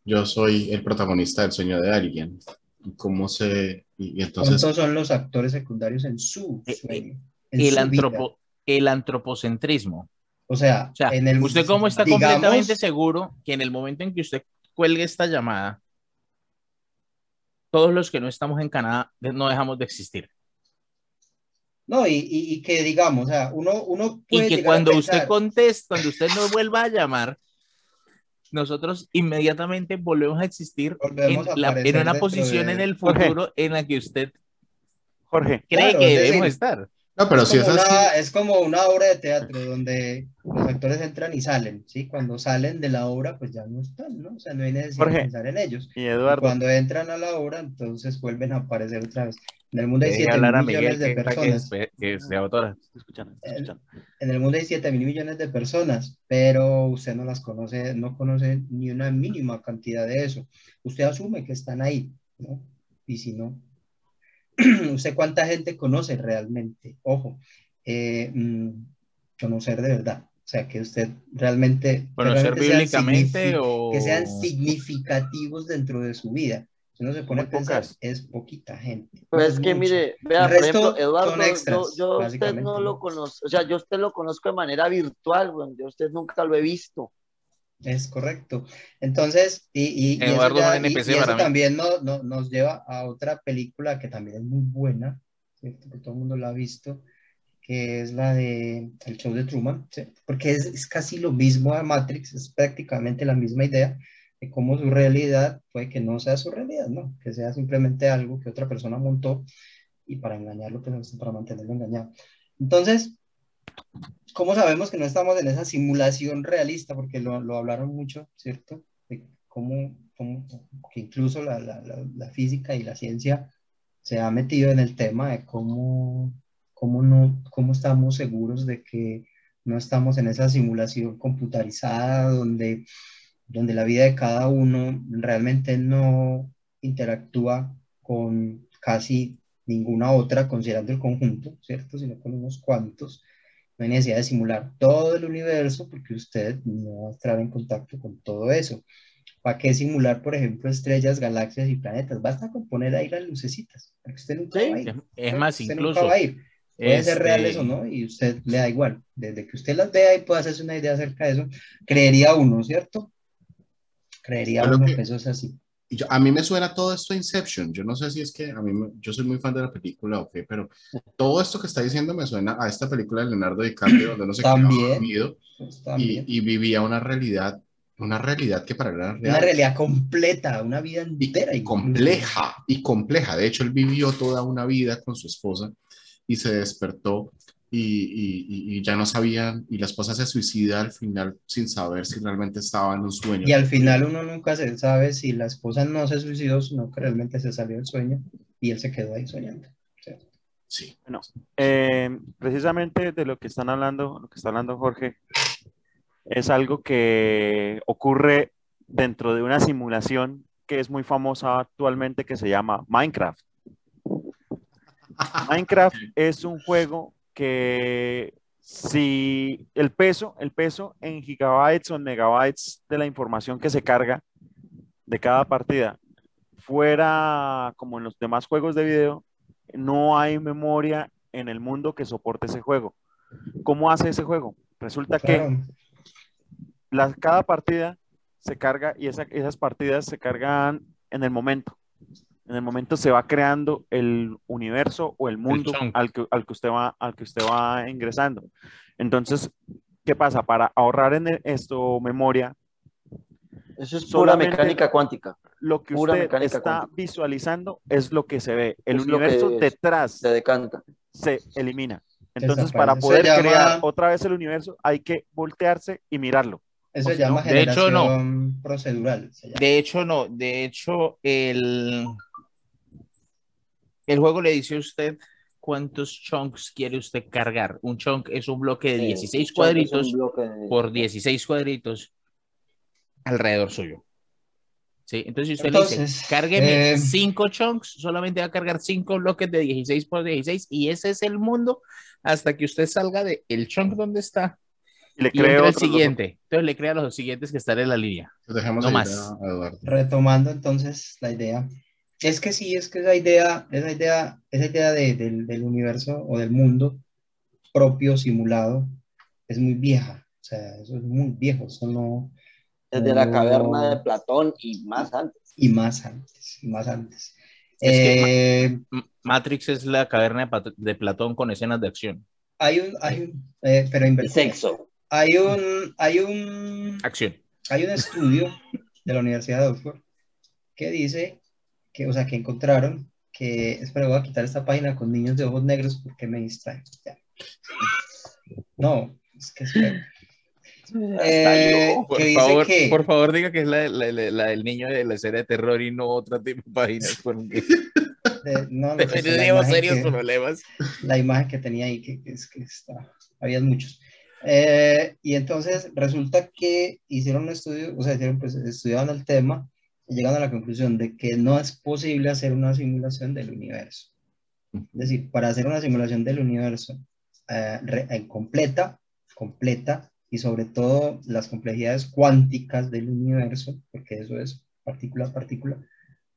yo soy el protagonista del sueño de alguien. ¿Y ¿Cómo se...? Y, y entonces... ¿Cuántos son los actores secundarios en su Eh, eh, sueño? En El, su vida? antropo, el antropocentrismo. O sea, O sea, en el, ¿usted cómo está digamos- completamente seguro que en el momento en que usted cuelgue esta llamada, todos los que no estamos en Canadá no dejamos de existir? No, y, y, y que digamos, o sea, uno, uno Y puede que llegar a cuando usted pensar, conteste, cuando usted nos vuelva a llamar, nosotros inmediatamente volvemos a existir en, Volvemos a la- en aparecer una posición de- en el Jorge. futuro en la que usted Jorge, cree Claro, que es debemos decir, estar. No, pero es, si es como así... una, es como una obra de teatro donde los actores entran y salen, ¿sí? Cuando salen de la obra, pues ya no están, ¿no? O sea, no hay necesidad Jorge. de pensar en ellos. y Y Eduardo, cuando entran a la obra, entonces vuelven a aparecer otra vez. En el mundo hay Deje 7 hablar a mil millones de que, para que, personas. autora. escuchando. En el mundo hay 7 mil millones de personas, pero usted no las conoce, no conoce ni una mínima cantidad de eso. Usted asume que están ahí, ¿no? Y si no, ¿usted cuánta gente conoce realmente? Ojo, eh, mm, conocer de verdad. O sea, que usted realmente, Conocer bíblicamente o... que sean significativos dentro de su vida. Si uno se pone Muy a pensar, es poquita gente. Pues no es que mucha. mire, vea, por ejemplo, Eduardo, extras, yo, yo usted no ¿no? lo conozco, o sea, yo usted lo conozco de manera virtual, güey, yo usted nunca lo he visto. Es correcto. Entonces, y, y- y eso, Eduardo ya- es un y- eso también no- no- nos lleva a otra película que también es muy buena, ¿cierto? que todo el mundo la ha visto, que es la de El Show de Truman, ¿sí? porque es, es casi lo mismo a Matrix, es prácticamente la misma idea de cómo su realidad puede que no sea su realidad, ¿no? Que sea simplemente algo que otra persona montó y para engañarlo, pues, para mantenerlo engañado. Entonces, ¿cómo sabemos que no estamos en esa simulación realista? Porque lo, lo hablaron mucho, ¿cierto? De cómo, cómo- que incluso la, la- la- la física y la ciencia se ha metido en el tema de cómo, cómo, no, cómo estamos seguros de que no estamos en esa simulación computarizada donde, donde la vida de cada uno realmente no interactúa con casi ninguna otra, considerando el conjunto, ¿cierto? Sino con unos cuantos. No hay necesidad de simular todo el universo porque usted no va a estar en contacto con todo eso. ¿Para qué simular, por ejemplo, estrellas, galaxias y planetas? Basta con poner ahí las lucecitas, porque usted nunca Sí, va a ir. Es, más, Usted nunca incluso... va a ir. Pueden ser este, reales o no, y usted le da igual. Desde que usted las vea y pueda hacerse una idea acerca de eso, creería uno, ¿cierto? Creería Yo creo uno que- que eso es así. Y yo- a mí me suena todo esto a Inception. Yo no sé si es que a mí, me- yo soy muy fan de la película o qué, pero todo esto que está diciendo me suena a esta película de Leonardo DiCaprio donde no se quedaba dormido Pues, y, y vivía una realidad, una realidad que para él era real. Una realidad completa, una vida y, entera. y incluso. compleja, y compleja. De hecho, él vivió toda una vida con su esposa y se despertó y, y- y- ya no sabían, y la esposa se suicida al final sin saber si realmente estaba en un sueño. Y al final uno nunca se sabe si la esposa no se suicidó, sino que realmente se salió del sueño y él se quedó ahí soñando. Sí. Eh, precisamente de lo que están hablando, lo que está hablando Jorge, es algo que ocurre dentro de una simulación que es muy famosa actualmente que se llama Minecraft. Minecraft es un juego que si el peso, el peso en gigabytes o en megabytes de la información que se carga de cada partida fuera como en los demás juegos de video, no hay memoria en el mundo que soporte ese juego. ¿Cómo hace ese juego? Resulta que la- cada partida se carga y esa- esas partidas se cargan en el momento. En el momento se va creando el universo o el mundo chunk. al que, al que usted va, al que usted va ingresando. Entonces, ¿qué pasa? Para ahorrar en e- esto memoria, Eso es pura mecánica cuántica. lo que Pura usted está cuántica. visualizando es lo que se ve. El Es universo detrás Se decanta. se elimina. Entonces, para poder llama- crear otra vez el universo, hay que voltearse y mirarlo. Eso se si no, llama de hecho, no. generación procedural. se llama. De hecho, no. De hecho, el, el juego le dice a usted cuántos chunks quiere usted cargar. Un chunk es un bloque de Sí, 16 un cuadritos de- por 16 cuadritos alrededor suyo. ¿Sí? Entonces, si usted le Entonces, dice, cárgueme eh, 5 chunks, solamente va a cargar 5 bloques de 16 por 16 y ese es el mundo hasta que usted salga del el chunk donde está Y le creo el siguiente. Entonces le crea los siguientes que están en la línea. Dejemos No más. Retomando entonces la idea. Es que sí, es que esa idea, esa idea, esa idea de- del, del universo o del mundo propio simulado es muy vieja. O sea, eso es muy viejo. Eso no. Desde la no- caverna de Platón y más antes. Y más antes, y más antes. Es que Eh, Matrix es la caverna de, Pat- de Platón con escenas de acción. hay un, hay un, eh, pero sexo. Hay un, hay un, Acción. hay un estudio de la Universidad de Oxford que dice que, o sea, que encontraron que, espera, voy a quitar esta página con niños de ojos negros porque me distraen. Ya. No, es que espera. Eh, Por que favor, que, por favor, diga que es la, la- la- la del niño de la serie de terror y no otra tipo de páginas. porque de- no, no sé, serios que- problemas. la imagen que tenía ahí, que, que es que está, había muchos. Eh, y entonces resulta que hicieron un estudio, o sea, hicieron, pues, estudiaron el tema y llegaron a la conclusión de que no es posible hacer una simulación del universo. Es decir, para hacer una simulación del universo eh, eh, completa, completa, y sobre todo las complejidades cuánticas del universo, porque eso es partícula a partícula,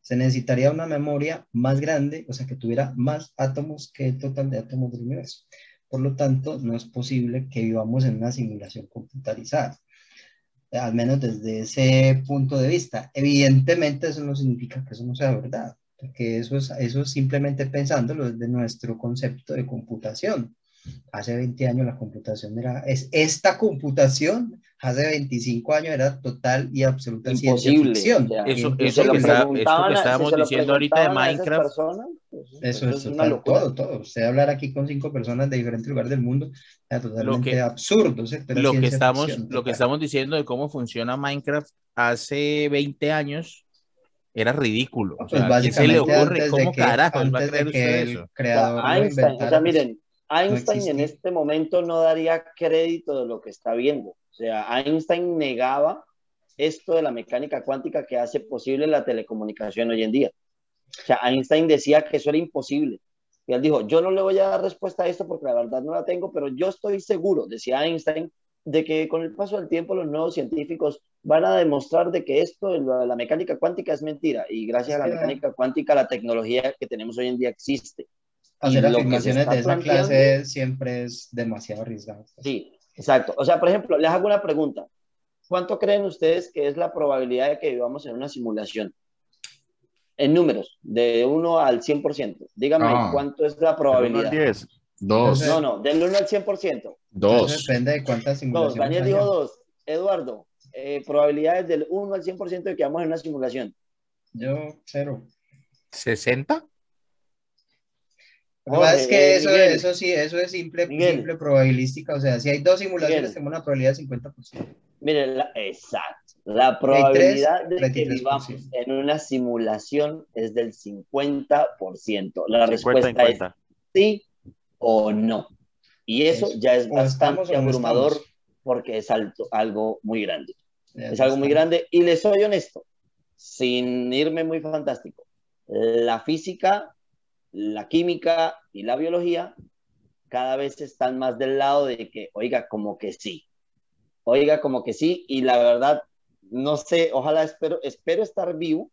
se necesitaría una memoria más grande, o sea, que tuviera más átomos que el total de átomos del universo. Por lo tanto, no es posible que vivamos en una simulación computarizada, al menos desde ese punto de vista. Evidentemente, eso no significa que eso no sea verdad, porque eso es, eso es simplemente pensándolo desde nuestro concepto de computación. Hace 20 años la computación era, es esta computación, hace 25 años era total y absoluta ciencia Imposible. ficción. o sea, Eso- si eso lo que está- preguntaban que estábamos lo diciendo ahorita de Minecraft. personas, pues, Eso es, una total, locura. todo, todo. Usted hablar aquí con cinco personas de diferentes lugares del mundo es totalmente que- absurdo. Lo que, estamos, ficción, lo que estamos diciendo de cómo funciona Minecraft hace 20 años era ridículo. O Pues sea, ¿a quién se le ocurre? ¿Cómo carajos va a creer usted el eso? O sea, creador lo Einstein, o sea, pues, miren, Einstein en existía. este momento no daría crédito de lo que está viendo. O sea, Einstein negaba esto de la mecánica cuántica que hace posible la telecomunicación hoy en día. O sea, Einstein decía que eso era imposible. Y él dijo, yo no le voy a dar respuesta a esto porque la verdad no la tengo, pero yo estoy seguro, decía Einstein, de que con el paso del tiempo los nuevos científicos van a demostrar de que esto de la, mecánica cuántica es mentira. Y gracias a la mecánica cuántica, la tecnología que tenemos hoy en día existe. Hacer afirmaciones de esa clase siempre es demasiado arriesgado. Sí, exacto. O sea, por ejemplo, les hago una pregunta. ¿Cuánto creen ustedes que es la probabilidad de que vivamos en una simulación? En números, de 1 al 100%. Dígame, Ah. ¿cuánto es la probabilidad? 10. Dos. Entonces- No, no, del 1 al 100%. Eso Dos. depende de cuántas Dos, simulaciones Daniel haya. dijo dos. Eduardo, eh, probabilidades del 1 al 100% de que vamos en una simulación. Yo, cero. ¿60? Lo que es que eh, eso, Miguel. eso sí, eso es simple, Miguel. simple probabilística. O sea, si hay dos simulaciones, Miguel. tenemos una probabilidad de 50%. Miren, la- exacto. La probabilidad de que 23%. vivamos en una simulación es del 50%. La 50 respuesta en es cuenta. sí o no. Y eso Eso. ya es bastante abrumador estamos. porque es alto, algo muy grande. Ya Es algo muy grande. Y les soy honesto, sin irme muy fantástico. La física, la química y la biología cada vez están más del lado de que, oiga, como que sí, oiga, como que sí, y la verdad, no sé, ojalá espero, espero estar vivo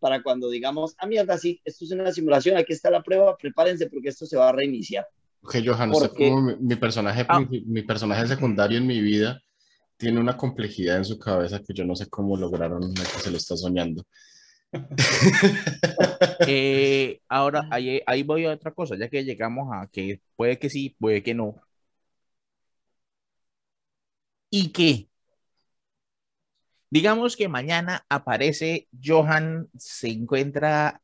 para cuando digamos, ah, mierda, sí, esto es una simulación, aquí está la prueba, prepárense porque esto se va a reiniciar. Ok, Johan, usted como mi, mi personaje, Ah. princi- mi personaje secundario en mi vida tiene una complejidad en su cabeza que yo no sé cómo lograron que se lo está soñando. Eh, ahora, ahí, ahí voy a otra cosa, ya que llegamos a que puede que sí, puede que no. ¿Y qué? Digamos que mañana aparece Johan, se encuentra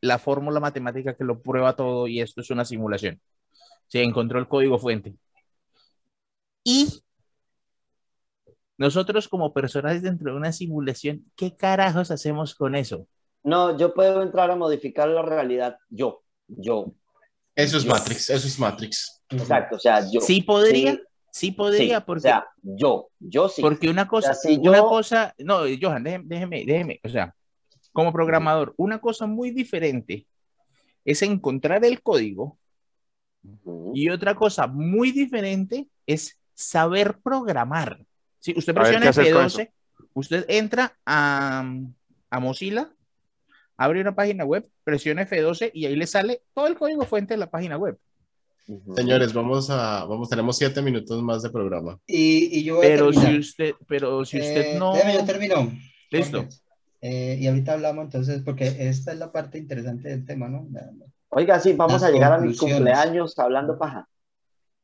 la fórmula matemática que lo prueba todo y esto es una simulación. Se encontró el código fuente. Y nosotros como personajes dentro de una simulación, ¿qué carajos hacemos con eso? No, yo puedo entrar a modificar la realidad, yo, yo, Eso es Yo- Matrix, eso es Matrix. exacto, o sea, yo. Sí podría, Sí, sí podría, sí, porque, o sea, yo, yo sí. porque una cosa, O sea, si una yo- cosa, no, Johan, déjeme, déjeme, déjeme, o sea, como programador, una cosa muy diferente es encontrar el código Ujú. y otra cosa muy diferente es saber programar. Si usted presiona qué hacer con F12, usted entra a, a Mozilla, abre una página web, presiona F12 y ahí le sale todo el código fuente de la página web. Señores, vamos a, vamos, tenemos siete minutos más de programa. Y, y yo voy a Pero si usted, pero si usted Eh, no, déjame, yo termino. listo. Eh, y ahorita hablamos entonces, porque esta es la parte interesante del tema, ¿no? Oiga, sí, vamos Las a llegar a mis conclusiones. cumpleaños hablando paja.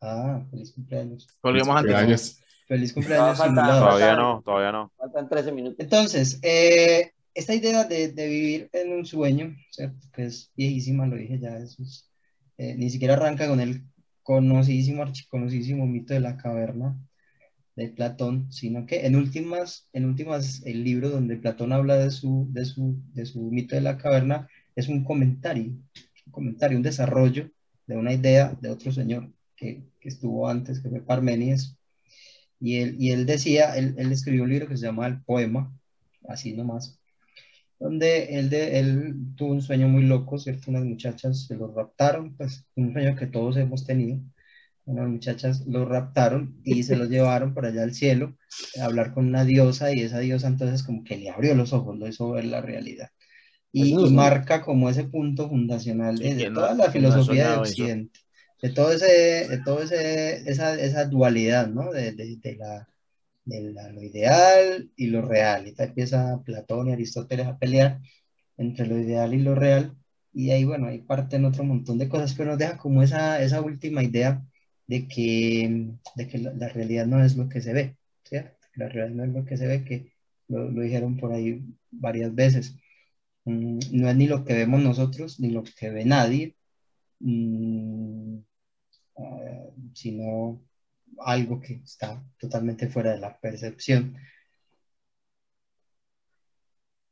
Ah, feliz cumpleaños. Colguemos antes. Feliz cumpleaños falta- simulado. Todavía no, todavía no. Faltan 13 minutos. Entonces, eh, esta idea de, de vivir en un sueño, ¿cierto? Que es viejísima, lo dije ya, eso es, eh, ni siquiera arranca con el conocidísimo, archiconocidísimo mito de la caverna de Platón, sino que en últimas, en últimas, el libro donde Platón habla de su, de su, de su mito de la caverna es un comentario, un comentario, un desarrollo de una idea de otro señor que, que estuvo antes, que fue Parménides, y él, y él decía, él, él escribió un libro que se llama El Poema, así nomás, donde él, de, él tuvo un sueño muy loco, ¿cierto? Unas muchachas se lo raptaron, pues un sueño que todos hemos tenido. Unas muchachas lo raptaron y se lo llevaron por allá al cielo a hablar con una diosa y esa diosa entonces como que le abrió los ojos, lo hizo ver la realidad. Y, Pues y marca como ese punto fundacional de, toda la filosofía de eso. De todo ese, de todo ese, esa, esa dualidad, ¿no? De, de, de la, de la- lo ideal y lo real. Y te empieza Platón y Aristóteles a pelear entre lo ideal y lo real. Y ahí, bueno, ahí parten otro montón de cosas, pero nos deja como esa, esa última idea de que, de que la, la realidad no es lo que se ve, ¿cierto? La realidad no es lo que se ve, que lo, lo dijeron por ahí varias veces. Mm, no es ni lo que vemos nosotros, ni lo que ve nadie, mm, ah, sino algo que está totalmente fuera de la percepción.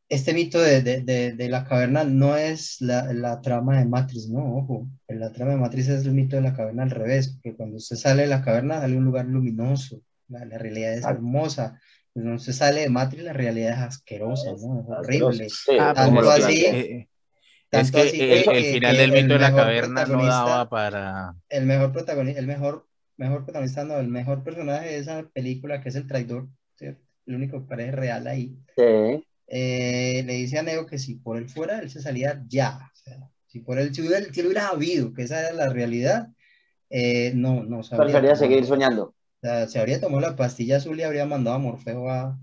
Este mito de, de- de- de la caverna no es la, la trama de Matrix, no, ojo. La trama de Matrix es el mito de la caverna al revés, porque cuando usted sale de la caverna sale a un lugar luminoso, la, la realidad es hermosa. Cuando usted sale de Matrix la realidad es asquerosa, ¿no? Es horrible. Sí, Ah, Tanto así- que, eh, es que así el, que- el que- final que del mito de la caverna no daba para. el mejor protagonista, el mejor, mejor protagonista, no, el mejor personaje de esa película, que es el traidor, ¿cierto? El único que parece real ahí, Sí. eh, le dice a Neo que si por él fuera, él se salía ya. O sea, si por él, si hubiera, si él hubiera sabido que esa era la realidad, eh, no, no se habría Preferiría tomado- seguir soñando. o sea, se habría tomado la pastilla azul y habría mandado a Morfeo a,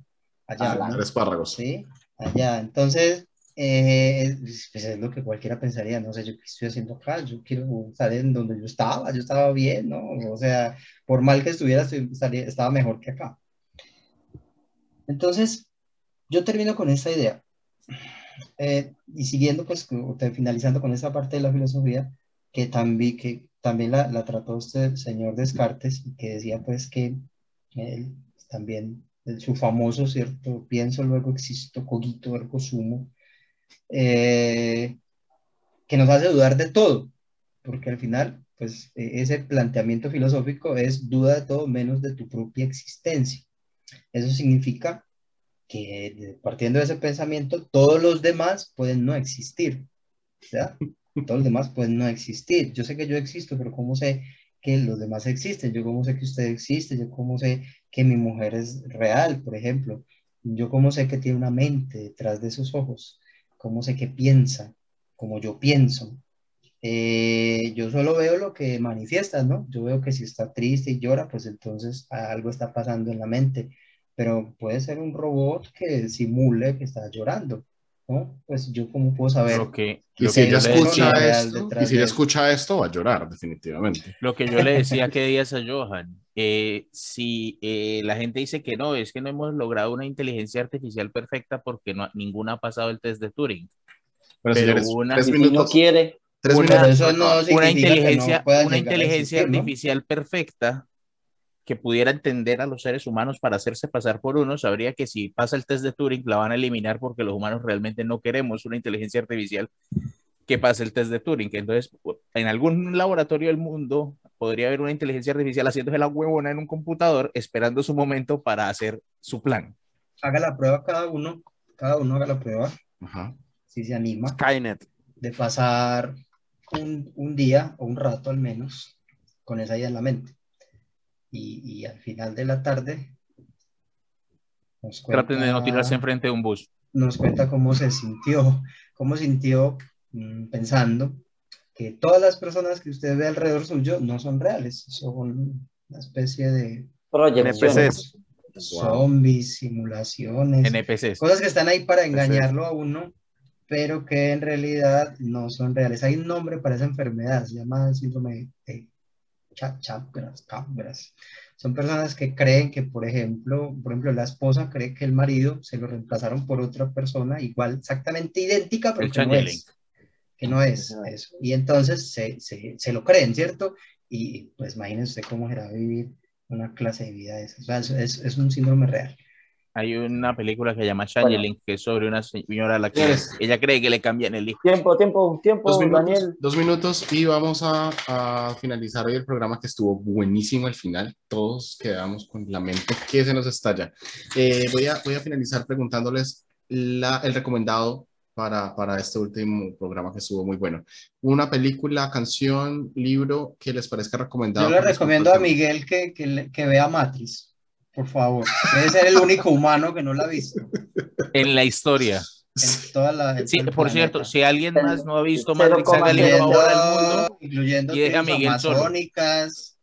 allá, Ah, ¿no? Tres párragos. Sí, allá. Entonces, eh, es- pues es lo que cualquiera pensaría, no sé, yo qué estoy haciendo acá, yo quiero estar en donde yo estaba, yo estaba bien, ¿no? O sea, por mal que estuviera, estaría- estaba mejor que acá. Entonces, yo termino con esta idea. Eh, y siguiendo, pues, finalizando con esa parte de la filosofía, que también, que también la, la trató este señor Descartes, que decía, pues, que él también, su famoso, ¿cierto? Pienso, luego existo, cogito, ergo sumo, eh, que nos hace dudar de todo, porque al final, pues, e- ese planteamiento filosófico es duda de todo menos de tu propia existencia. Eso significa que partiendo de ese pensamiento, todos los demás pueden no existir. ¿ya? Todos los demás pueden no existir. Yo sé que yo existo, pero ¿cómo sé que los demás existen, yo cómo sé que usted existe, yo cómo sé que mi mujer es real, por ejemplo, yo cómo sé que tiene una mente detrás de sus ojos, cómo sé que piensa, como yo pienso. Eh, yo solo veo lo que manifiesta, ¿no? Yo veo que si está triste y llora, pues entonces algo está pasando en la mente, pero puede ser un robot que simule que está llorando. ¿No? Pues yo cómo puedo saber Lo que, Y lo si que ella escucha esto, y si ella escucha esto, va a llorar, definitivamente. lo que yo le decía que días a Johan, eh, si eh, la gente dice que no, es que no hemos logrado una inteligencia artificial perfecta porque no, ninguna ha pasado el test de Turing. Bueno, Pero señores, una- tres si no minutos. quiere, Tres una- minutos. Pero no una no inteligencia, pueda una inteligencia existir, ¿no? artificial perfecta que pudiera entender a los seres humanos para hacerse pasar por uno, sabría que si pasa el test de Turing la van a eliminar porque los humanos realmente no queremos una inteligencia artificial que pase el test de Turing. Entonces, en algún laboratorio del mundo podría haber una inteligencia artificial haciéndose la huevona en un computador esperando su momento para hacer su plan. Haga la prueba cada uno, cada uno haga la prueba, Ajá. si se anima, Skynet. de pasar un, un día o un rato al menos con esa idea en la mente. Y, y al final de la tarde nos cuenta, Traten de no tirarse enfrente de un bus. nos cuenta cómo se sintió, cómo sintió mm, pensando que todas las personas que usted ve alrededor suyo no son reales, son una especie de. NPCs. zombies, simulaciones, NPCs. cosas que están ahí para engañarlo a uno, pero que en realidad no son reales. Hay un nombre para esa enfermedad, se llama síndrome de Cha- Chapgras, Capgras. Son personas que creen que, por ejemplo, por ejemplo, la esposa cree que el marido se lo reemplazaron por otra persona igual, exactamente idéntica, pero El que no es. Que no es eso. Y entonces se, se, se lo creen, ¿cierto? Y pues imagínense usted cómo será vivir una clase de vida de esas. O sea, es, es, es un síndrome real. Hay una película que se llama Changeling, que es sobre una señora a la que Señores. ella cree que le cambian el hijo. Tiempo, tiempo, tiempo, Dos minutos, Daniel. dos minutos y vamos a, a finalizar hoy el programa que estuvo buenísimo al final. Todos quedamos con la mente que se nos estalla. Eh, voy, a, voy a finalizar preguntándoles la, el recomendado para, para este último programa que estuvo muy bueno. Una película, canción, libro que les parezca recomendado. Yo le recomiendo a. Miguel que, que vea Matrix, por favor. Debe ser el único humano que no la ha visto En la historia. en toda la. en Sí, el por cierto, si alguien más no ha visto Matrix, hágale Incluyendo, favor al mundo. incluyendo y a Miguel amazónicas,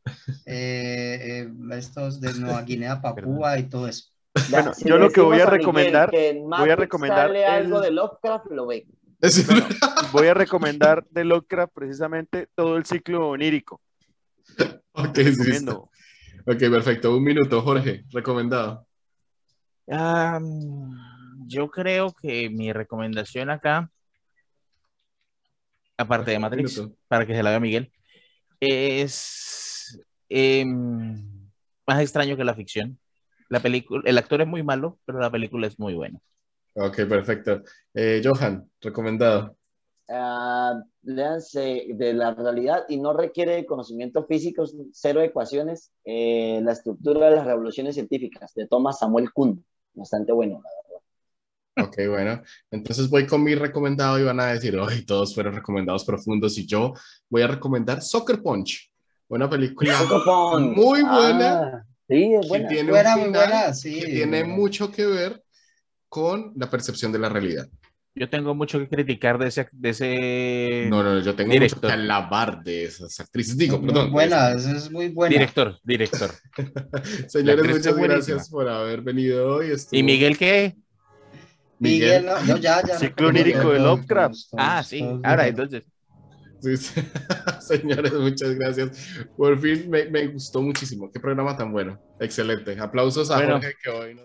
eh, eh, estos de Nueva Guinea, Papúa y todo eso. Ya, Bueno, si yo lo que voy a recomendar- que en voy a recomendar sale algo el- de Lovecraft, lo ve. Voy a recomendar de Lovecraft precisamente todo el ciclo onírico. ok, sí. Ok, perfecto. Un minuto, Jorge, recomendado. Yo creo que mi recomendación acá, aparte de Matrix, para que se la vea Miguel, es em, más extraño que la ficción. La película, el actor es muy malo, pero la película es muy buena. Ok, perfecto. Eh, Johan, recomendado. Ah, léanse de la realidad y no requiere conocimientos físicos, cero ecuaciones. eh, la estructura de las revoluciones científicas de Thomas Samuel Kuhn. Bastante bueno. la verdad. Ok, bueno. Entonces voy con mi recomendado y van a decir, ay, todos fueron recomendados profundos y yo voy a recomendar Soccer Punch, una película muy buena Ah, sí, es que buena. tiene Buena, final buena, sí. que tiene mucho que ver con la percepción de la realidad. Yo tengo mucho que criticar de ese, de ese No, no, yo tengo Director. mucho que alabar de esas actrices. Digo, Muy perdón. buena, es, es muy buena. director, director. Señores, muchas gracias por haber venido hoy. Estuvo- ¿Y Miguel qué? Miguel, Miguel. no, no, ya, ya. Ciclo onírico de Lovecraft. Ah, sí. Ahora, entonces. Sí, sí. Señores, muchas gracias. Por fin me, me gustó muchísimo. Qué programa tan bueno. Excelente. Aplausos a Bueno. Jorge que hoy nos